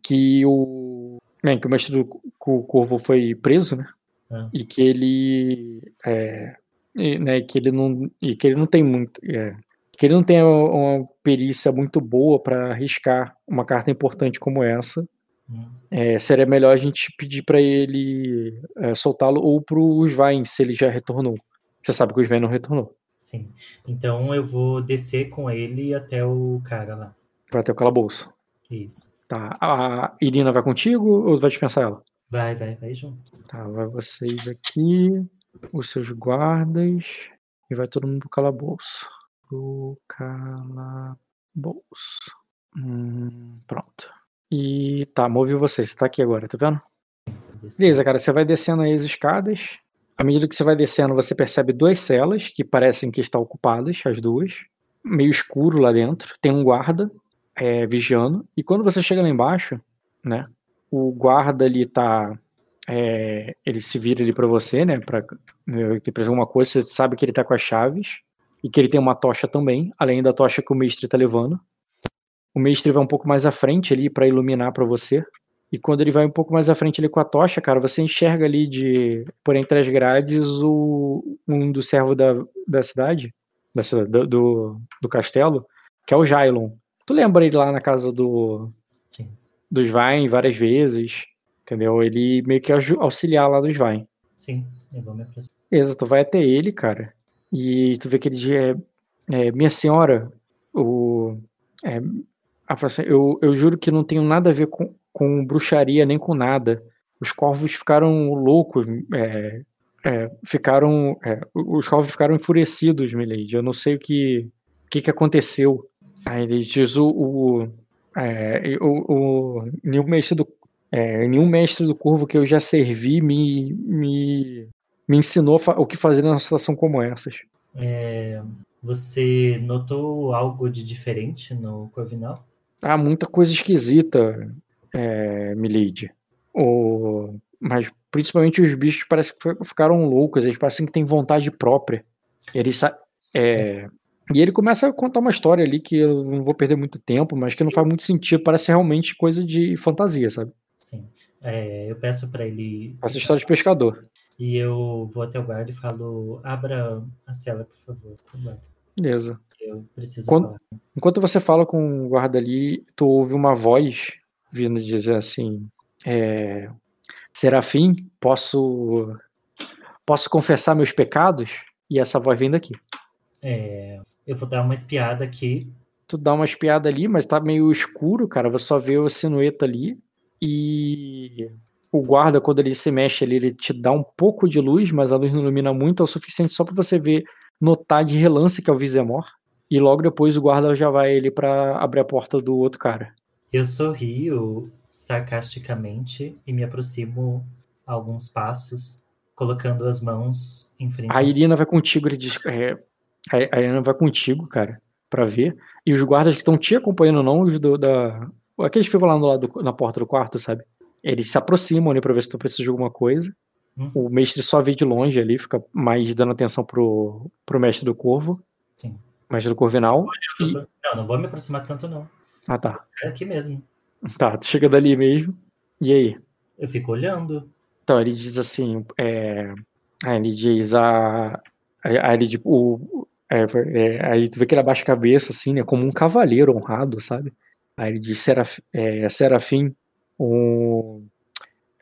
que o bem, que o mestre do Corvo foi preso, né? Ah. E que ele é, e, né, que ele não e que ele não tem muito é, que ele não tem uma perícia muito boa para arriscar uma carta importante como essa. Hum. É, seria melhor a gente pedir para ele é, soltá-lo ou pro Svain, se ele já retornou. Você sabe que o Svain não retornou. Sim. Então eu vou descer com ele até o cara lá. Vai até o calabouço. Isso. Tá. A Irina vai contigo ou vai dispensar ela? Vai, vai, vai junto. Tá, vai vocês aqui, os seus guardas, e vai todo mundo pro calabouço. Pro calabouço. Hum, pronto. E tá, move você, você tá aqui agora, tá vendo? Beleza, cara, você vai descendo aí as escadas. À medida que você vai descendo, você percebe duas celas que parecem que estão ocupadas, as duas. Meio escuro lá dentro. Tem um guarda é, vigiando. E quando você chega lá embaixo, né? O guarda ali tá. é, ele se vira ali pra você, né? Pra né, que precisa alguma coisa. Você sabe que ele tá com as chaves. E que ele tem uma tocha também, além da tocha que o mestre tá levando. O mestre vai um pouco mais à frente ali pra iluminar pra você. E quando ele vai um pouco mais à frente ali com a tocha, cara, você enxerga ali de por entre as grades o um do servo da, da cidade, da cidade do, do, do castelo, que é o Jailon. Tu lembra ele lá na casa do Sim. do Svain várias vezes, entendeu? Ele meio que auxiliar lá do Svain. Sim, eu vou me aproximar. Tu vai até ele, cara, e tu vê que ele diz, é, é, minha senhora, o, é, assim, eu, eu juro que não tenho nada a ver com, com bruxaria nem com nada. Os corvos ficaram loucos, é, é, ficaram, é, os corvos ficaram enfurecidos, Milady. Eu não sei o que, o que, que aconteceu. Aí ele diz o, o, é, o, o nenhum mestre do é, nenhum mestre do corvo que eu já servi me, me, me ensinou o que fazer numa situação como essas. É, você notou algo de diferente no Corvinal? Ah, muita coisa esquisita, é, Milady. O, mas principalmente os bichos parece que fi- ficaram loucos, eles parecem que têm vontade própria. Eles, sa- é, e ele começa a contar uma história ali que eu não vou perder muito tempo, mas que não faz muito sentido, parece realmente coisa de fantasia, sabe? Sim. É, eu peço para ele. Essa história de pescador. E eu vou até o guarda e falo: abra a cela, por favor. Beleza. Eu preciso Quando- falar. Enquanto você fala com o guarda ali, tu ouve uma voz vindo dizer assim: é, Serafim, posso posso confessar meus pecados? E essa voz vem daqui. É, eu vou dar uma espiada aqui. Tu dá uma espiada ali, mas tá meio escuro, cara. Você só vê a silhueta ali. E o guarda, quando ele se mexe ali, ele te dá um pouco de luz, mas a luz não ilumina muito, é o suficiente só pra você ver, notar de relance que é o Vizemor. E logo depois o guarda já vai ali pra abrir a porta do outro cara. Eu sorrio sarcasticamente e me aproximo alguns passos, colocando as mãos em frente. A Irina vai contigo, ele diz. é, a Irina vai contigo, cara, pra ver. E os guardas que estão te acompanhando, não os do, da. Aqueles que ficam lá no lado do- na porta do quarto, sabe? Eles se aproximam ali pra ver se tu precisa de alguma coisa. Hum. O mestre só vê de longe ali, fica mais dando atenção pro, pro mestre do corvo, Sim. mestre do corvinal. E- Não, não vou me aproximar tanto, não. Ah, tá. É aqui mesmo. Tá, tu chega dali mesmo. E aí? Eu fico olhando. Então, ele diz assim, é, aí ele diz a, aí ele diz, o, é, é, aí tu vê que ele abaixa a cabeça assim, né, como um cavaleiro honrado, sabe? Aí ele diz, Seraf, é, Serafim, o,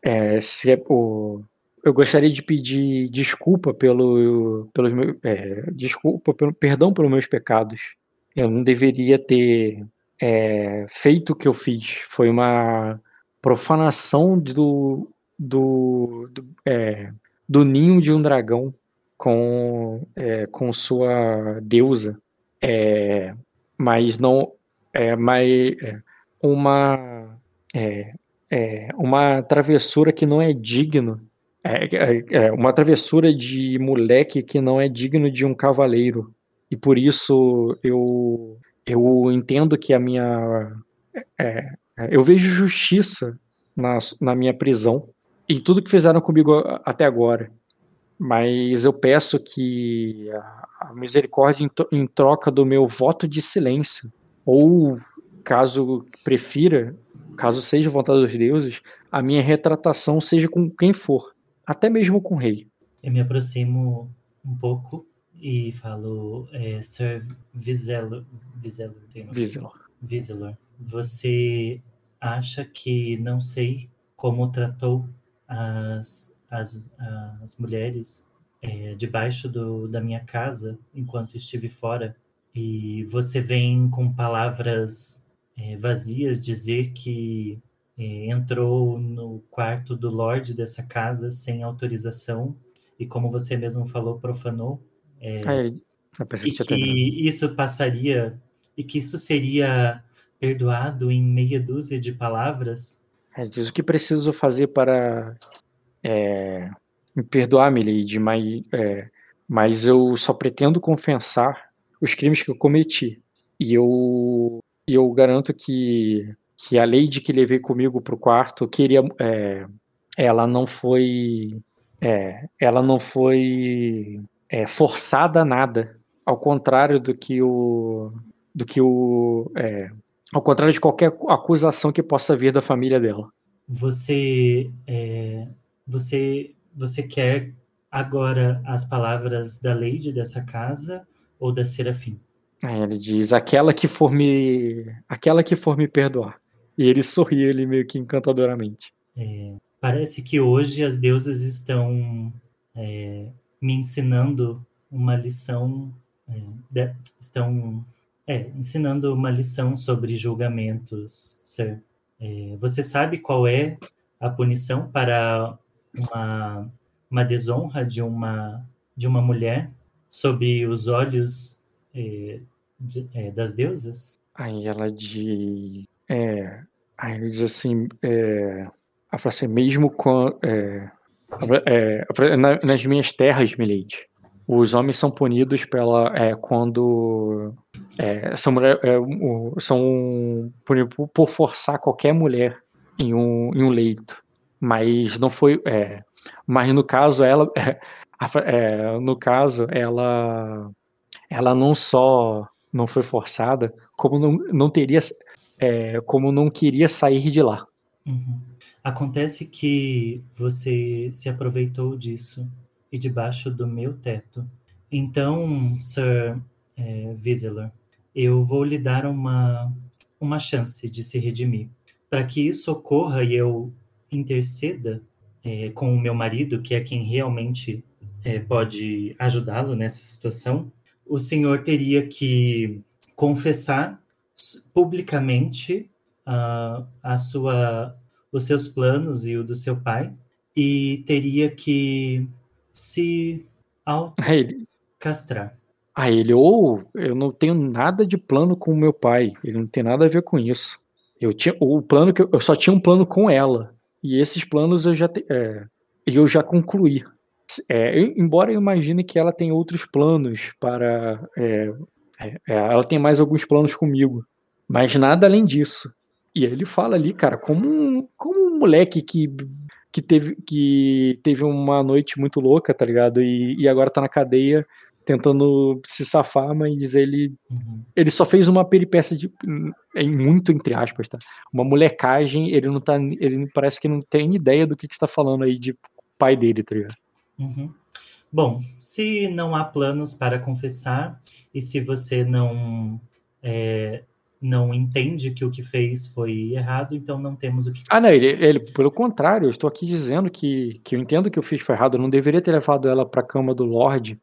é, se, é- o, eu gostaria de pedir desculpa pelo, pelos meus, é, desculpa, pelo, perdão pelos meus pecados. Eu não deveria ter é, feito o que eu fiz. Foi uma profanação do, do, do, é, do ninho de um dragão com, é, com sua deusa. Mas não. É, mas uma. É, é, uma travessura que não é digno. É, é, é, uma travessura de moleque que não é digno de um cavaleiro. E por isso eu, eu entendo que a minha. é, é, eu vejo justiça na, na minha prisão. e tudo que fizeram comigo até agora. Mas eu peço que a, misericórdia, em troca do meu voto de silêncio, ou caso prefira, caso seja vontade dos deuses, a minha retratação seja com quem for, até mesmo com o rei. Eu me aproximo um pouco e falo, é, Sir Vizelor, Vizelor, Vizelor, você acha que não sei como tratou as, as, as mulheres é, debaixo do, da minha casa enquanto estive fora? E você vem com palavras é, vazias dizer que é, entrou no quarto do Lorde dessa casa sem autorização e, como você mesmo falou, profanou. É, é e que isso passaria e que isso seria perdoado em meia dúzia de palavras. É, diz o que preciso fazer para é, me perdoar, Milady, mas, é, mas eu só pretendo confessar os crimes que eu cometi. E eu, eu garanto que, que a Lady que levei comigo para o quarto queria. É, ela não foi. É, ela não foi é, forçada a nada. Ao contrário do que o. Do que o. É, ao contrário de qualquer acusação que possa vir da família dela. Você. É, você. Você quer agora as palavras da Lady dessa casa ou da Serafim? Aí ele diz, aquela que for me. aquela que for me perdoar. E ele sorri ele meio que encantadoramente. É, parece que hoje as deusas estão é, me ensinando uma lição. É, de, estão é, ensinando uma lição sobre julgamentos, Sir. É, você sabe qual é a punição para uma, uma desonra de uma, de uma mulher sob os olhos é, de, é, das deusas? Aí ela de. É, aí ele diz assim. É, ela fala assim, mesmo com. É, é, nas minhas terras, Milady, os homens são punidos pela, é, quando. É, são, é, são punidos por forçar qualquer mulher em um, em um leito. Mas não foi. É, mas no caso, ela. *laughs* No caso, ela ela não só não foi forçada, como não, não teria, é, como não queria sair de lá. Uhum. Acontece que você se aproveitou disso e debaixo do meu teto. Então, Sir é, eu vou lhe dar uma, uma chance de se redimir. Para que isso ocorra e eu interceda é, com o meu marido, que é quem realmente é, pode ajudá-lo nessa situação, o senhor teria que confessar publicamente uh, a sua, os seus planos e o do seu pai e teria que se castrar. Ah, ele, ou oh, eu não tenho nada de plano com o meu pai, ele não tem nada a ver com isso. Eu tinha o plano que eu, eu só tinha um plano com ela e esses planos eu já te, é, eu já concluí. É, eu, embora eu imagine que ela tem outros planos para. É, é, é, ela tem mais alguns planos comigo, mas nada além disso. E aí ele fala ali, cara, como um, como um moleque que, que, teve, que teve uma noite muito louca, tá ligado? E, e agora tá na cadeia tentando se safar, mas ele uhum. ele só fez uma peripécia de em muito entre aspas, tá? Uma molecagem, ele não tá ele parece que não tem ideia do que que está falando aí de pai dele, tá ligado? Uhum. Bom, se não há planos para confessar e se você não é, não entende que o que fez foi errado, então não temos o que. Ah, não, ele, ele pelo contrário, eu estou aqui dizendo que, que eu entendo que eu fiz foi errado, eu não deveria ter levado ela para a cama do Lorde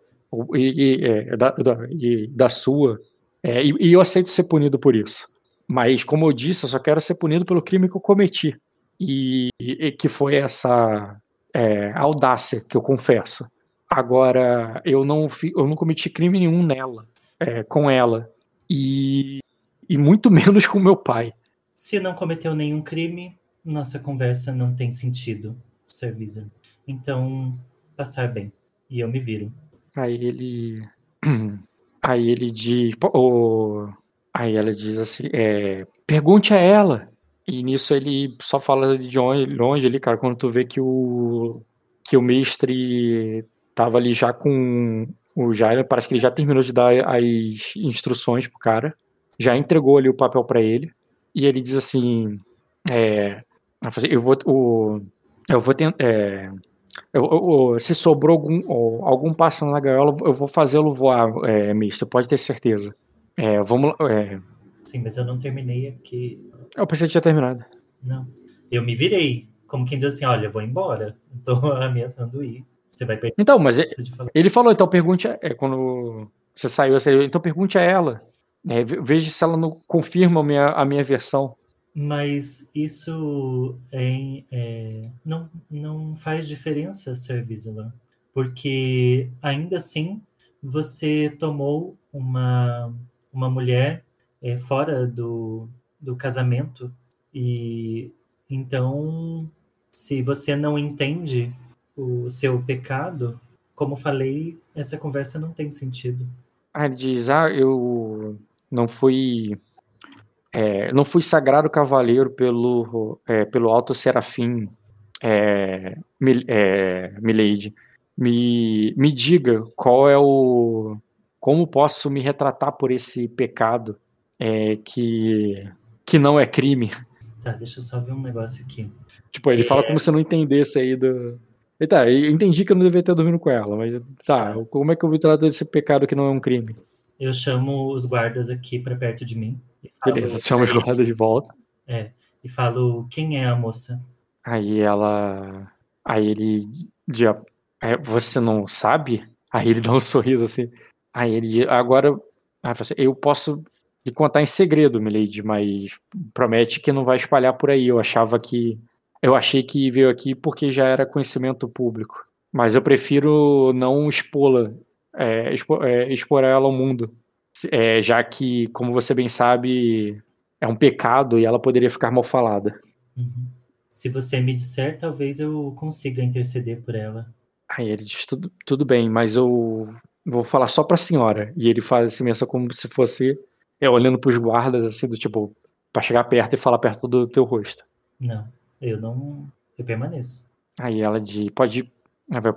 e, e, é, da, da, e da sua, é, e, e eu aceito ser punido por isso. Mas, como eu disse, eu só quero ser punido pelo crime que eu cometi. E, e que foi essa é, audácia, que eu confesso. Agora, eu não, eu não cometi crime nenhum nela, é, com ela. E, e muito *laughs* menos com meu pai. Se não cometeu nenhum crime, nossa conversa não tem sentido, Sir. Então, passar bem. E eu me viro. Aí ele. *clears throat* Aí ele diz. Oh, aí ela diz assim: é, pergunte a ela. E nisso ele só fala de longe ali, cara, quando tu vê que o que o mestre tava ali já com o Jairo, parece que ele já terminou de dar as instruções pro cara, já entregou ali o papel para ele, e ele diz assim, é, eu vou, o, eu vou tentar, é, eu, eu, se sobrou algum, algum pássaro na gaiola, eu vou fazê-lo voar, é, mestre, pode ter certeza. É, vamos, é... Sim, mas eu não terminei aqui. Eu pensei que tinha terminado. Não. Eu me virei, como quem diz assim, olha, eu vou embora. Tô ameaçando ir. Você vai perder. Então, mas ele falou, então pergunte, é, quando você saiu, então pergunte a ela. É, veja se ela não confirma a minha, a minha versão. Mas isso é, é, não, não faz diferença, Sir Vizela, porque ainda assim você tomou uma, uma mulher é, fora do, do casamento e então se você não entende o seu pecado, como falei, essa conversa não tem sentido. Ah, diz, ah, eu não fui é, não fui sagrado cavaleiro pelo, é, pelo alto serafim, é, é, Milady. Me, me diga qual é o. Como posso me retratar por esse pecado é, que, que não é crime? Tá, deixa eu só ver um negócio aqui. Tipo, ele fala como se não entendesse aí do. Tá, eu entendi que eu não deveria ter dormido com ela, mas tá, como é que eu vou tratar desse pecado que não é um crime? Eu chamo os guardas aqui para perto de mim. Falo, Beleza, *laughs* chama os guardas de volta. É, e falo, quem é a moça? Aí ela. Aí ele. De, é, você não sabe? Aí ele dá um *laughs* sorriso assim. Aí ele. Agora. Eu posso lhe contar em segredo, Milady, mas promete que não vai espalhar por aí. Eu achava que. Eu achei que veio aqui porque já era conhecimento público. Mas eu prefiro não expô-la é, expor, é, expor ela ao mundo. É, já que, como você bem sabe, é um pecado e ela poderia ficar mal falada. Uhum. Se você me disser, talvez eu consiga interceder por ela. Aí ele diz: tudo, tudo bem, mas eu vou falar só pra senhora. E ele faz assim, mesmo como se fosse é, olhando pros guardas, assim, do tipo, pra chegar perto e falar perto do teu rosto. Não, eu não. Eu permaneço. Aí ela diz: pode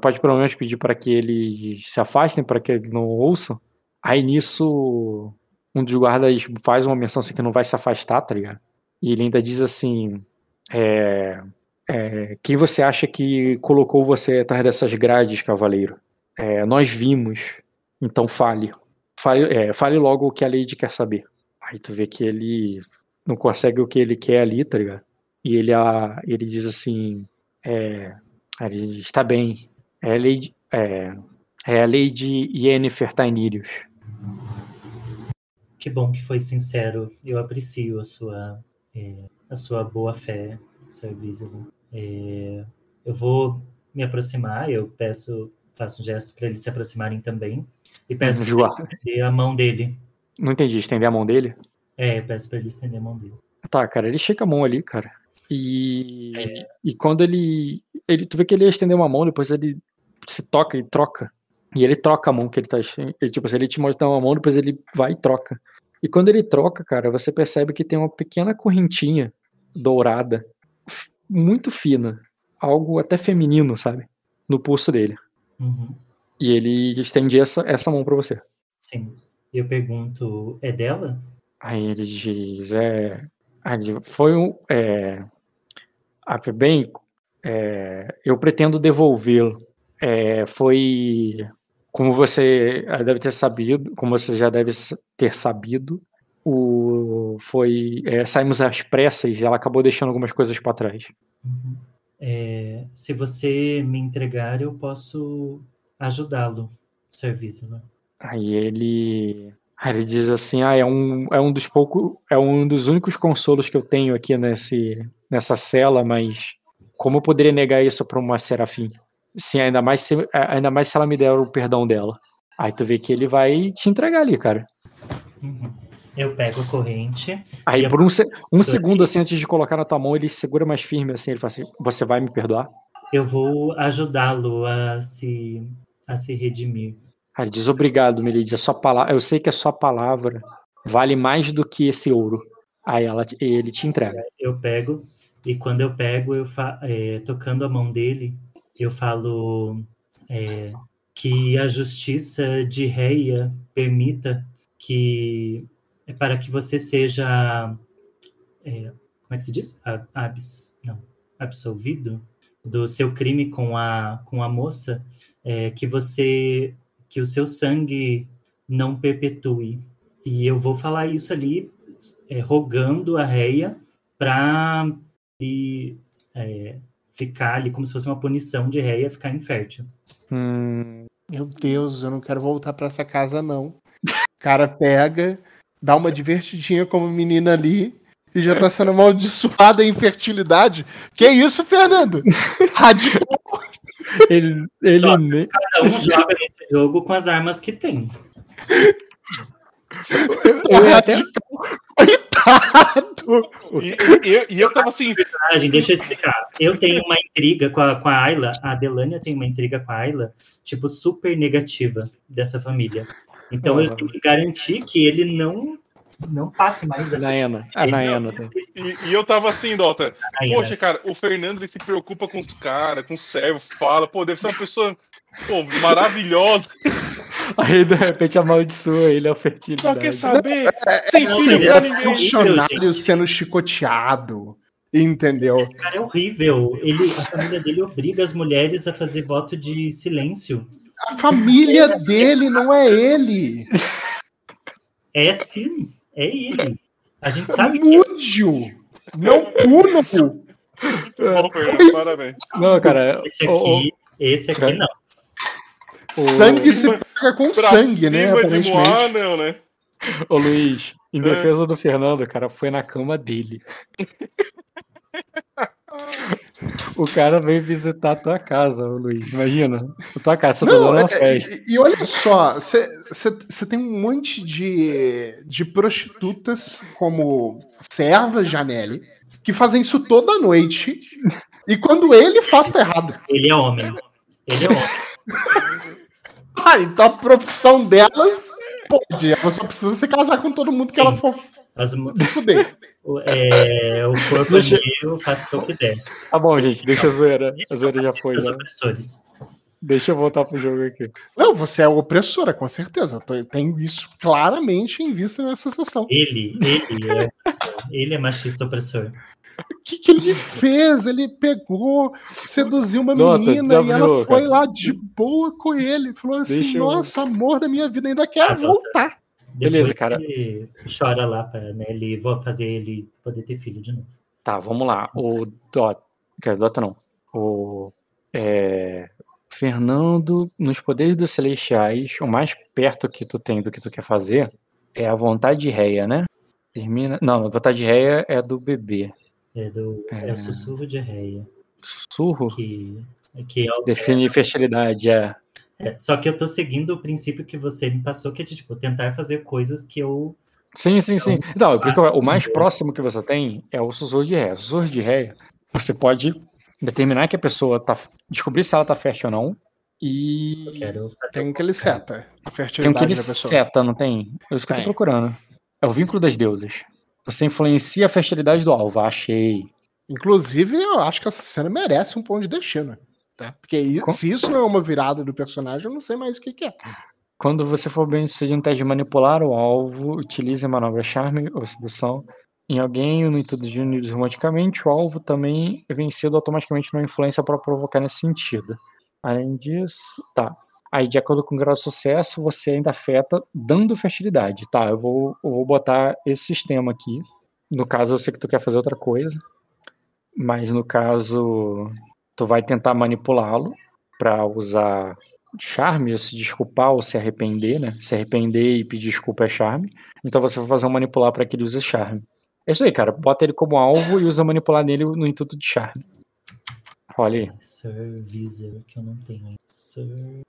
Pode pelo menos pedir para que eles se afastem, para que eles não ouçam. Aí nisso, um dos guardas faz uma menção assim que não vai se afastar, tá ligado? E ele ainda diz assim: é, é, Quem você acha que colocou você atrás dessas grades, cavaleiro? É, nós vimos, então fale. Fale, é, fale logo o que a Lady quer saber. Aí tu vê que ele não consegue o que ele quer ali, tá ligado? E ele, a, ele diz assim: é, ele está bem. É a de, é, é a de Yennefer Tainirius. Que bom que foi sincero. Eu aprecio a sua, é, a sua boa fé, Visible. É, eu vou me aproximar, eu peço, faço um gesto para eles se aproximarem também. E peço para estender a mão dele. Não entendi, estender a mão dele? É, peço para ele estender a mão dele. Tá, cara, ele chega a mão ali, cara. E, é. e quando ele, ele. Tu vê que ele ia estender uma mão, depois ele se toca e troca. E ele troca a mão que ele tá. Ele, tipo, se ele te mostra uma mão, depois ele vai e troca. E quando ele troca, cara, você percebe que tem uma pequena correntinha dourada, muito fina, algo até feminino, sabe? No pulso dele. Uhum. E ele estende essa, essa mão para você. Sim. Eu pergunto, é dela? Aí ele diz, é. Foi um. É, ah, bem, é, eu pretendo devolvê-lo. É, foi, como você deve ter sabido, como você já deve ter sabido, o, foi é, saímos às pressas e ela acabou deixando algumas coisas para trás. Uhum. É, se você me entregar, eu posso ajudá-lo, serviço. Né? Aí ele, aí ele diz assim, ah, é um, é um dos poucos, é um dos únicos consolos que eu tenho aqui nesse nessa cela, mas como eu poderia negar isso para uma serafim? Sim, ainda mais se, ainda mais se ela me der o perdão dela. Aí tu vê que ele vai te entregar ali, cara. Uhum. Eu pego a corrente. Aí por um, um segundo assim antes de colocar na tua mão, ele segura mais firme assim, ele fala assim: "Você vai me perdoar?" Eu vou ajudá-lo a se a se redimir. Ele diz: "Obrigado, a sua palavra, eu sei que a sua palavra vale mais do que esse ouro." Aí ela, ele te entrega. Eu pego, e quando eu pego, eu fa é, tocando a mão dele, eu falo é, que a justiça de Reia permita que é para que você seja é, como é que se diz? Abs, não, absolvido do seu crime com a com a moça, é, que você que o seu sangue não perpetue. E eu vou falar isso ali é, rogando a Reia para é, ficar ali como se fosse uma punição de Reia ficar infértil. Hum, Meu Deus, eu não quero voltar pra essa casa, não. O cara pega, dá uma divertidinha como menina ali e já tá sendo amaldiçoada a infertilidade. Que isso, Fernando? *laughs* Radical. ele, ele Ó. ne- Cada um joga nesse jogo com as armas que tem. eu ia até- Coitado. E, e- e- e eu tava assim, Personagem, deixa eu explicar. Eu tenho uma intriga com a, com a Ayla, a Delania tem uma intriga com a Ayla, tipo, super negativa dessa família. Então eu tenho que garantir que ele não, não passe mais a Naena. A Naena. tem. e, e eu tava assim, Dota. Poxa, cara, o Fernando ele se preocupa com os caras, com os servos, fala, pô, deve ser uma pessoa pô, maravilhosa. *laughs* Aí de repente amaldiçoa ele a Só quer fertilidade. saber, sem não, filho pra é ninguém. Funcionário sendo chicoteado. Entendeu? Esse cara é horrível. Ele, a família dele obriga as mulheres a fazer voto de silêncio. A família dele não é ele. É sim, é ele. A gente sabe que Múdio. Não puno. Muito bom, Fernando, parabéns. Não, cara. esse aqui, esse aqui não. o- Sangue se paga com Pra sangue, né? de. Moá, não, né? Ô Luiz, em É. defesa do Fernando, cara, foi na cama dele. *laughs* *laughs* O cara veio visitar a tua casa, Luiz. Imagina. A tua casa, você tá dando uma é- festa. e, e olha só, você tem um monte de, de prostitutas como servas Janelle que fazem isso toda noite. E quando ele faz, tá errado. Ele é homem. Ele é homem. *laughs* Ah, então a profissão delas pode. Ela só precisa se casar com todo mundo que Sim. ela for As *laughs* é, o corpo Deixa- é meu, eu faço o que eu quiser. Tá bom, gente, deixa a zoeira. A zoeira já foi, Os né? opressores. Deixa eu voltar pro jogo aqui. Não, você é opressora, com certeza. Tem isso claramente em vista nessa sessão. Ele, ele é opressor. *laughs* Ele é machista opressor. O que, que ele fez? Ele pegou, seduziu uma Nota, menina e ela foi cara. lá de boa com ele. Falou assim: Deixa eu- Nossa, amor da minha vida, ainda quero voltar. Beleza, cara. Ele chora lá para né, ele vou fazer ele poder ter filho de novo. Tá, vamos lá. O Dota. Quer Dota não. O. é, Fernando, nos poderes dos celestiais, o mais perto que tu tem do que tu quer fazer é a vontade réia, né? Termina. Não, a vontade réia é do bebê. É, do, é... É. o sussurro de Reia. Sussurro Que, que é o define fertilidade, é. É, só que eu tô seguindo o princípio que você me passou, que é de tipo, tentar fazer coisas que eu. Sim, sim, sim. Não, porque básico o mais próximo que você tem é o sussurro de ré. O sussurro de ré, você pode determinar que a pessoa tá. descobrir se ela tá fértil ou não. E eu quero fazer. Tem um que ele seta. A tem um fertilidade que ele seta, não tem? É isso que eu tô procurando. É o vínculo das deusas. Você influencia a fertilidade do alvo. Achei. Inclusive, eu acho que essa cena merece um ponto de destino. Tá? Porque Com- se isso não é uma virada do personagem, eu não sei mais o que, que é. Quando você for bem sucedido no teste de manipular o alvo, utilize a manobra charme ou sedução em alguém no intuito de unidos romanticamente, o alvo também é vencido automaticamente numa influência para provocar nesse sentido. Além disso, tá. Aí, de acordo com o grau de sucesso, você ainda afeta dando fertilidade. Tá, eu vou, eu vou botar esse sistema aqui. No caso, eu sei que tu quer fazer outra coisa. Mas no caso, tu vai tentar manipulá-lo para usar charme, ou se desculpar ou se arrepender, né? Se arrepender e pedir desculpa é charme. Então você vai fazer um manipular para que ele use charme. É isso aí, cara. Bota ele como alvo e usa manipular nele no intuito de charme. Olha aí. Sir Visor, que eu não tenho. Sir.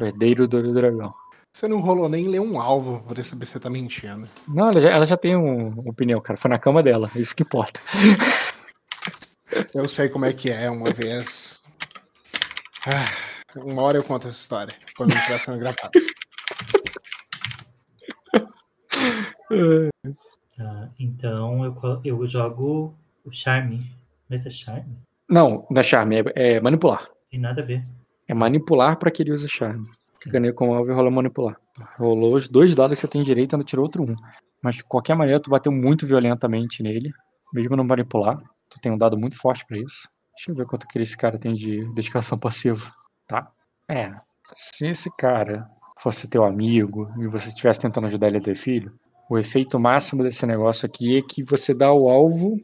herdeiro do dragão. Você não rolou nem ler um alvo pra saber se você tá mentindo. Não, ela já, ela já tem um, uma opinião, cara. Foi na cama dela. É isso que importa. *laughs* Eu sei como é que é uma vez. Ah, uma hora eu conto essa história. Quando não estiver sendo gravado. Tá, *laughs* então eu, eu jogo o charme. Mas é charme? Não, não é charme, é, é manipular. Tem nada a ver. É manipular pra que ele use charme. Sim. Ganhei com o alvo e rola manipular. Rolou os dois dados que você tem direito, ainda tirou outro um. Mas de qualquer maneira, tu bateu muito violentamente nele, mesmo no manipular. Tu tem um dado muito forte pra isso. Deixa eu ver quanto que esse cara tem de dedicação passiva. Tá? É. Se esse cara fosse teu amigo e você estivesse tentando ajudar ele a ter filho, o efeito máximo desse negócio aqui é que você dá ao alvo,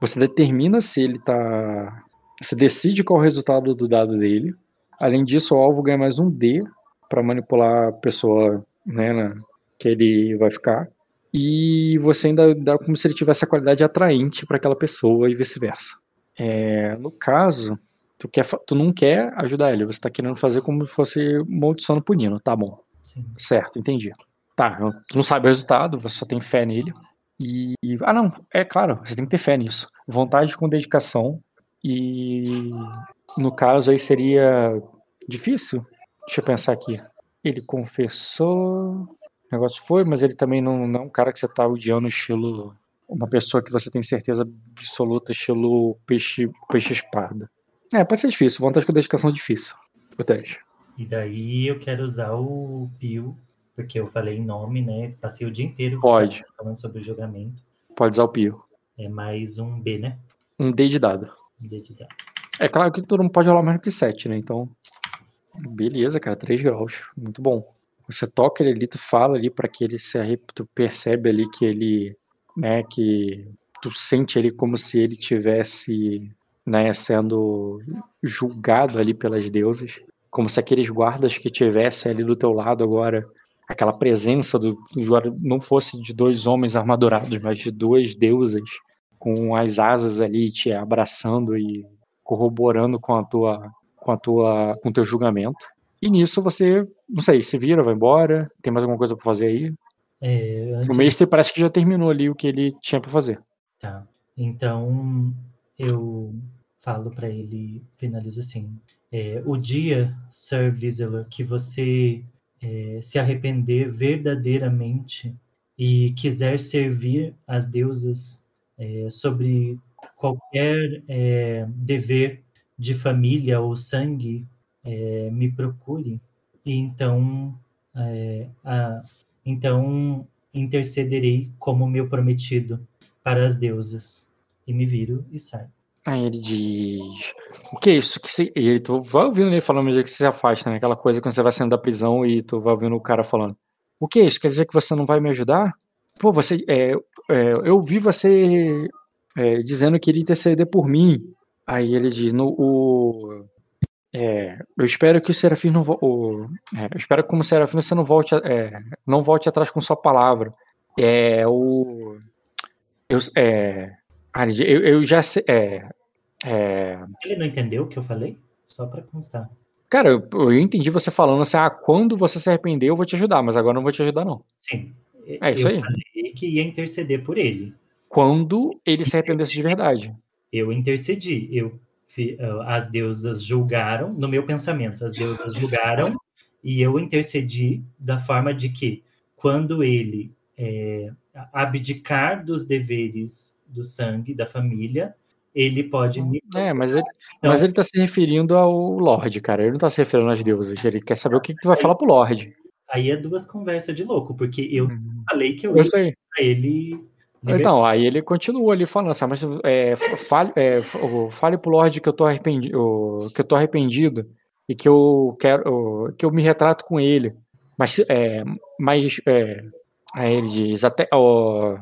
você determina se ele tá. Você decide qual é o resultado do dado dele. Além disso, o alvo ganha mais um D para manipular a pessoa né, na- que ele vai ficar. E você ainda dá como se ele tivesse a qualidade atraente para aquela pessoa e vice-versa. É, no caso, tu, quer, tu não quer ajudar ele, você tá querendo fazer como se fosse maldição punindo. Tá bom, Sim. certo, entendi. Tá, tu não sabe o resultado, você só tem fé nele. E. Ah, não, é claro, você tem que ter fé nisso. Vontade com dedicação. E. No caso aí seria difícil. Deixa eu pensar aqui. Ele confessou. O negócio foi, mas ele também não, não é um cara que você tá odiando, estilo. Uma pessoa que você tem certeza absoluta, estilo peixe, peixe espada. É, pode ser difícil. Vontade com dedicação é difícil. O teste. E daí eu quero usar o Pio, porque eu falei em nome, né? Passei o dia inteiro Pode. falando sobre o julgamento. Pode usar o pio. É mais um B, né? Um D de dado. Um D de dado. É claro que tu não pode rolar mais do que 7, né? Então. Beleza, cara, 3 graus. Muito bom. Você toca ele ali, tu fala ali pra que ele se arrep... Tu percebe ali que ele. Né, que. Tu sente ele como se ele tivesse. Né, sendo julgado ali pelas deusas. Como se aqueles guardas que tivessem ali do teu lado agora. Aquela presença do, não fosse de dois homens armadurados, mas de duas deusas com as asas ali te abraçando e corroborando com a tua com a tua com teu julgamento. E nisso você, não sei, se vira, vai embora, tem mais alguma coisa pra fazer aí? É, antes O mestre parece que já terminou ali o que ele tinha pra fazer. Tá. Então eu falo pra ele, finalizo assim. é, o dia, Sir Vizeler, que você é, se arrepender verdadeiramente e quiser servir as deusas é, sobre qualquer é, dever de família ou sangue, é, me procure. E então, é, a- então intercederei como meu prometido para as deusas. E me viro e saio. Aí ele diz: O que é isso? Que ele, tu vai ouvindo ele falando dia que você se afasta, né? Aquela coisa quando você vai saindo da prisão e tu vai ouvindo o cara falando: O que é isso? Quer dizer que você não vai me ajudar? Pô, você. É, é, eu vi você é, dizendo que iria interceder por mim. Aí ele diz: no, o, é, Eu espero que o Serafim não. O, é, eu espero que como Serafim você não volte, é, não volte atrás com sua palavra. É o. Eu, é, eu, eu já sei. É, é, Ele não entendeu o que eu falei? Só para constar. Cara, eu, eu entendi você falando assim, ah, quando você se arrepender eu vou te ajudar, mas agora não vou te ajudar não. Sim. É isso eu aí. falei que ia interceder por ele. Quando ele se arrependesse de verdade. Eu intercedi. Eu, as deusas julgaram, no meu pensamento, as deusas julgaram e eu intercedi da forma de que quando ele é, abdicar dos deveres do sangue, da família, ele pode me. É, mas ele, Então, mas ele tá se referindo ao Lorde, cara. Ele não tá se referindo às deusas. Ele quer saber o que, que tu vai falar pro Lorde. Aí é duas conversas de louco, porque eu Uhum. falei que eu Eu ia sei. ele. Então, aí ele continua ali falando assim, ah, mas é, fale, é, fale pro Lorde que eu tô arrependido, que eu tô arrependido e que eu quero, que eu me retrato com ele. Mas, é, mas é, aí ele diz até, ó,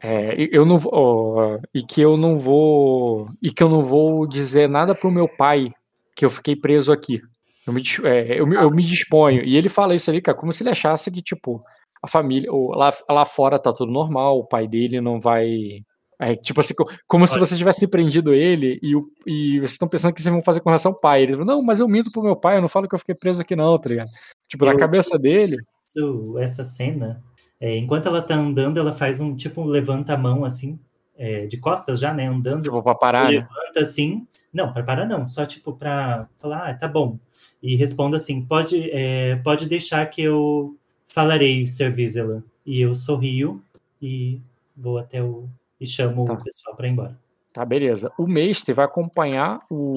é, e- eu não ó, e que eu não vou, e que eu não vou dizer nada pro meu pai que eu fiquei preso aqui. Eu me, é, eu, eu me disponho. E ele fala isso ali, cara, como se ele achasse que, tipo, a família, o- lá, lá fora tá tudo normal, o pai dele não vai. é, tipo assim, co- como se você tivesse prendido ele e, o, e vocês estão pensando que vocês vão fazer com relação ao pai. Ele falou, não, mas eu minto pro meu pai, eu não falo que eu fiquei preso aqui, não, tá ligado? Tipo, na Eu- cabeça dele. Isso- essa cena, é, enquanto ela tá andando, ela faz um tipo um levanta a mão assim, é, de costas já, né? Andando, Tipo, pra parar, né? levanta assim. Não, para parar não, só tipo pra falar, ah, tá bom. E responda assim: pode, é, pode deixar que eu falarei, Sir Vizela. E eu sorrio e vou até o. e chamo Tá. o pessoal pra ir embora. Tá, beleza. O mestre vai acompanhar o,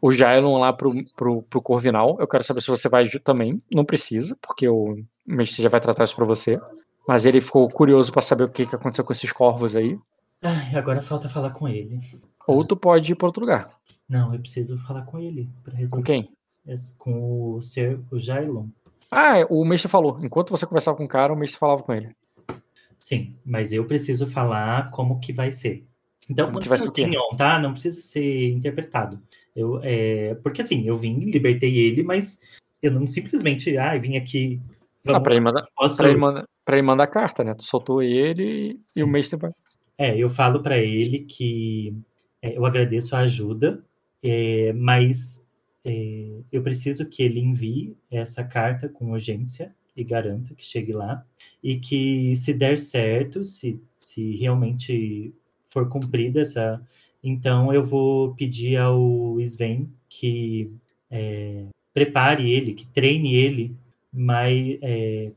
o Jailon lá pro, pro, pro Corvinal. Eu quero saber se você vai também. Não precisa, porque o mestre já vai tratar isso pra você. Mas ele ficou curioso pra saber o que, que aconteceu com esses corvos aí. Ai, agora falta falar com ele. Ou tu pode ir pra outro lugar. Não, eu preciso falar com ele pra Com resolver. quem? esse- Com o ser o Jailon. Ah, é, o mestre falou. Enquanto você conversava com o cara, o mestre falava com ele. Sim, mas eu preciso falar como que vai ser. Então, Como não que vai precisa ser o ser quê? em on, tá? Não precisa ser interpretado. Eu, é, porque assim, eu vim, libertei ele, mas eu não simplesmente, ah, vim aqui. Ah, Vamos, pra ele, mandar, posso, pra, ele mandar, pra ele mandar carta, né? Tu soltou ele Sim. e o mestre vai. É, eu falo para ele que é, eu agradeço a ajuda, é, mas eu preciso que ele envie essa carta com urgência e garanta que chegue lá. E que se der certo, se, se realmente for cumprida essa. Então eu vou pedir ao Sven que é, prepare ele, que treine ele mas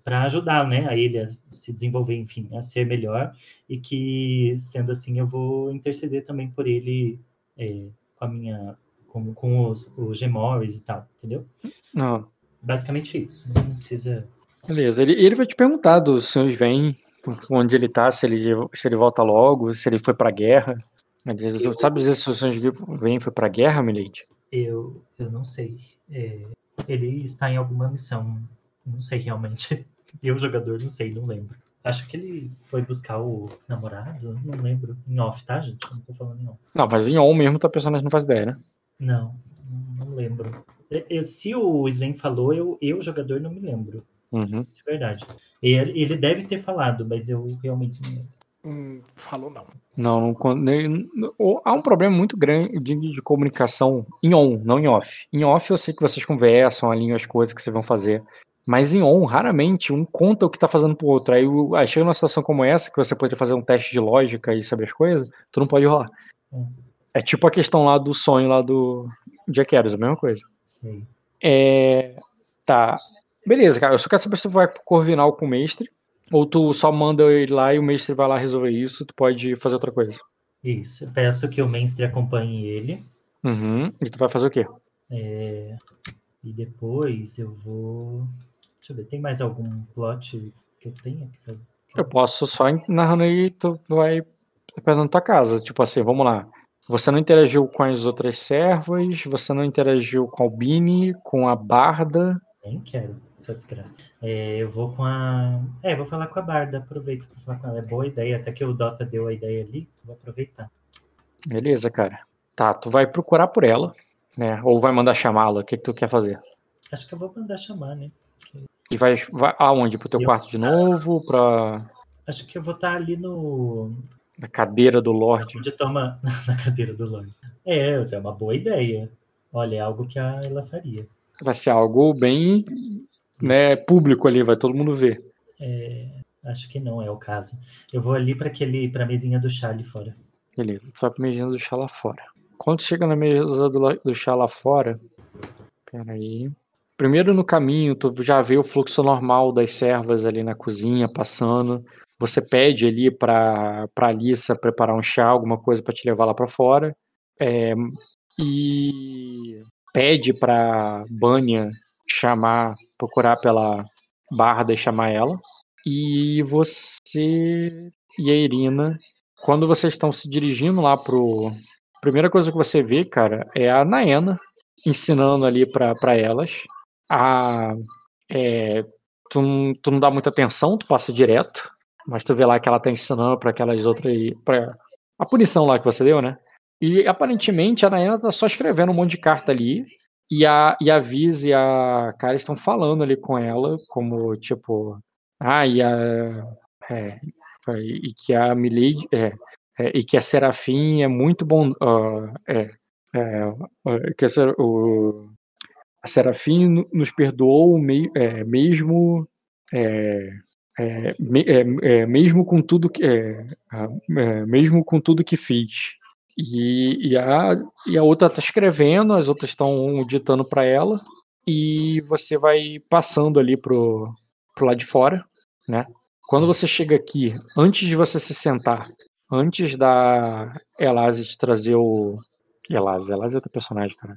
para ajudar né, a ele a se desenvolver, enfim, a ser melhor e que sendo assim eu vou interceder também por ele é, com a minha com, com os, os Gemores e tal, entendeu? Não, Basicamente isso. Não precisa. beleza. Ele, ele vai te perguntar do senhor Sven, onde ele tá, se ele, se ele volta logo, se ele foi pra guerra. Ele "Tu Sabe dizer se o senhor Sven foi pra guerra, Milady? Eu, eu não sei. É, ele está em alguma missão. Não sei realmente. *laughs* Eu, jogador, não sei, não lembro. Acho que ele foi buscar o namorado, não lembro. Em off, tá, gente? Não tô falando em off. Não, mas em on mesmo, tua personagem não faz ideia, né? Não, não lembro. Eu- eu- se o Sven falou, eu, eu, jogador, não me lembro. Uhum. De verdade. Ele, ele deve ter falado, mas eu realmente não lembro. Hum, falou não. Não, não, nem- ou- há um problema muito grande de, de comunicação em on, não em off. Em off eu sei que vocês conversam, alinham as coisas que vocês vão fazer. Mas em on, raramente, um conta o que tá fazendo pro outro. Aí, aí chega numa situação como essa, que você poderia fazer um teste de lógica e saber as coisas, tu não pode rolar. Hum. É tipo a questão lá do sonho lá do Jack a mesma coisa. Sei. É. Tá. Beleza, cara. Eu só quero saber se tu vai pro Corvinal com o mestre. Ou tu só manda ele lá e o mestre vai lá resolver isso. Tu pode fazer outra coisa. Isso. Eu peço que o mestre acompanhe ele. Uhum. E tu vai fazer o quê? é, e depois eu vou. Deixa eu ver, tem mais algum plot que eu tenha que fazer? Eu posso só narrando aí tu vai perdendo tua casa. Tipo assim, vamos lá. Você não interagiu com as outras servas, você não interagiu com a Albini, com a Barda. Nem quero essa desgraça. É, eu vou com a. É, vou falar com a Barda. Aproveito para falar com ela. É boa ideia. Até que o Dota deu a ideia ali. Vou aproveitar. Beleza, cara. Tá, tu vai procurar por ela, né? Ou vai mandar chamá-la. O que, que tu quer fazer? Acho que eu vou mandar chamar, né? E vai, vai aonde? Pro teu Eu- quarto de novo? Pra Acho que eu vou estar ali no. Na cadeira do Lorde? Onde toma *laughs* na cadeira do Lorde. É, é uma boa ideia. Olha, é algo que a ela faria. Vai ser algo bem né, público ali, vai todo mundo ver. É, acho que não é o caso. Eu vou ali para aquele, para mesinha do chá ali fora. Beleza, tu vai pra mesa do chá lá fora. Quando chega na mesa do, do chá lá fora. Pera aí. Primeiro no caminho, tu já vê o fluxo normal das servas ali na cozinha passando. Você pede ali pra, pra Alissa preparar um chá, alguma coisa pra te levar lá pra fora. É, e pede pra Banya chamar, procurar pela Barda e chamar ela. E você e a Irina quando vocês estão se dirigindo lá pro. A primeira coisa que você vê, cara, é a Naena ensinando ali pra elas. A. é, tu, tu não dá muita atenção, tu passa direto. Mas tu vê lá que ela tá ensinando pra aquelas outras. Pra, a punição lá que você deu, né? E aparentemente a Naena tá só escrevendo um monte de carta ali. E a, e a Viz e a Cara estão falando ali com ela, como tipo. Ah, e a. É, e que a Milady. É, é, e que a Serafim é muito bom. ah, é, é, que o, a Serafim no- nos perdoou me- é, mesmo. é, é, me- é, é, mesmo com tudo que é, mesmo com tudo que fiz e, e, a, e a outra tá escrevendo as outras estão ditando para ela e você vai passando ali pro, pro lado de fora né Quando você chega aqui, antes de você se sentar, antes da Elase te trazer o. Elase, Elase é outro personagem, cara.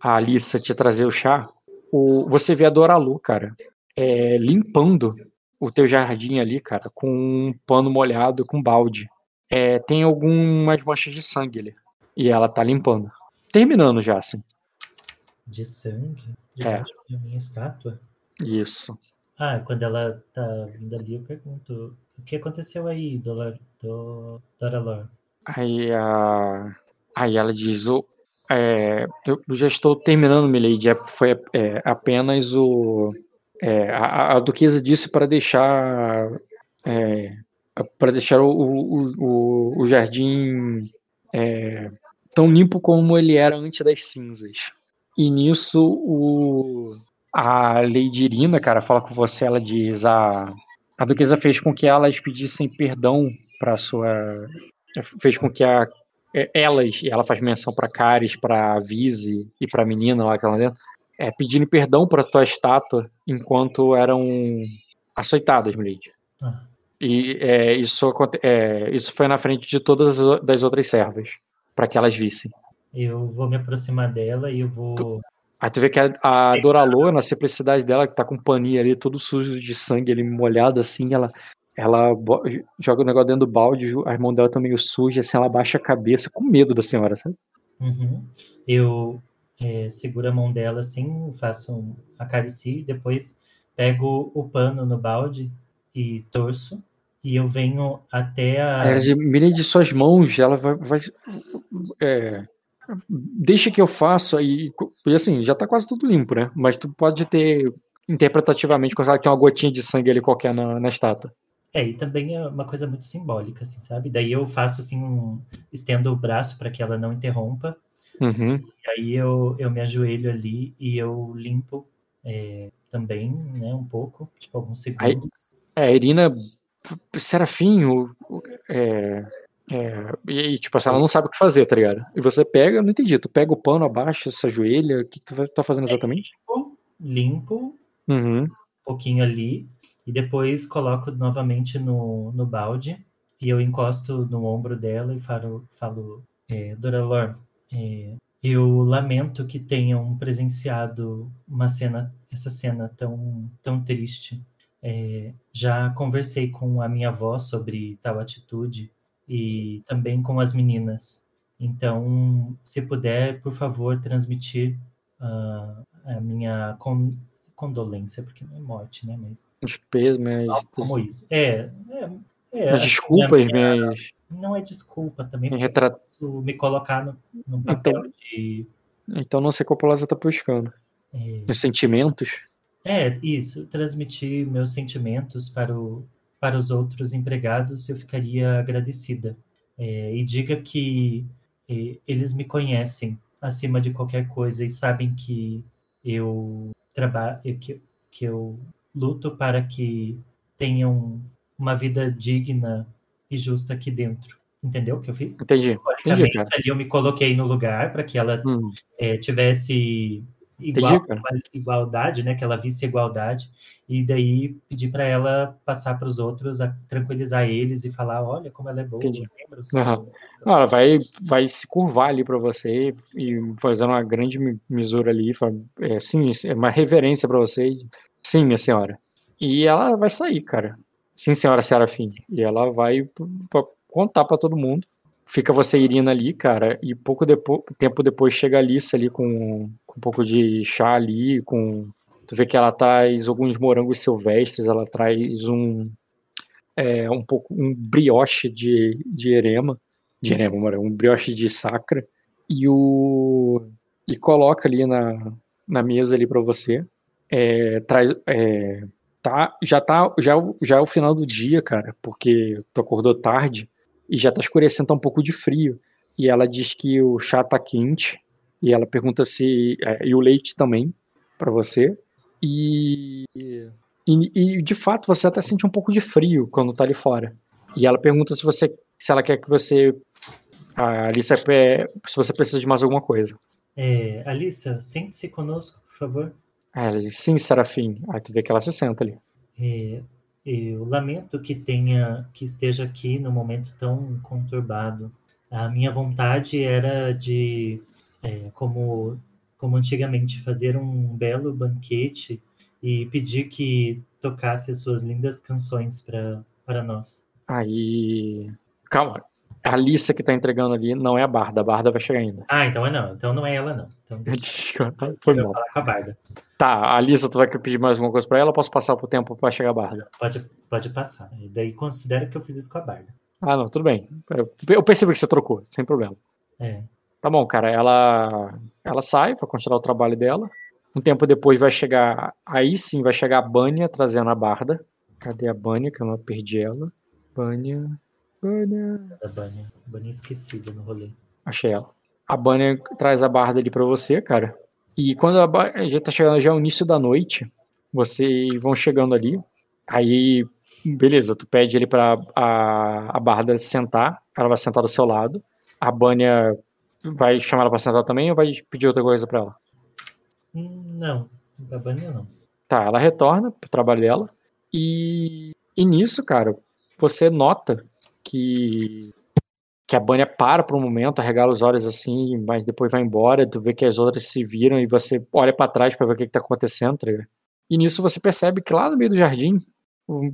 A Alissa te trazer o chá, o... você vê a Doralu, cara, é, limpando o teu jardim ali, cara, com um pano molhado, com balde. É, tem algumas manchas de sangue ali. E ela tá limpando. Terminando já, assim. De sangue? É. Debaixo da minha estátua? Isso. Ah, quando ela tá vindo ali, eu pergunto: o que aconteceu aí, Dolor, do, Doralor? Aí, a... aí ela diz: o... é, Eu já estou terminando, Milady. É, Foi é, apenas o. é, a, a duquesa disse para deixar. para deixar o, o, o, o jardim é, tão limpo como ele era antes das cinzas. E nisso o, a Lady Irina, cara, fala com você, ela diz a a duquesa fez com que elas pedissem perdão para sua fez com que a é, elas, e ela faz menção para Caris, para Vise e para a menina lá que ela dentro, é, pedindo perdão para tua estátua enquanto eram açoitadas, Milady. Ah. E é, isso, é, isso foi na frente de todas as outras servas, para que elas vissem. Eu vou me aproximar dela e eu vou. Aí tu vê que a, a Doralô, na simplicidade dela, que tá com um paninho ali, todo sujo de sangue, ali molhado assim, ela, ela joga o negócio dentro do balde, as mãos dela estão meio sujas, assim, ela baixa a cabeça com medo da senhora, sabe? Uhum. Eu é, seguro a mão dela assim, faço um acaricio, e depois pego o pano no balde e torço. E eu venho até a. Ela mira de suas mãos, ela vai. vai é, deixa que eu faço aí. E assim, já tá quase tudo limpo, né? Mas tu pode ter, interpretativamente, considerar que tem uma gotinha de sangue ali qualquer na, na estátua. É, e também é uma coisa muito simbólica, assim, sabe? Daí eu faço assim, um... estendo o braço para que ela não interrompa. Uhum. E aí eu, eu me ajoelho ali e eu limpo é, também, né, um pouco, tipo alguns segundos. É, a Irina, Serafim, o- o- é, é, e tipo assim, ela não sabe o que fazer, tá ligado? E você pega, não entendi, tu pega o pano, abaixa, se ajoelha, o que, que tu tá fazendo exatamente? Limpo Uhum. um pouquinho ali e depois coloco novamente no, no balde e eu encosto no ombro dela e falo, falo é, Doralor, é, eu lamento que tenham presenciado uma cena, essa cena tão, tão triste. É, já conversei com a minha avó sobre tal atitude e também com as meninas. Então, se puder, por favor, transmitir ah, a minha con- condolência, porque não é morte, né? Mas Os pesos, minhas, como isso? É, é, é minhas assim, desculpas, minha- minhas, Não é desculpa também, minhas porque retra... isso me colocar no, no papel de. Então não sei qual palavra você tá buscando. É, Os sentimentos. é, isso, transmitir meus sentimentos para, o, para os outros empregados, eu ficaria agradecida. É, e diga que é, eles me conhecem acima de qualquer coisa e sabem que eu trabalho, que, que eu luto para que tenham uma vida digna e justa aqui dentro. Entendeu o que eu fiz? Entendi. Entendi, cara. ali eu me coloquei no lugar para que ela Hum, é, tivesse igual, igualdade, né? Que ela visse igualdade e daí pedir para ela passar para os outros, a tranquilizar eles e falar, olha como ela é boa, Entendi. lembra? Aham. Não, ela vai, vai se curvar ali pra você e fazendo uma grande mi- misura ali. É, sim, é uma reverência pra você. Sim, minha senhora. E ela vai sair, cara. Sim, senhora Serafim. E ela vai contar pra todo mundo. Fica você Irina ali, cara, e pouco depo tempo depois chega a Alissa ali com, com um pouco de chá ali, com... Tu vê que ela traz alguns morangos silvestres, ela traz um... É, um pouco um brioche de, de erema de erema, morango, um brioche de sacra e o e coloca ali na, na mesa ali para você. É, traz é, tá já tá já é já é o final do dia, cara, porque tu acordou tarde e já tá escurecendo, tá um pouco de frio. E ela diz que o chá tá quente e ela pergunta se é, e o leite também para você. E, e e de fato você até sente um pouco de frio quando tá ali fora. E ela pergunta se você se ela quer que você a Alice é, se você precisa de mais alguma coisa. É, Alissa, sente-se conosco, por favor. Aí ela diz, sim, Serafim. Aí tu vê que ela se senta ali. É, eu lamento que tenha que esteja aqui no momento tão conturbado. A minha vontade era de, é, como como antigamente, fazer um belo banquete e pedir que tocasse as suas lindas canções para nós. Aí. Calma. A Alissa que tá entregando ali não é a Barda, a Barda vai chegar ainda. Ah, então é não. Então não é ela, não. Então, *laughs* Foi mal. falar com a Barda. Tá, a Alissa, tu vai pedir mais alguma coisa pra ela ou posso passar pro tempo pra chegar a Barda? Pode, pode passar. E daí considera que eu fiz isso com a Barda. Ah, não, tudo bem. Eu percebi que você trocou, sem problema. É. Tá bom, cara. Ela, ela sai para continuar o trabalho dela. Um tempo depois vai chegar. Aí sim vai chegar a Bânia trazendo a Barda. Cadê a Bânia? Que eu não perdi ela. Bânia. Bânia. A Bânia. Bânia esquecida no rolê. Achei ela. A Bânia traz a Barda ali para você, cara. E quando a já tá chegando já é o início da noite, vocês vão chegando ali. Aí, beleza, tu pede ele pra a, a Barda sentar. Ela vai sentar do seu lado. A Bânia Vai chamar ela pra sentar também ou vai pedir outra coisa pra ela? Não, a Bania não. Tá, ela retorna pro trabalho dela. E, e nisso, cara, você nota que que a Bania para por um momento, arregala os olhos assim, mas depois vai embora, tu vê que as outras se viram e você olha para trás para ver o que, que tá acontecendo, tá ligado? E nisso você percebe que lá no meio do jardim,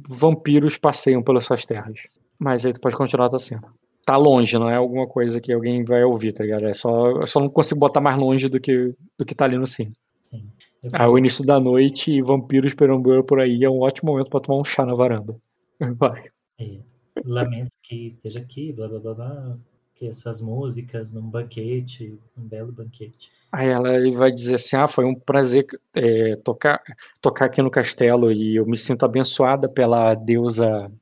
vampiros passeiam pelas suas terras. Mas aí tu pode continuar a tua cena tá longe, não é alguma coisa que alguém vai ouvir, tá ligado? É só, eu só não consigo botar mais longe do que, do que tá ali no sim. Sim. Ah, o início da noite e vampiros perambulando por aí é um ótimo momento para tomar um chá na varanda. *laughs* Vai. É. Lamento que esteja aqui, blá blá blá blá. Que as suas músicas num banquete, um belo banquete. Aí ela vai dizer assim: Ah, foi um prazer é, tocar, tocar aqui no castelo e eu me sinto abençoada pela deusa.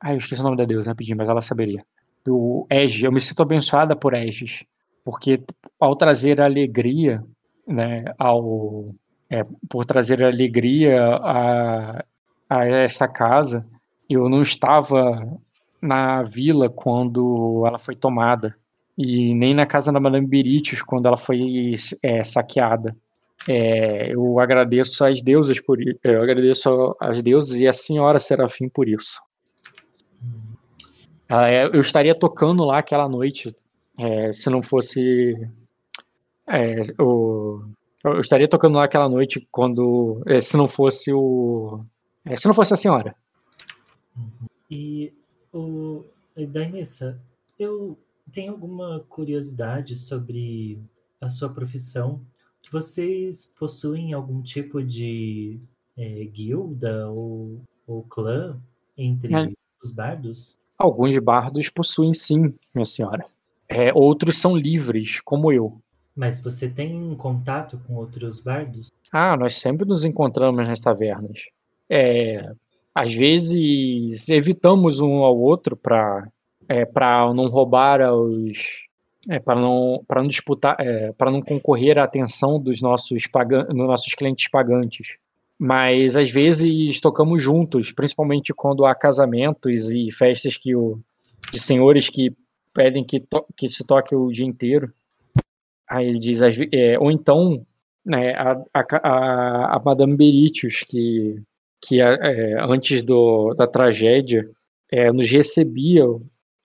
Ah, eu esqueci o nome da deusa rapidinho, mas ela saberia do Aegis. Eu me sinto abençoada por Aegis, porque ao trazer alegria, né, ao é, por trazer alegria a, a esta casa, eu não estava na vila quando ela foi tomada e nem na casa da Madame Beritius quando ela foi é, saqueada. É, eu agradeço às deusas por eu agradeço às deusas e à senhora Serafim por isso. É, eu estaria tocando lá aquela noite é, se não fosse. É, o, eu estaria tocando lá aquela noite quando. É, se não fosse o. É, se não fosse a senhora. E o. Dainessa, eu tenho alguma curiosidade sobre a sua profissão. Vocês possuem algum tipo de é, guilda ou, ou clã entre os bardos? Alguns bardos possuem sim, minha senhora. É, outros são livres, como eu. Mas você tem contato com outros bardos? Ah, nós sempre nos encontramos nas tavernas. É, às vezes evitamos um ao outro para é, para não roubar os é, para não para não disputar é, para não concorrer à atenção dos nossos pagan, dos nossos clientes pagantes mas às vezes tocamos juntos, principalmente quando há casamentos e festas que o, de senhores que pedem que, que se toque o dia inteiro. Aí ele diz, é, ou então né, a, a, a Madame Beritius, que, que é, antes do, da tragédia é, nos recebia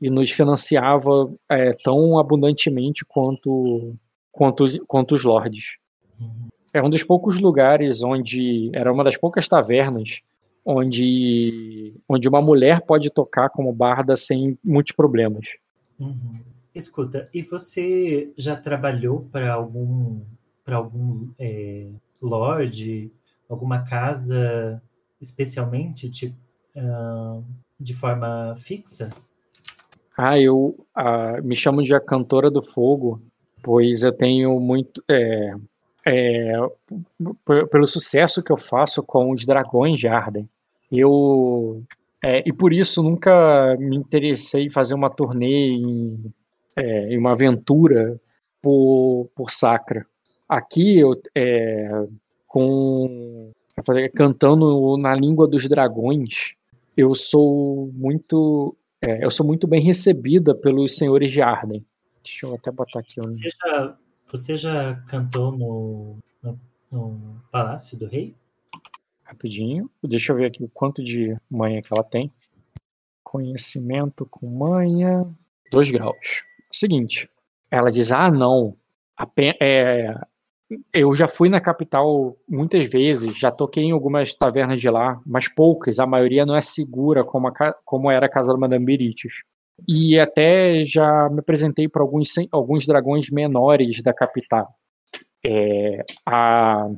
e nos financiava é, tão abundantemente quanto, quanto, quanto os lords. É um dos poucos lugares onde era uma das poucas tavernas onde onde uma mulher pode tocar como barda sem muitos problemas. Uhum. Escuta, e você já trabalhou para algum para algum é, lord, alguma casa especialmente tipo, uh, de forma fixa? Ah, eu uh, me chamo de a cantora do fogo, pois eu tenho muito é, é, pelo sucesso que eu faço com os dragões de Arden. Eu é, e por isso nunca me interessei em fazer uma turnê em, é, em uma aventura por, por Sacra. Aqui eu é, com cantando na língua dos dragões, eu sou muito é, eu sou muito bem recebida pelos senhores de Arden. Deixa eu até botar aqui. Um... Você já você já cantou no, no, no Palácio do Rei? rapidinho. Deixa eu ver aqui o quanto de manha que ela tem. Conhecimento com manha. Dois graus. Seguinte, ela diz: ah, não. É, eu já fui na capital muitas vezes, já toquei em algumas tavernas de lá, mas poucas. A maioria não é segura como, a, como era a casa da Madame Berites. E até já me apresentei para alguns, alguns dragões menores da capital. É, há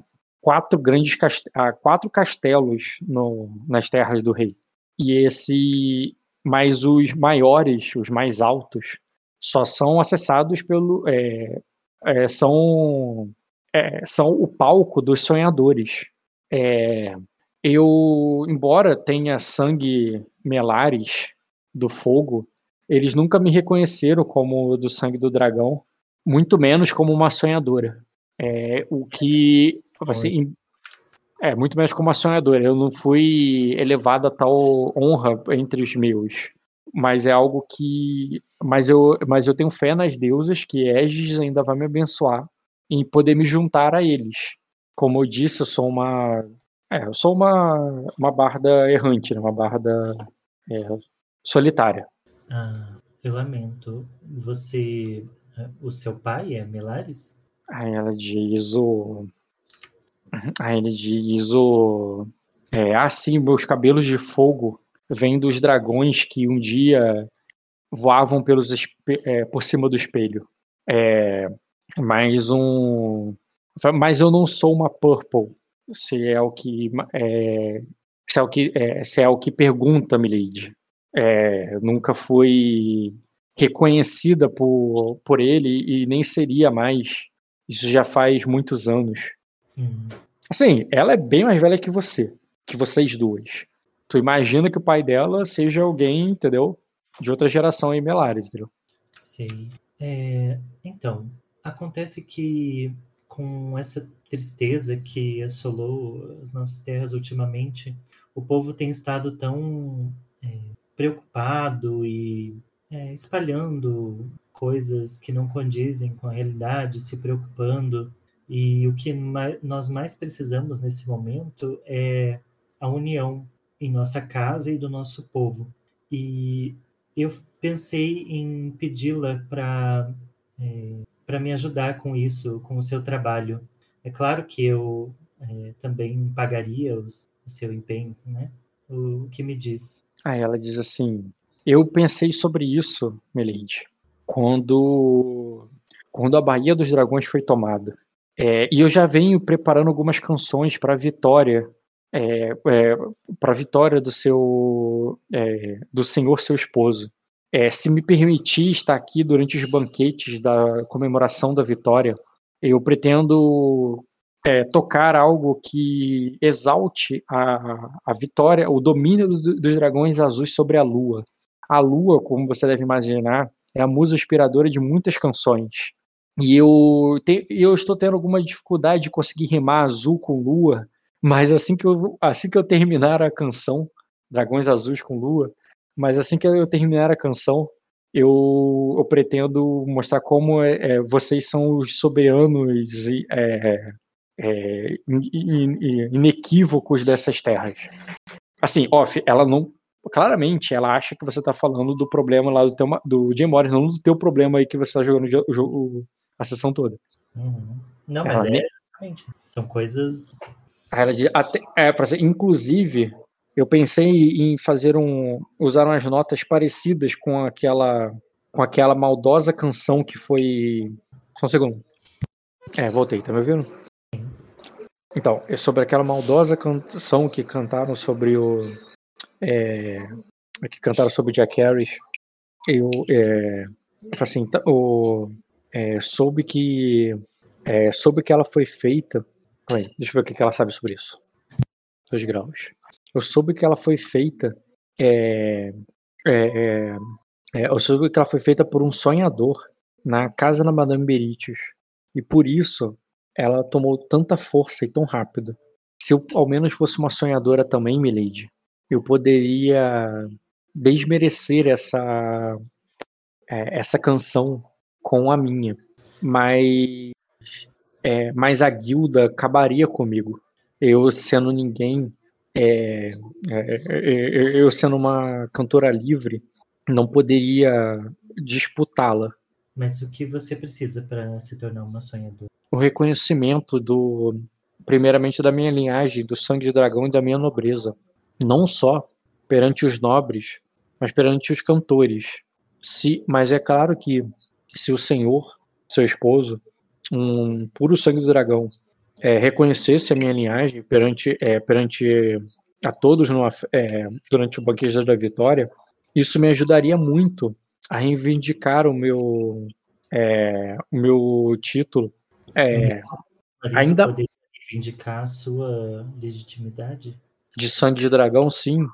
quatro grandes há quatro castelos no, nas terras do rei. E esse, mas os maiores, os mais altos, só são acessados pelo é, é, são é, são o palco dos sonhadores. É, eu, embora tenha sangue melares do fogo, eles nunca me reconheceram como do sangue do dragão, muito menos como uma sonhadora. É, o que assim, é muito menos como uma sonhadora. Eu não fui elevado a tal honra entre os meus, mas é algo que, mas eu, mas eu tenho fé nas deusas que Aegis ainda vai me abençoar em poder me juntar a eles. Como eu disse, eu sou uma, é, eu sou uma, uma barda errante, né? uma barda é, solitária. Ah, eu lamento. Você. O seu pai é Melares? Aí ela diz o. Aí ele diz o. É, assim, meus cabelos de fogo vêm dos dragões que um dia voavam pelos, é, por cima do espelho. É, mais um. Mas eu não sou uma Purple, se é o que. É, se, é o que é, se é o que pergunta, Milady é, nunca foi reconhecida por, por ele e nem seria mais. Isso já faz muitos anos. Uhum. Assim, ela é bem mais velha que você, que vocês duas. Tu imagina que o pai dela seja alguém, entendeu? De outra geração em Melares, entendeu? Sim. É, então, acontece que com essa tristeza que assolou as nossas terras ultimamente, o povo tem estado tão é, preocupado e é, espalhando coisas que não condizem com a realidade, se preocupando. E o que mais, nós mais precisamos nesse momento é a união em nossa casa e do nosso povo. E eu pensei em pedi-la para é, para me ajudar com isso, com o seu trabalho. É claro que eu é, também pagaria os, o seu empenho, né? O, o que me diz? Aí ela diz assim: Eu pensei sobre isso, Melinde, quando, quando a Baía dos Dragões foi tomada. É, e eu já venho preparando algumas canções para a vitória, é, é, para a vitória do seu, é, do senhor seu esposo. É, se me permitir estar aqui durante os banquetes da comemoração da vitória, eu pretendo é, tocar algo que exalte a, a vitória, o domínio do, dos dragões azuis sobre a lua. A lua, como você deve imaginar, é a musa inspiradora de muitas canções. E eu, te, eu estou tendo alguma dificuldade de conseguir rimar azul com lua, mas assim que eu, assim que eu terminar a canção, Dragões Azuis com Lua, mas assim que eu terminar a canção, eu, eu pretendo mostrar como é, é, vocês são os soberanos é, é, inequívocos dessas terras. Assim, off, ela não. Claramente, ela acha que você tá falando do problema lá do, teu, do Jim Morris, não do teu problema aí que você tá jogando o jogo, a sessão toda. Uhum. Não, mas ela, é, são coisas. Ela diz, até, é, inclusive, eu pensei em fazer um. usar umas notas parecidas com aquela. com aquela maldosa canção que foi. Só um segundo. É, voltei, tá me ouvindo? Então, é sobre aquela maldosa canção que cantaram sobre o. É, que cantaram sobre Jack Harris. Eu, é, assim, o, é, soube que. É, soube que ela foi feita. Deixa eu ver o que ela sabe sobre isso. Dois graus. Eu soube que ela foi feita. É, é, é, é, eu soube que ela foi feita por um sonhador na casa da Madame Beritius. E por isso ela tomou tanta força e tão rápido. Se eu ao menos fosse uma sonhadora também, Milady, eu poderia desmerecer essa é, essa canção com a minha, mas é, mas a guilda acabaria comigo. Eu sendo ninguém, é, é, é, eu sendo uma cantora livre, não poderia disputá-la. Mas o que você precisa para se tornar uma sonhadora? O reconhecimento do, primeiramente da minha linhagem, do sangue de dragão e da minha nobreza, não só perante os nobres, mas perante os cantores. Se, mas é claro que se o Senhor, seu esposo, um puro sangue do dragão, é, reconhecesse a minha linhagem perante, é, perante a todos no, é, durante o banquete da vitória, isso me ajudaria muito a reivindicar o meu, é, o meu título. É, ainda poder reivindicar a sua legitimidade de sangue de dragão, sim.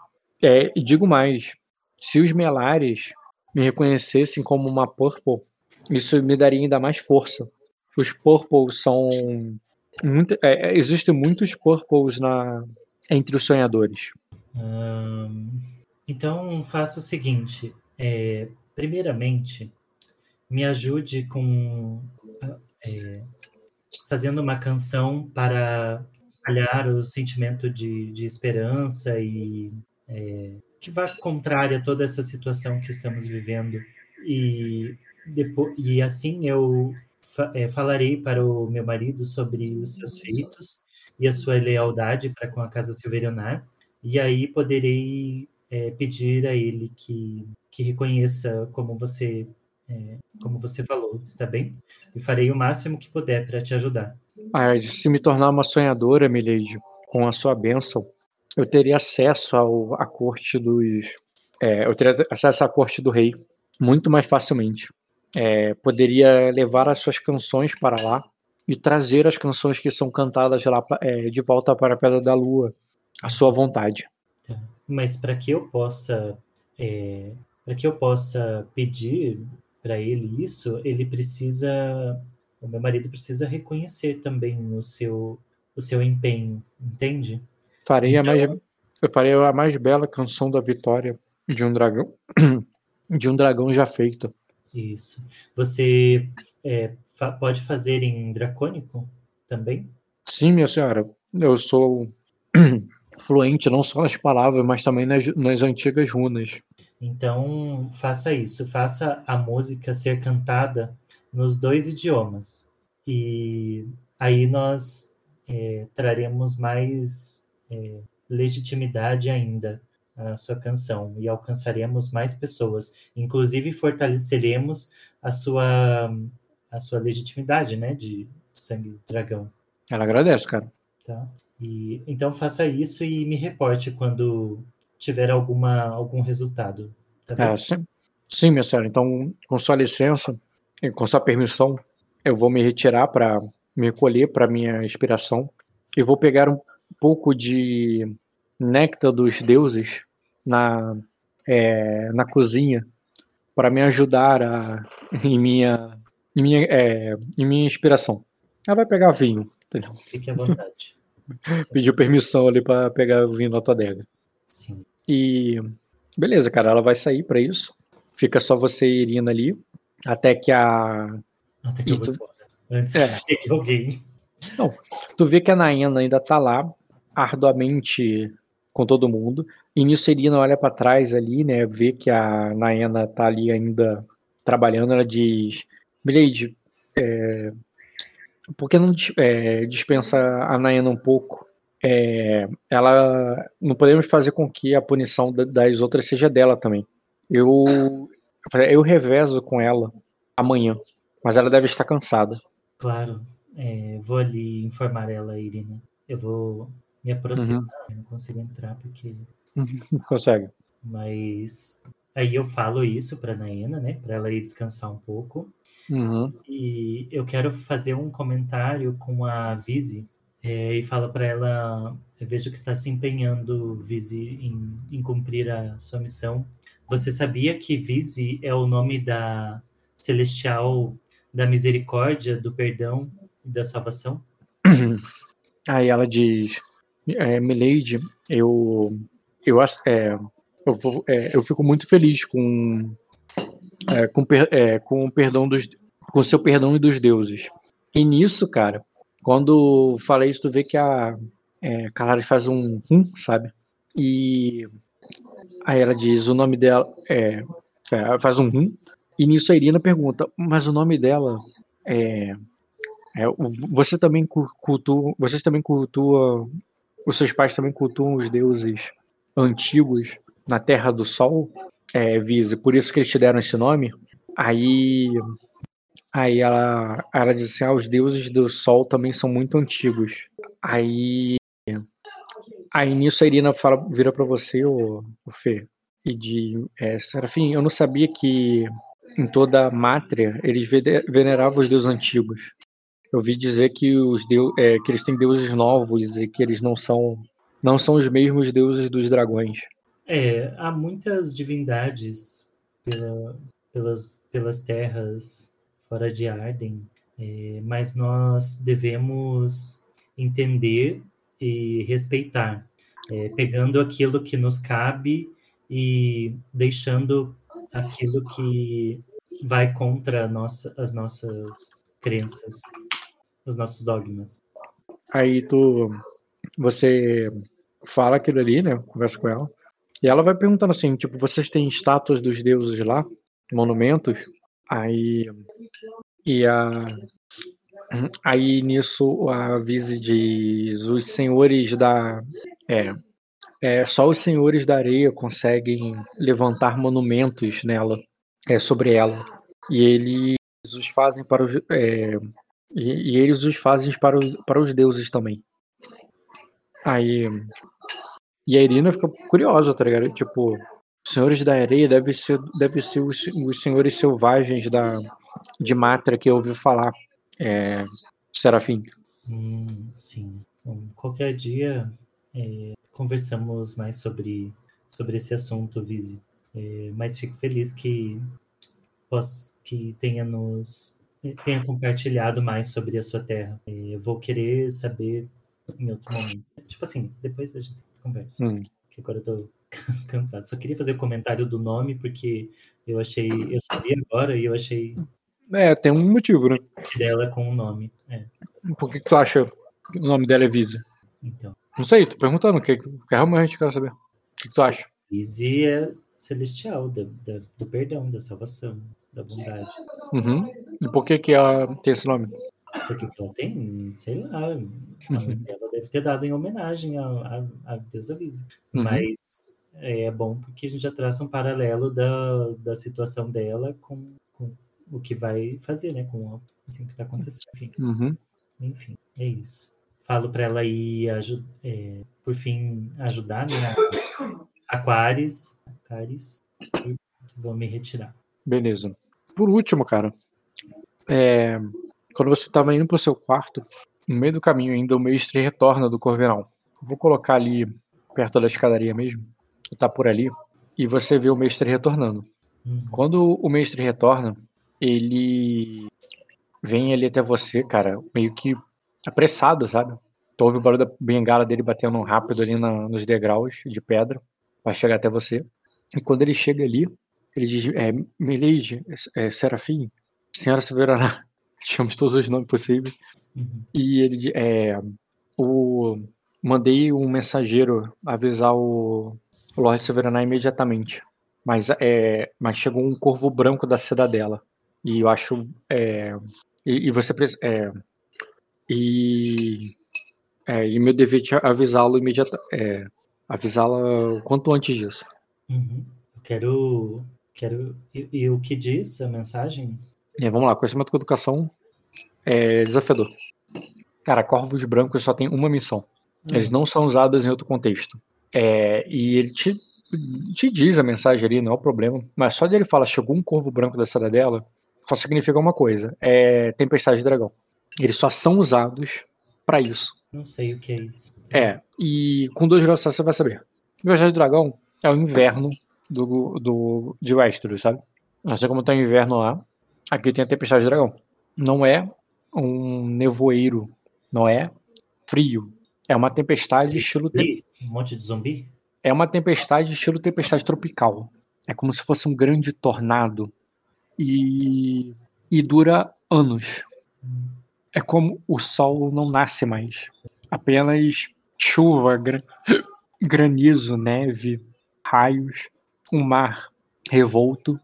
É, e digo mais, se os Melares me reconhecessem como uma Purple, isso me daria ainda mais força. Os Purples são muito, é, é, existem muitos Purples na entre os sonhadores. Hum, então faça o seguinte: é, primeiramente, me ajude com é, fazendo uma canção para espalhar o sentimento de, de esperança e é, que vá contrária a toda essa situação que estamos vivendo. E, depois, e assim eu fa é, falarei para o meu marido sobre os seus feitos e a sua lealdade para com a Casa Silverionar, e aí poderei é, pedir a ele que, que reconheça como você é, como você falou, está bem? E farei o máximo que puder para te ajudar. Ah, se me tornar uma sonhadora, Milady, com a sua bênção, eu teria acesso ao, à corte dos. É, eu teria acesso à corte do rei muito mais facilmente. É, poderia levar as suas canções para lá e trazer as canções que são cantadas lá é, de volta para a Pedra da Lua, à sua vontade. Tá. Mas para que eu possa, é, para que eu possa pedir para ele isso, ele precisa, o meu marido precisa reconhecer também o seu, o seu empenho, entende? Farei então, a mais, eu farei a mais bela canção da vitória de um dragão, *clears throat* de um dragão já feito. Isso. Você é, fa pode fazer em dracônico também? Sim, minha senhora. Eu sou *clears throat* fluente não só nas palavras, mas também nas, nas antigas runas. Então, faça isso, faça a música ser cantada nos dois idiomas. E aí nós é, traremos mais é, legitimidade ainda à sua canção e alcançaremos mais pessoas. Inclusive, fortaleceremos a sua, a sua legitimidade, né, de sangue dragão. Ela agradece, cara. Tá? E, então, faça isso e me reporte quando tiver alguma, algum resultado. Tá é, sim, sim, minha senhora. Então, com sua licença, com sua permissão, eu vou me retirar para me recolher para minha inspiração e vou pegar um pouco de néctar dos deuses na, é, na cozinha para me ajudar a, em, minha, em, minha, é, em minha inspiração. Ela vai pegar vinho. Entendeu? Fique à vontade. *laughs* Pediu permissão ali para pegar o vinho na tua adega. Sim. E beleza, cara, ela vai sair para isso. Fica só você e Irina ali. Até que a. Até que tu... Antes é. que chegue alguém. Não, tu vê que a Naena ainda tá lá, arduamente com todo mundo. E nisso Irina olha para trás ali, né? Vê que a Naena tá ali ainda trabalhando. Ela diz: Blade, é, por que não é, dispensa a Naena um pouco? É, ela não podemos fazer com que a punição das outras seja dela também. Eu eu revezo com ela amanhã, mas ela deve estar cansada. Claro, é, vou ali informar ela, Irina. Eu vou me aproximar, uhum. não consigo entrar porque consegue. Mas aí eu falo isso para Naena, né, para ela ir descansar um pouco. Uhum. E eu quero fazer um comentário com a Vise é, e fala para ela: vejo que está se empenhando, Vise, em, em, cumprir a sua missão. Você sabia que Vise é o nome da celestial da misericórdia, do perdão e da salvação? Aí ela diz: é, Milady, eu, eu, é, eu, vou, é, eu fico muito feliz com, é, com, é, com o perdão dos, com seu perdão e dos deuses. E nisso, cara, quando falei isso, tu vê que a, é, faz um hum, sabe? E aí ela diz o nome dela é, é, faz um hum, e nisso a Irina pergunta, mas o nome dela é, é você também cultua, vocês também cultuam, os seus pais também cultuam os deuses antigos na Terra do Sol, é, Vise, por isso que eles te deram esse nome. Aí, aí ela, ela diz assim, ah, os deuses do Sol também são muito antigos. Aí, aí nisso a Irina fala, vira para você, o, o Fê, e de é, Serafim, eu não sabia que em toda a Mátria eles veneravam os deuses antigos. Eu ouvi dizer que os deus, é, que eles têm deuses novos e que eles não são não são os mesmos deuses dos dragões. É, há muitas divindades pela, pelas, pelas terras fora de Arden, é, mas nós devemos entender e respeitar, é, pegando aquilo que nos cabe e deixando aquilo que vai contra nossa, as nossas crenças, os nossos dogmas. Aí tu, você fala aquilo ali, né? Conversa com ela. E ela vai perguntando assim, tipo, vocês têm estátuas dos deuses lá? Monumentos? Aí. E a. Aí nisso a Vise diz: os senhores da. É, é, só os senhores da areia conseguem levantar monumentos nela, é, sobre ela. E eles os fazem para os. É, e, e, eles os fazem para os, para os deuses também. Aí. E a Irina fica curiosa, tá ligado? Tipo, senhores da areia devem ser, deve ser os, os senhores selvagens da, de Matra que eu ouvi falar. É, Serafim. Hum, sim. Qualquer dia é, conversamos mais sobre, sobre esse assunto, Vise. É, mas fico feliz que, que tenha nos tenha compartilhado mais sobre a sua terra. Eu vou querer saber em outro momento. Tipo assim, depois a gente conversa. Hum. Que agora eu tô *laughs* cansado. Só queria fazer o um comentário do nome, porque eu achei. Eu sabia agora e eu achei. É, tem um motivo, né? Dela com o nome. É. Por que, que tu acha que o nome dela é Visa? Então. Não sei, tô perguntando, o que, que realmente quero saber. O que, que tu acha? Vise é celestial, da, da, do perdão, da salvação, da bondade. Uhum. E por que, que ela tem esse nome? Porque ela tem, sei lá, uhum. ela deve ter dado em homenagem a, a, a deusa Vise. Uhum. Mas é, é bom porque a gente já traça um paralelo da, da situação dela com, com o que vai fazer, né? Com assim, o que está acontecendo. Enfim. Uhum. Enfim, é isso. Falo para ela ir, é, por fim, ajudar né, *coughs* Aquares. Aquares. Vou me retirar. Beleza. Por último, cara, é, quando você estava indo para o seu quarto, no meio do caminho ainda o mestre retorna do Corvinal. Vou colocar ali perto da escadaria mesmo, tá por ali, e você vê o mestre retornando. Hum. Quando o mestre retorna, ele vem ali até você, cara, meio que apressado, sabe? Tu ouve o barulho da bengala dele batendo rápido ali na, nos degraus de pedra para chegar até você. E quando ele chega ali, ele diz: é, Milady, é, Serafim, Senhora Soberana, *laughs* chamamos todos os nomes possíveis. Uhum. E ele é, o, mandei um mensageiro avisar o, o Lorde Severaná imediatamente. Mas, é, mas chegou um corvo branco da cidadela. E eu acho. É, e, e, você. É, e. É, e meu dever é avisá-lo imediatamente. É, avisá-la quanto antes disso. Uhum. Quero. Quero e, e, o que diz a mensagem? É, vamos lá, conhecimento com educação é desafiador. Cara, corvos brancos só tem uma missão. Uhum. Eles não são usados em outro contexto. É, e ele te, te diz a mensagem ali, não é o problema. Mas só dele falar, chegou um corvo branco da cidadela, só significa uma coisa: é tempestade de dragão. Eles só são usados para isso. Não sei o que é isso. É, e com dois graus você vai saber. Tempestade de dragão é o inverno do, do, de Westeros, sabe? Assim como tem inverno lá, aqui tem a tempestade de dragão. Não é um nevoeiro, não é frio. É uma tempestade estilo. Te... Um monte de zumbi? É uma tempestade estilo tempestade tropical. É como se fosse um grande tornado. E, e dura anos. É como o sol não nasce mais. Apenas chuva, gra- granizo, neve, raios, um mar revolto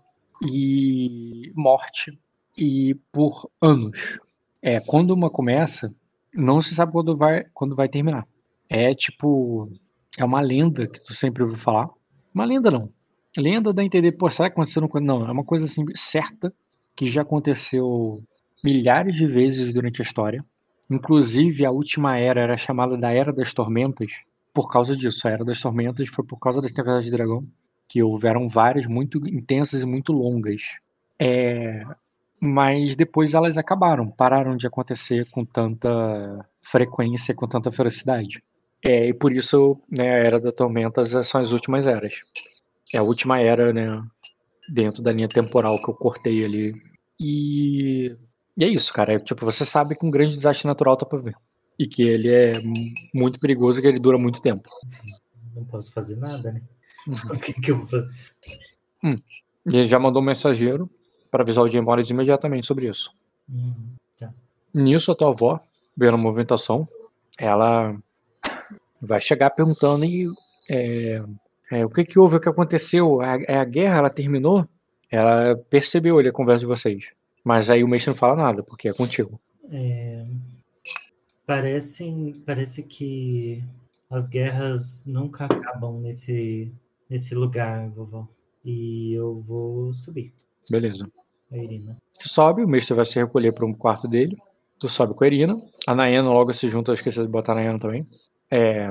e morte e por anos. É, quando uma começa, não se sabe quando vai, quando vai terminar. É tipo, é uma lenda que tu sempre ouviu falar. Uma lenda não. Lenda dá a entender, pô, será que aconteceu? no- Não, é uma coisa assim certa que já aconteceu milhares de vezes durante a história. Inclusive, a última era era chamada da Era das Tormentas por causa disso. A Era das Tormentas foi por causa das Tempestades de Dragão, que houveram várias muito intensas e muito longas. É, mas depois elas acabaram, pararam de acontecer com tanta frequência, com tanta ferocidade. É, e por isso, né, a Era das Tormentas são as últimas eras. É a última era, né, dentro da linha temporal que eu cortei ali. E, e é isso, cara. É, tipo, você sabe que um grande desastre natural tá pra ver. E que ele é mu- muito perigoso e que ele dura muito tempo. Não posso fazer nada, né? *laughs* O que, que eu vou fazer? E ele já mandou um mensageiro para avisar o Jim Morris imediatamente sobre isso. Hum, tá. Nisso, a tua avó, vendo a movimentação, ela vai chegar perguntando e, é, é, o que que houve, o que aconteceu, a, é a guerra, ela terminou? Ela percebeu ali a conversa de vocês. Mas aí o mestre não fala nada, porque é contigo. É, parecem, parece que as guerras nunca acabam nesse, nesse lugar, vovó. E eu vou subir, Beleza. a Irina. Tu sobe, o mestre vai se recolher para um quarto dele. Tu sobe com a Irina. A Nayana logo se junta, eu esqueci de botar a Nayana também. É,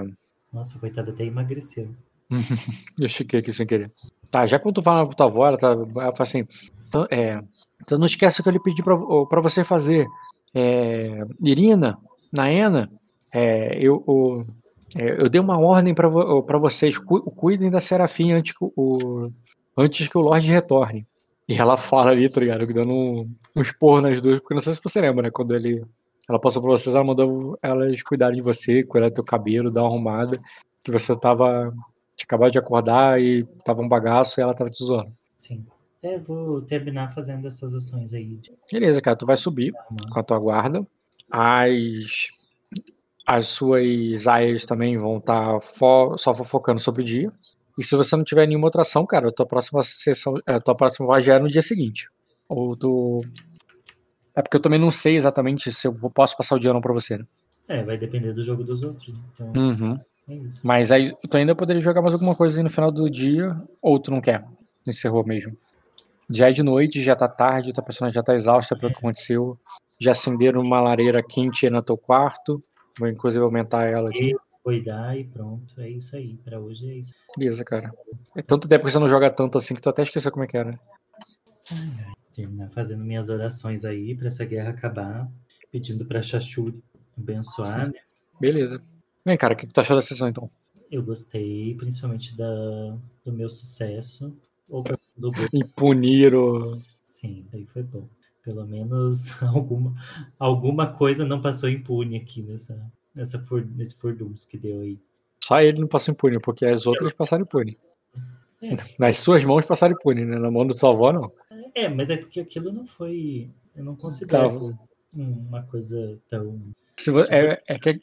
Nossa, coitada, até emagreceu. *laughs* Eu chiquei aqui sem querer. Tá, já quando tu fala pra tua avó, ela, tá, ela fala assim: então, é, então não esquece o que eu lhe pedi pra, pra você fazer. É, Irina, Naena, é, eu, o- eu dei uma ordem pra, vo- vocês: cu- cuidem da Serafim antes que o, antes que o Lorde retorne. E ela *laughs* fala ali, tá ligado? Dando um, um esporro nas duas, porque não sei se você lembra, né? Quando ele, ela passou pra vocês, ela mandou elas cuidarem de você, cuidar do teu cabelo, dar uma arrumada, que você tava acabado de acordar e tava um bagaço e ela tava te zoando. Sim. É, vou terminar fazendo essas ações aí. Beleza, cara, tu vai subir com a tua guarda. As, as suas aias também vão estar só fofocando sobre o dia. E se você não tiver nenhuma outra ação, cara, a tua próxima sessão, a tua próxima vai já é no dia seguinte. Ou tu. É porque eu também não sei exatamente se eu posso passar o dia ou não pra você, né? É, vai depender do jogo dos outros. né? Então, Uhum. é. Mas aí tu ainda poderia jogar mais alguma coisa aí no final do dia, ou tu não quer? Encerrou mesmo. Já é de noite, já tá tarde, tua personagem já tá exausta pelo que aconteceu. Já acenderam uma lareira quente aí no teu quarto. Vou inclusive aumentar ela aqui. Cuidar e pronto. É isso aí. Pra hoje é isso. Beleza, cara. É tanto tempo que você não joga tanto assim que tu até esqueceu como é que era. Terminar fazendo minhas orações aí pra essa guerra acabar. Pedindo pra Xaxu abençoar, né? Beleza. Bem, cara, o que tu achou da sessão então? Eu gostei, principalmente da, do meu sucesso. Ou do- o. Sim, daí foi bom. Pelo menos *laughs* alguma, alguma coisa não passou impune aqui nessa, nessa for, nesse furdunço que deu aí. Só ele não passou impune, porque as outras passaram impune. É. *laughs* Nas suas mãos passaram impune, né? Na mão do sua avó, não. É, mas é porque aquilo não foi. Eu não considero Tá. uma coisa tão. Se vo- é, é que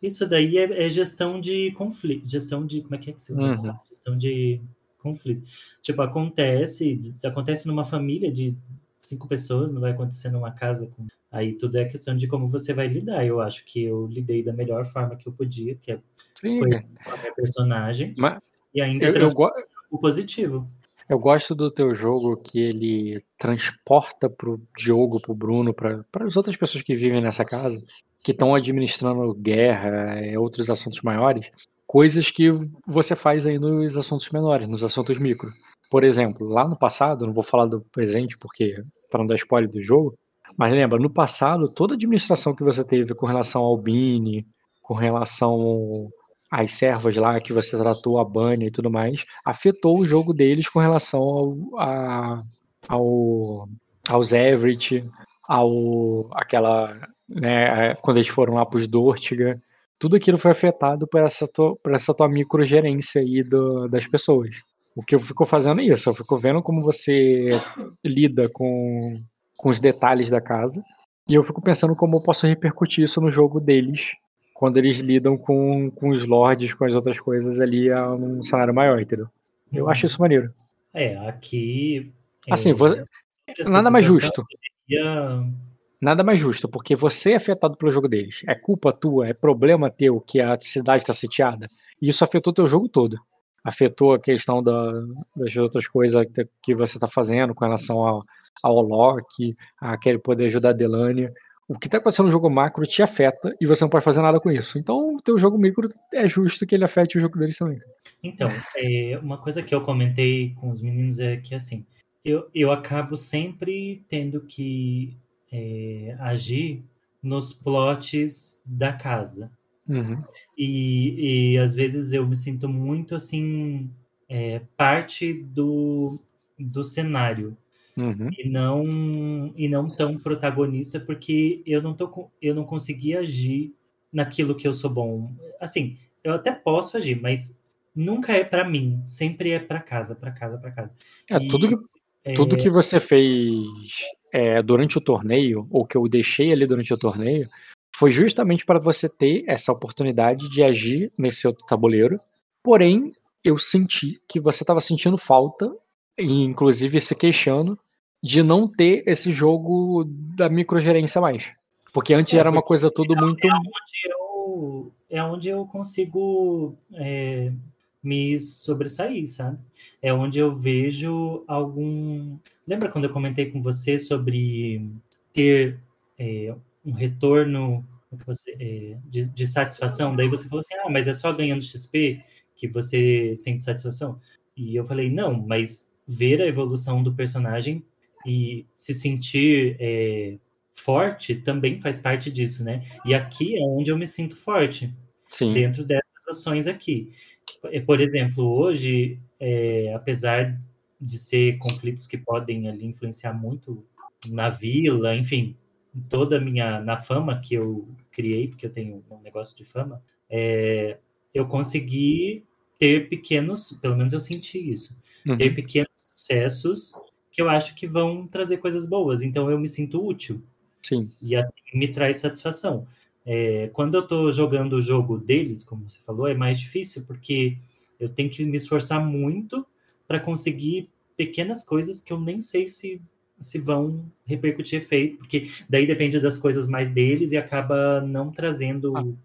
Isso daí é, é gestão de conflito. Gestão de. Como é que é que se Uhum. fala? Gestão de conflito. Tipo, acontece. Acontece numa família de cinco pessoas, não vai acontecer numa casa. Com... Aí tudo é questão de como você vai lidar. Eu acho que eu lidei da melhor forma que eu podia, que é sim, Foi. com a minha personagem. Mas E ainda eu, eu, go- o positivo. Eu gosto do teu jogo que ele transporta pro Diogo, pro Bruno, para as outras pessoas que vivem nessa casa, que estão administrando guerra e outros assuntos maiores, coisas que você faz aí nos assuntos menores, nos assuntos micro. Por exemplo, lá no passado, não vou falar do presente porque para não dar spoiler do jogo, mas lembra, no passado, toda a administração que você teve com relação ao Bini, com relação às servas lá que você tratou, a Bunny e tudo mais, afetou o jogo deles com relação ao, a, ao aos Everett, ao aquela, né, quando eles foram lá para os Dortiga, tudo aquilo foi afetado por essa tua, por essa tua microgerência aí do, das pessoas. O que eu fico fazendo é isso, eu fico vendo como você lida com, com os detalhes da casa e eu fico pensando como eu posso repercutir isso no jogo deles quando eles lidam com, com os lords, com as outras coisas ali, é um cenário maior, entendeu? Eu acho isso maneiro. É, aqui. Assim, é, você- nada mais justo. deveria- Nada mais justo, porque você é afetado pelo jogo deles. É culpa tua, é problema teu que a cidade está sitiada. E isso afetou teu jogo todo. Afetou a questão da- das outras coisas que, você está fazendo com relação ao, ao Loki, a querer poder ajudar a Delania. O que está acontecendo no jogo macro te afeta e você não pode fazer nada com isso. Então, o teu jogo micro é justo que ele afete o jogo deles também. Então, é, uma coisa que eu comentei com os meninos é que, assim, eu, eu acabo sempre tendo que é, agir nos plots da casa. Uhum. E, e às vezes eu me sinto muito, assim, é, parte do, do cenário. Uhum. e não e não tão protagonista porque eu não tô eu não consegui agir naquilo que eu sou bom assim eu até posso agir mas nunca é pra mim sempre é pra casa pra casa pra casa É, E, tudo que é, Tudo que você fez é, durante o torneio, ou que eu deixei ali durante o torneio, foi justamente para você ter essa oportunidade de agir nesse outro tabuleiro. Porém, eu senti que você estava sentindo falta, e inclusive se queixando, de não ter esse jogo da microgerência mais. Porque antes É, era uma coisa tudo muito. onde eu, é onde eu consigo é, me sobressair, sabe? É onde eu vejo algum. Lembra quando eu comentei com você sobre ter é, um retorno é, de, de satisfação? Daí você falou assim: ah, mas é só ganhando XP que você sente satisfação? E eu falei: não, mas ver a evolução do personagem e se sentir é, forte também faz parte disso, né? E aqui é onde eu me sinto forte, Sim. dentro dessas ações aqui. Por exemplo, hoje, é, apesar de ser conflitos que podem ali influenciar muito na vila, enfim, toda a minha na fama que eu criei, porque eu tenho um negócio de fama, é, eu consegui ter pequenos, pelo menos eu senti isso, Uhum. ter pequenos sucessos que eu acho que vão trazer coisas boas. Então eu me sinto útil Sim. e assim me traz satisfação. É, quando eu tô jogando o jogo deles, como você falou, é mais difícil porque eu tenho que me esforçar muito para conseguir pequenas coisas que eu nem sei se se vão repercutir efeito, porque daí depende das coisas mais deles e acaba não trazendo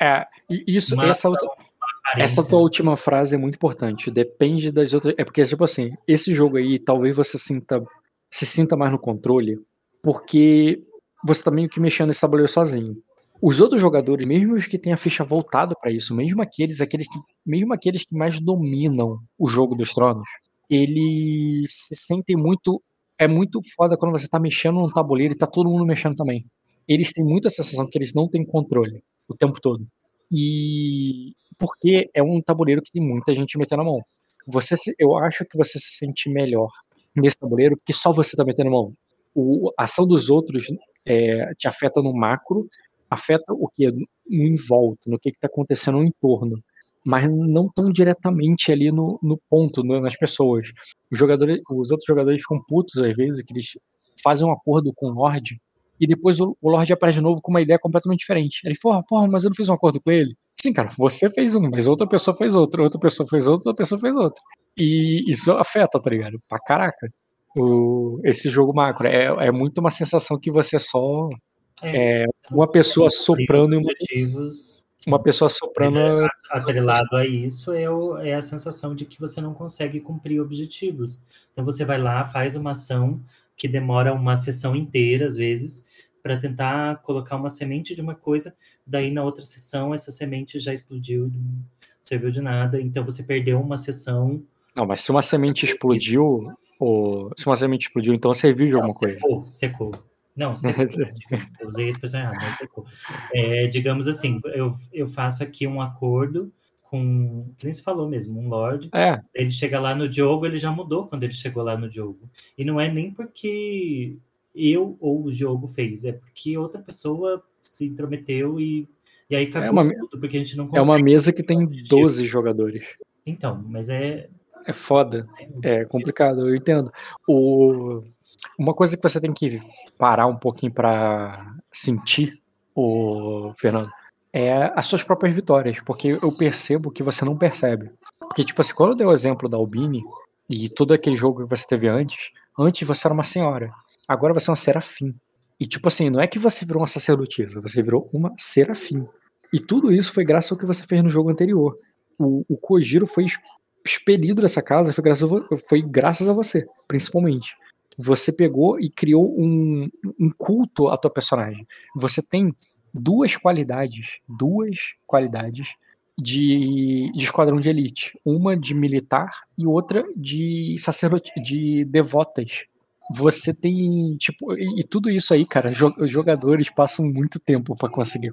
É, e isso, uma essa outra, Essa tua última frase é muito importante. Depende das outras. É porque, tipo assim, esse jogo aí, talvez você sinta, se sinta mais no controle, porque você tá meio que mexendo nesse tabuleiro sozinho. Os outros jogadores, mesmo os que têm a ficha voltada pra isso, mesmo aqueles, aqueles que, mesmo aqueles que mais dominam o jogo dos tronos, eles se sentem muito. É muito foda quando você tá mexendo num tabuleiro e tá todo mundo mexendo também. Eles têm muita sensação que eles não têm controle o tempo todo. E porque é um tabuleiro que tem muita gente metendo a mão. Você eu acho que você se sente melhor nesse tabuleiro porque só você tá metendo a mão. O, a ação dos outros é, te afeta no macro, afeta o que? No em volta, no que está acontecendo no entorno. Mas não tão diretamente ali no, no ponto, no- nas pessoas. Os, jogadores, os outros jogadores ficam putos às vezes, que eles fazem um acordo com o Lorde, e depois o, o Lorde aparece de novo com uma ideia completamente diferente. Ele fala, porra, mas eu não fiz um acordo com ele. Sim, cara, você fez um, mas outra pessoa fez outro, outra pessoa fez outro, outra pessoa fez outro. E isso afeta, tá ligado? Pra caraca. O, esse jogo macro. É, é muito uma sensação que você só. É, Uma pessoa soprando e uma, objetivos uma pessoa soprando. Mas atrelado a isso é, o- é a sensação de que você não consegue cumprir objetivos. Então você vai lá, faz uma ação que demora uma sessão inteira, às vezes, para tentar colocar uma semente de uma coisa, daí na outra sessão essa semente já explodiu, não serviu de nada, então você perdeu uma sessão. Não, mas se uma semente explodiu, ou se uma semente explodiu, então serviu de alguma coisa. Secou, secou. Não, *laughs* secou. eu usei a expressão errada, mas secou. É, digamos assim, eu, eu faço aqui um acordo com, que nem se falou mesmo, um lord, É, ele chega lá no jogo, ele já mudou quando ele chegou lá no jogo. E não é nem porque eu ou o jogo fez, é porque outra pessoa se intrometeu e, e aí acabou uma- tudo, porque a gente não é consegue. uma mesa que tem objetivo. 12 jogadores. Então, mas é. É foda. É complicado, eu entendo. O... Uma coisa que você tem que parar um pouquinho pra sentir, o Fernando, é as suas próprias vitórias, porque eu percebo que você não percebe. Porque, tipo assim, quando eu dei o exemplo da Albini e todo aquele jogo que você teve antes, antes você era uma senhora, agora você é uma serafim. E, tipo assim, não é que você virou uma sacerdotisa, você virou uma serafim. E tudo isso foi graças ao que você fez no jogo anterior. O, o Kojiro foi expelido dessa casa, foi graças, a, foi graças a você, principalmente. Você pegou e criou um, um culto à tua personagem. Você tem duas qualidades, duas qualidades de, de esquadrão de elite, uma de militar e outra de sacerdote, de devotas. Você tem, tipo, e, e tudo isso aí, cara, os jogadores passam muito tempo para conseguir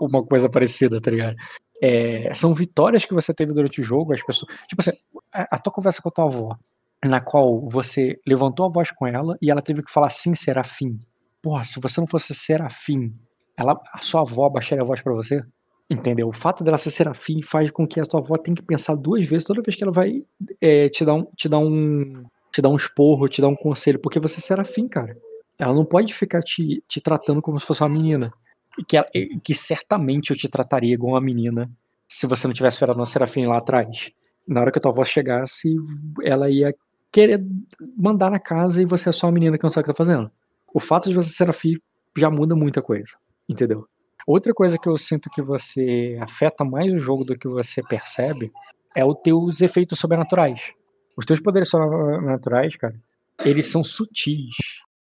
uma coisa parecida, tá ligado? É, são vitórias que você teve durante o jogo, as pessoas. Tipo assim, a, a tua conversa com a tua avó, na qual você levantou a voz com ela e ela teve que falar sim, serafim. Porra, se você não fosse serafim, ela, a sua avó abaixaria a voz para você? Entendeu? O fato dela ser serafim faz com que a sua avó tenha que pensar duas vezes toda vez que ela vai é, te, dar um, te dar um. te dar um esporro, te dar um conselho, porque você é serafim, cara. Ela não pode ficar te, te tratando como se fosse uma menina. Que, ela, que certamente eu te trataria igual uma menina se você não tivesse virado uma serafim lá atrás. Na hora que a tua avó chegasse, ela ia querer mandar na casa e você é só uma menina que não sabe o que tá fazendo. O fato de você ser serafim já muda muita coisa, entendeu? Outra coisa que eu sinto que você afeta mais o jogo do que você percebe é os teus efeitos sobrenaturais. Os teus poderes sobrenaturais, cara, eles são sutis,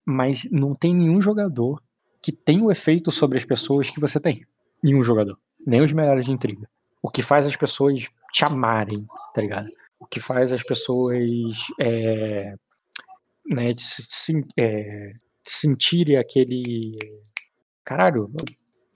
mas não tem nenhum jogador que tem o efeito sobre as pessoas que você tem. Nenhum jogador. Nem os melhores de intriga. O que faz as pessoas te amarem, tá ligado? O que faz as pessoas é, né, se, é, sentirem aquele. Caralho,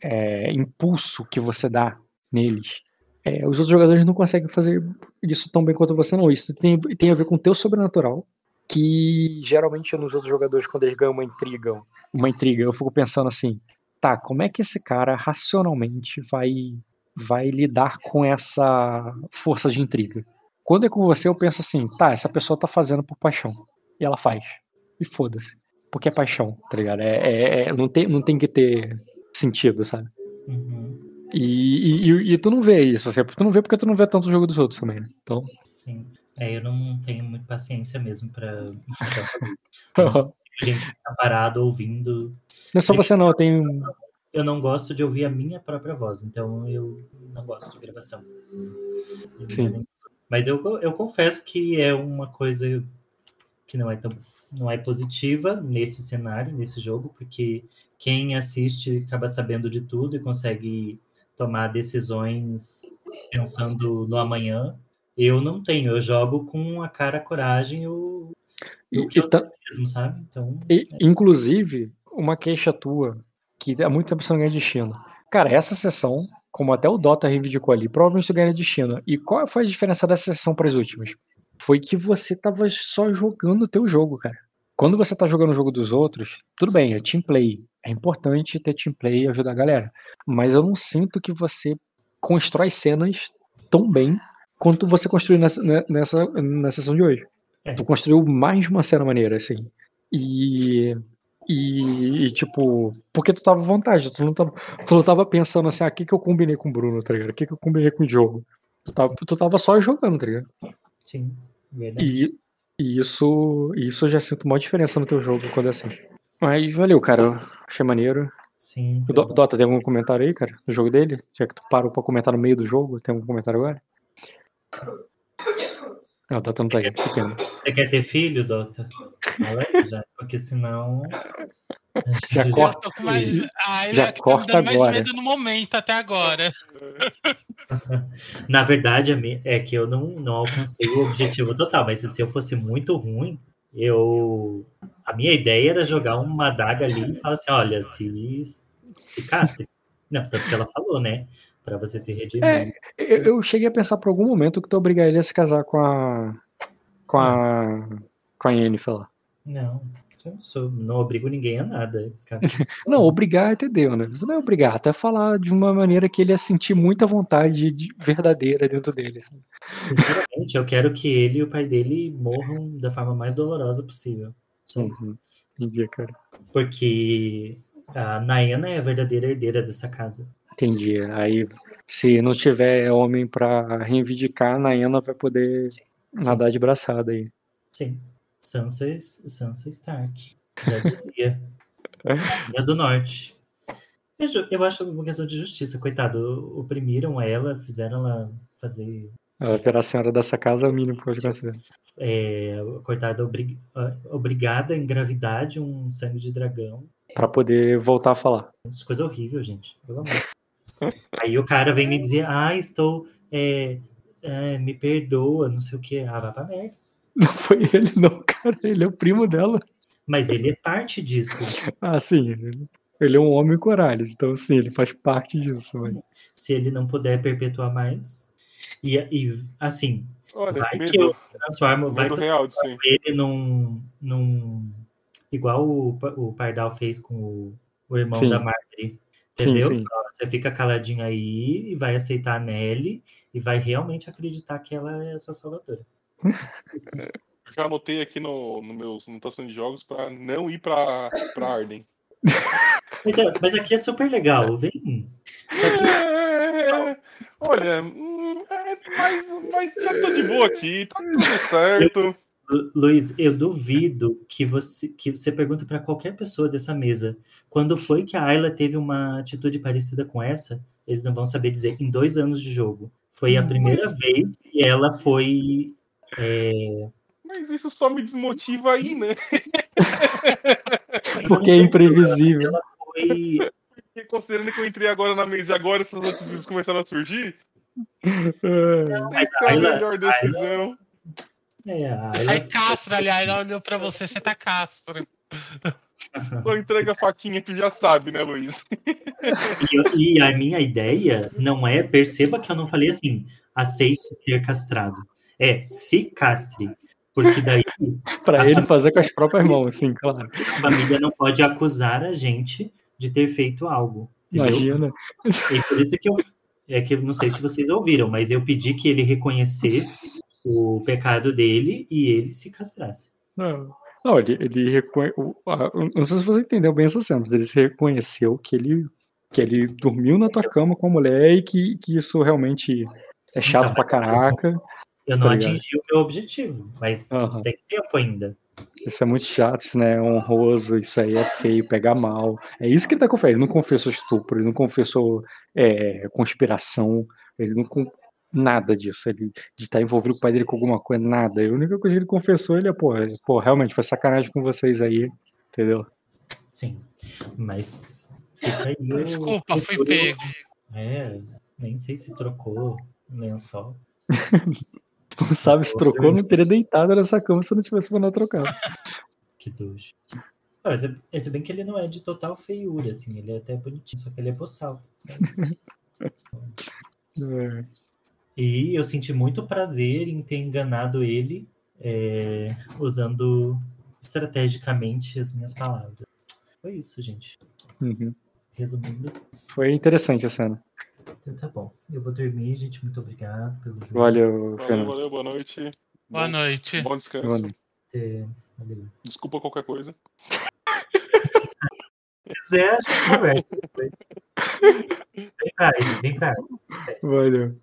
é, impulso que você dá neles. É, os outros jogadores não conseguem fazer isso tão bem quanto você, não. Isso tem, tem a ver com o teu sobrenatural, que geralmente nos outros jogadores, quando eles ganham uma intriga, uma intriga, eu fico pensando assim, tá, como é que esse cara racionalmente vai vai lidar com essa força de intriga? Quando é com você, eu penso assim, tá, essa pessoa tá fazendo por paixão. E ela faz. E foda-se. Porque é paixão, tá ligado? É, é, é, não, tem, não tem que ter sentido, sabe? Uhum. E, e, e, tu não vê isso, assim, tu não vê porque tu não vê tanto o jogo dos outros também, né? Então. Sim. É, eu não tenho muita paciência mesmo pra. gente *laughs* ficar parado ouvindo. Não é só você não, eu tenho. Eu não gosto de ouvir a minha própria voz, então eu não gosto de gravação. Sim. Mas eu, eu confesso que é uma coisa que não é tão não é positiva nesse cenário, nesse jogo, porque quem assiste acaba sabendo de tudo e consegue tomar decisões pensando no amanhã. Eu não tenho, eu jogo com a cara, a coragem o, e, que eu tá, mesmo, sabe? Então, e, é. Inclusive, uma queixa tua, que há muito tempo você não ganha destino. Cara, essa sessão, como até o Dota reivindicou ali, provavelmente você ganha destino. E qual foi a diferença dessa sessão para as últimas? Foi que você tava só jogando o teu jogo, cara. Quando você tá jogando o jogo dos outros, tudo bem, é team play. É importante ter team play e ajudar a galera. Mas eu não sinto que você constrói cenas tão bem quanto você construiu nessa, né, nessa, na sessão de hoje. É. Tu construiu mais de uma cena maneira, assim. E, e, e, tipo, porque tu tava à vontade, tu não tava, tu não tava pensando assim, ah, o que, que eu combinei com o Bruno, tá ligado? O que, que eu combinei com o jogo? Tu tava, tu tava só jogando, tá ligado? Sim, verdade. E, e isso, isso eu já sinto uma diferença no teu jogo quando é assim. Mas valeu, cara. Achei maneiro. Sim. O Dota, tem algum comentário aí, cara? No jogo dele? Já que tu parou pra comentar no meio do jogo, tem algum comentário agora? Não, o Dota não tá aí. Você quer ter filho, Dota? já, porque senão. Já, corta. Mais, ah, já corta agora. mais medo no momento até agora. *laughs* Na verdade, é que eu não, não alcancei o objetivo total, mas se eu fosse muito ruim, eu. A minha ideia era jogar uma daga ali e falar assim: olha, se, se castre. Não, tanto que ela falou, né? Pra você se redimir. É, eu, eu, cheguei a pensar por algum momento que tu obrigaria ele a se casar com a. com a. com a Yennefer lá. Não. Eu não, sou, não obrigo ninguém a nada. *laughs* não, obrigar entendeu, né? Você não é obrigar, até falar de uma maneira que ele ia sentir muita vontade de, verdadeira dentro dele. Sinceramente, eu quero que ele e o pai dele morram da forma mais dolorosa possível. Uhum. Entendi, cara. Porque a Nayana é a verdadeira herdeira dessa casa. Entendi. Aí, se não tiver homem pra reivindicar, a Naena vai poder nadar de braçada aí. Sim. Sansa, Sansa Stark. Já dizia. Rainha do Norte. Eu, ju- eu acho uma questão de justiça. Coitado, oprimiram ela, fizeram ela fazer. Ela virar a senhora dessa casa é o mínimo que pode acontecer. É, coitada, obri- ah, obrigada a engravidar de um sangue de dragão. Pra poder voltar a falar. Isso é coisa horrível, gente. Pelo amor. Aí o cara vem me dizer, ah, estou. é, é, me perdoa, não sei o quê. Ah, vai pra merda. Não foi ele, não, cara. Ele é o primo dela. Mas ele é parte disso. Ah, sim. Ele, é um homem coralhos, então sim, ele faz parte disso. Mas... Se ele não puder perpetuar mais. E, e assim, Olha, vai medo. que eu transformo, vai que eu real aí. ele num, num. Igual o, o Pardal fez com o, o irmão Sim. da Marjorie. Sim, Entendeu? sim. Ó, Você fica caladinho aí e vai aceitar a Nelly e vai realmente acreditar que ela é a sua salvadora. Isso. *laughs* Eu já anotei aqui no, no meus anotações de jogos pra não ir pra, pra Arden. *laughs* Mas, é- mas aqui é super legal, vem. Só que É, *laughs* olha, hum, é, mas, mas já tô de boa aqui, tá tudo certo. Lu- Luiz, eu duvido que você que você pergunta para qualquer pessoa dessa mesa quando foi que a Ayla teve uma atitude parecida com essa, eles não vão saber dizer. Em dois anos de jogo, foi a primeira vez que ela foi. é, Mas isso só me desmotiva aí, né? *laughs* Porque é imprevisível. foi Porque considerando que eu entrei agora na mesa e agora essas atitudes começaram a surgir, *laughs* É. essa é a Ayla- melhor decisão. É, a Ai, Ayla Castro, aliás, ela olhou pra você, você tá Castro. Só entrega a faquinha, tu já sabe, né, Luiz? *laughs* E, e a minha ideia não é, perceba que eu não falei assim, aceite ser castrado. É, se castre. Porque daí *laughs* Pra ele fazer com as próprias mãos, assim, claro. a família não pode acusar a gente de ter feito algo. Entendeu? Imagina. E por isso que eu. É que eu não sei se vocês ouviram, mas eu pedi que ele reconhecesse o pecado dele e ele se castrasse. Não, não ele, ele reconhe... Não sei se você entendeu bem essa cena, mas ele se reconheceu que ele, que ele dormiu na tua cama com a mulher e que, que isso realmente é chato Então, pra caraca. Eu não Tá atingi o meu objetivo, mas Aham. tem tempo ainda. Isso é muito chato, isso não é honroso, isso aí é feio, pega mal. É isso que ele tá confessando. Ele não confessou estupro, ele não confessou é, conspiração, ele não nada disso. Ele de estar envolvido com o pai dele com alguma coisa, nada. A única coisa que ele confessou, ele é, pô, pô realmente foi sacanagem com vocês aí, entendeu? Sim. Mas o Desculpa, fui pego. É, nem sei se trocou o lençol. *laughs* Não sabe se trocou, não teria deitado nessa cama se não tivesse mandado trocar. *laughs* Que. Ah, Mas é, é se bem que ele não é de total feiura, assim, ele é até bonitinho, só que ele é boçal. sabe? *laughs* É. E eu senti muito prazer em ter enganado ele é, usando estrategicamente as minhas palavras. Foi isso, gente. Uhum. Resumindo, Foi interessante a cena. então tá bom. Eu vou dormir, gente. Muito obrigado pelo jogo. Valeu, Valeu, Fernando. valeu, boa noite. Boa noite. Bom descanso. Boa noite. É, valeu. Desculpa qualquer coisa. Se quiser, a gente conversa depois. Vem pra ele, vem pra ele. Valeu.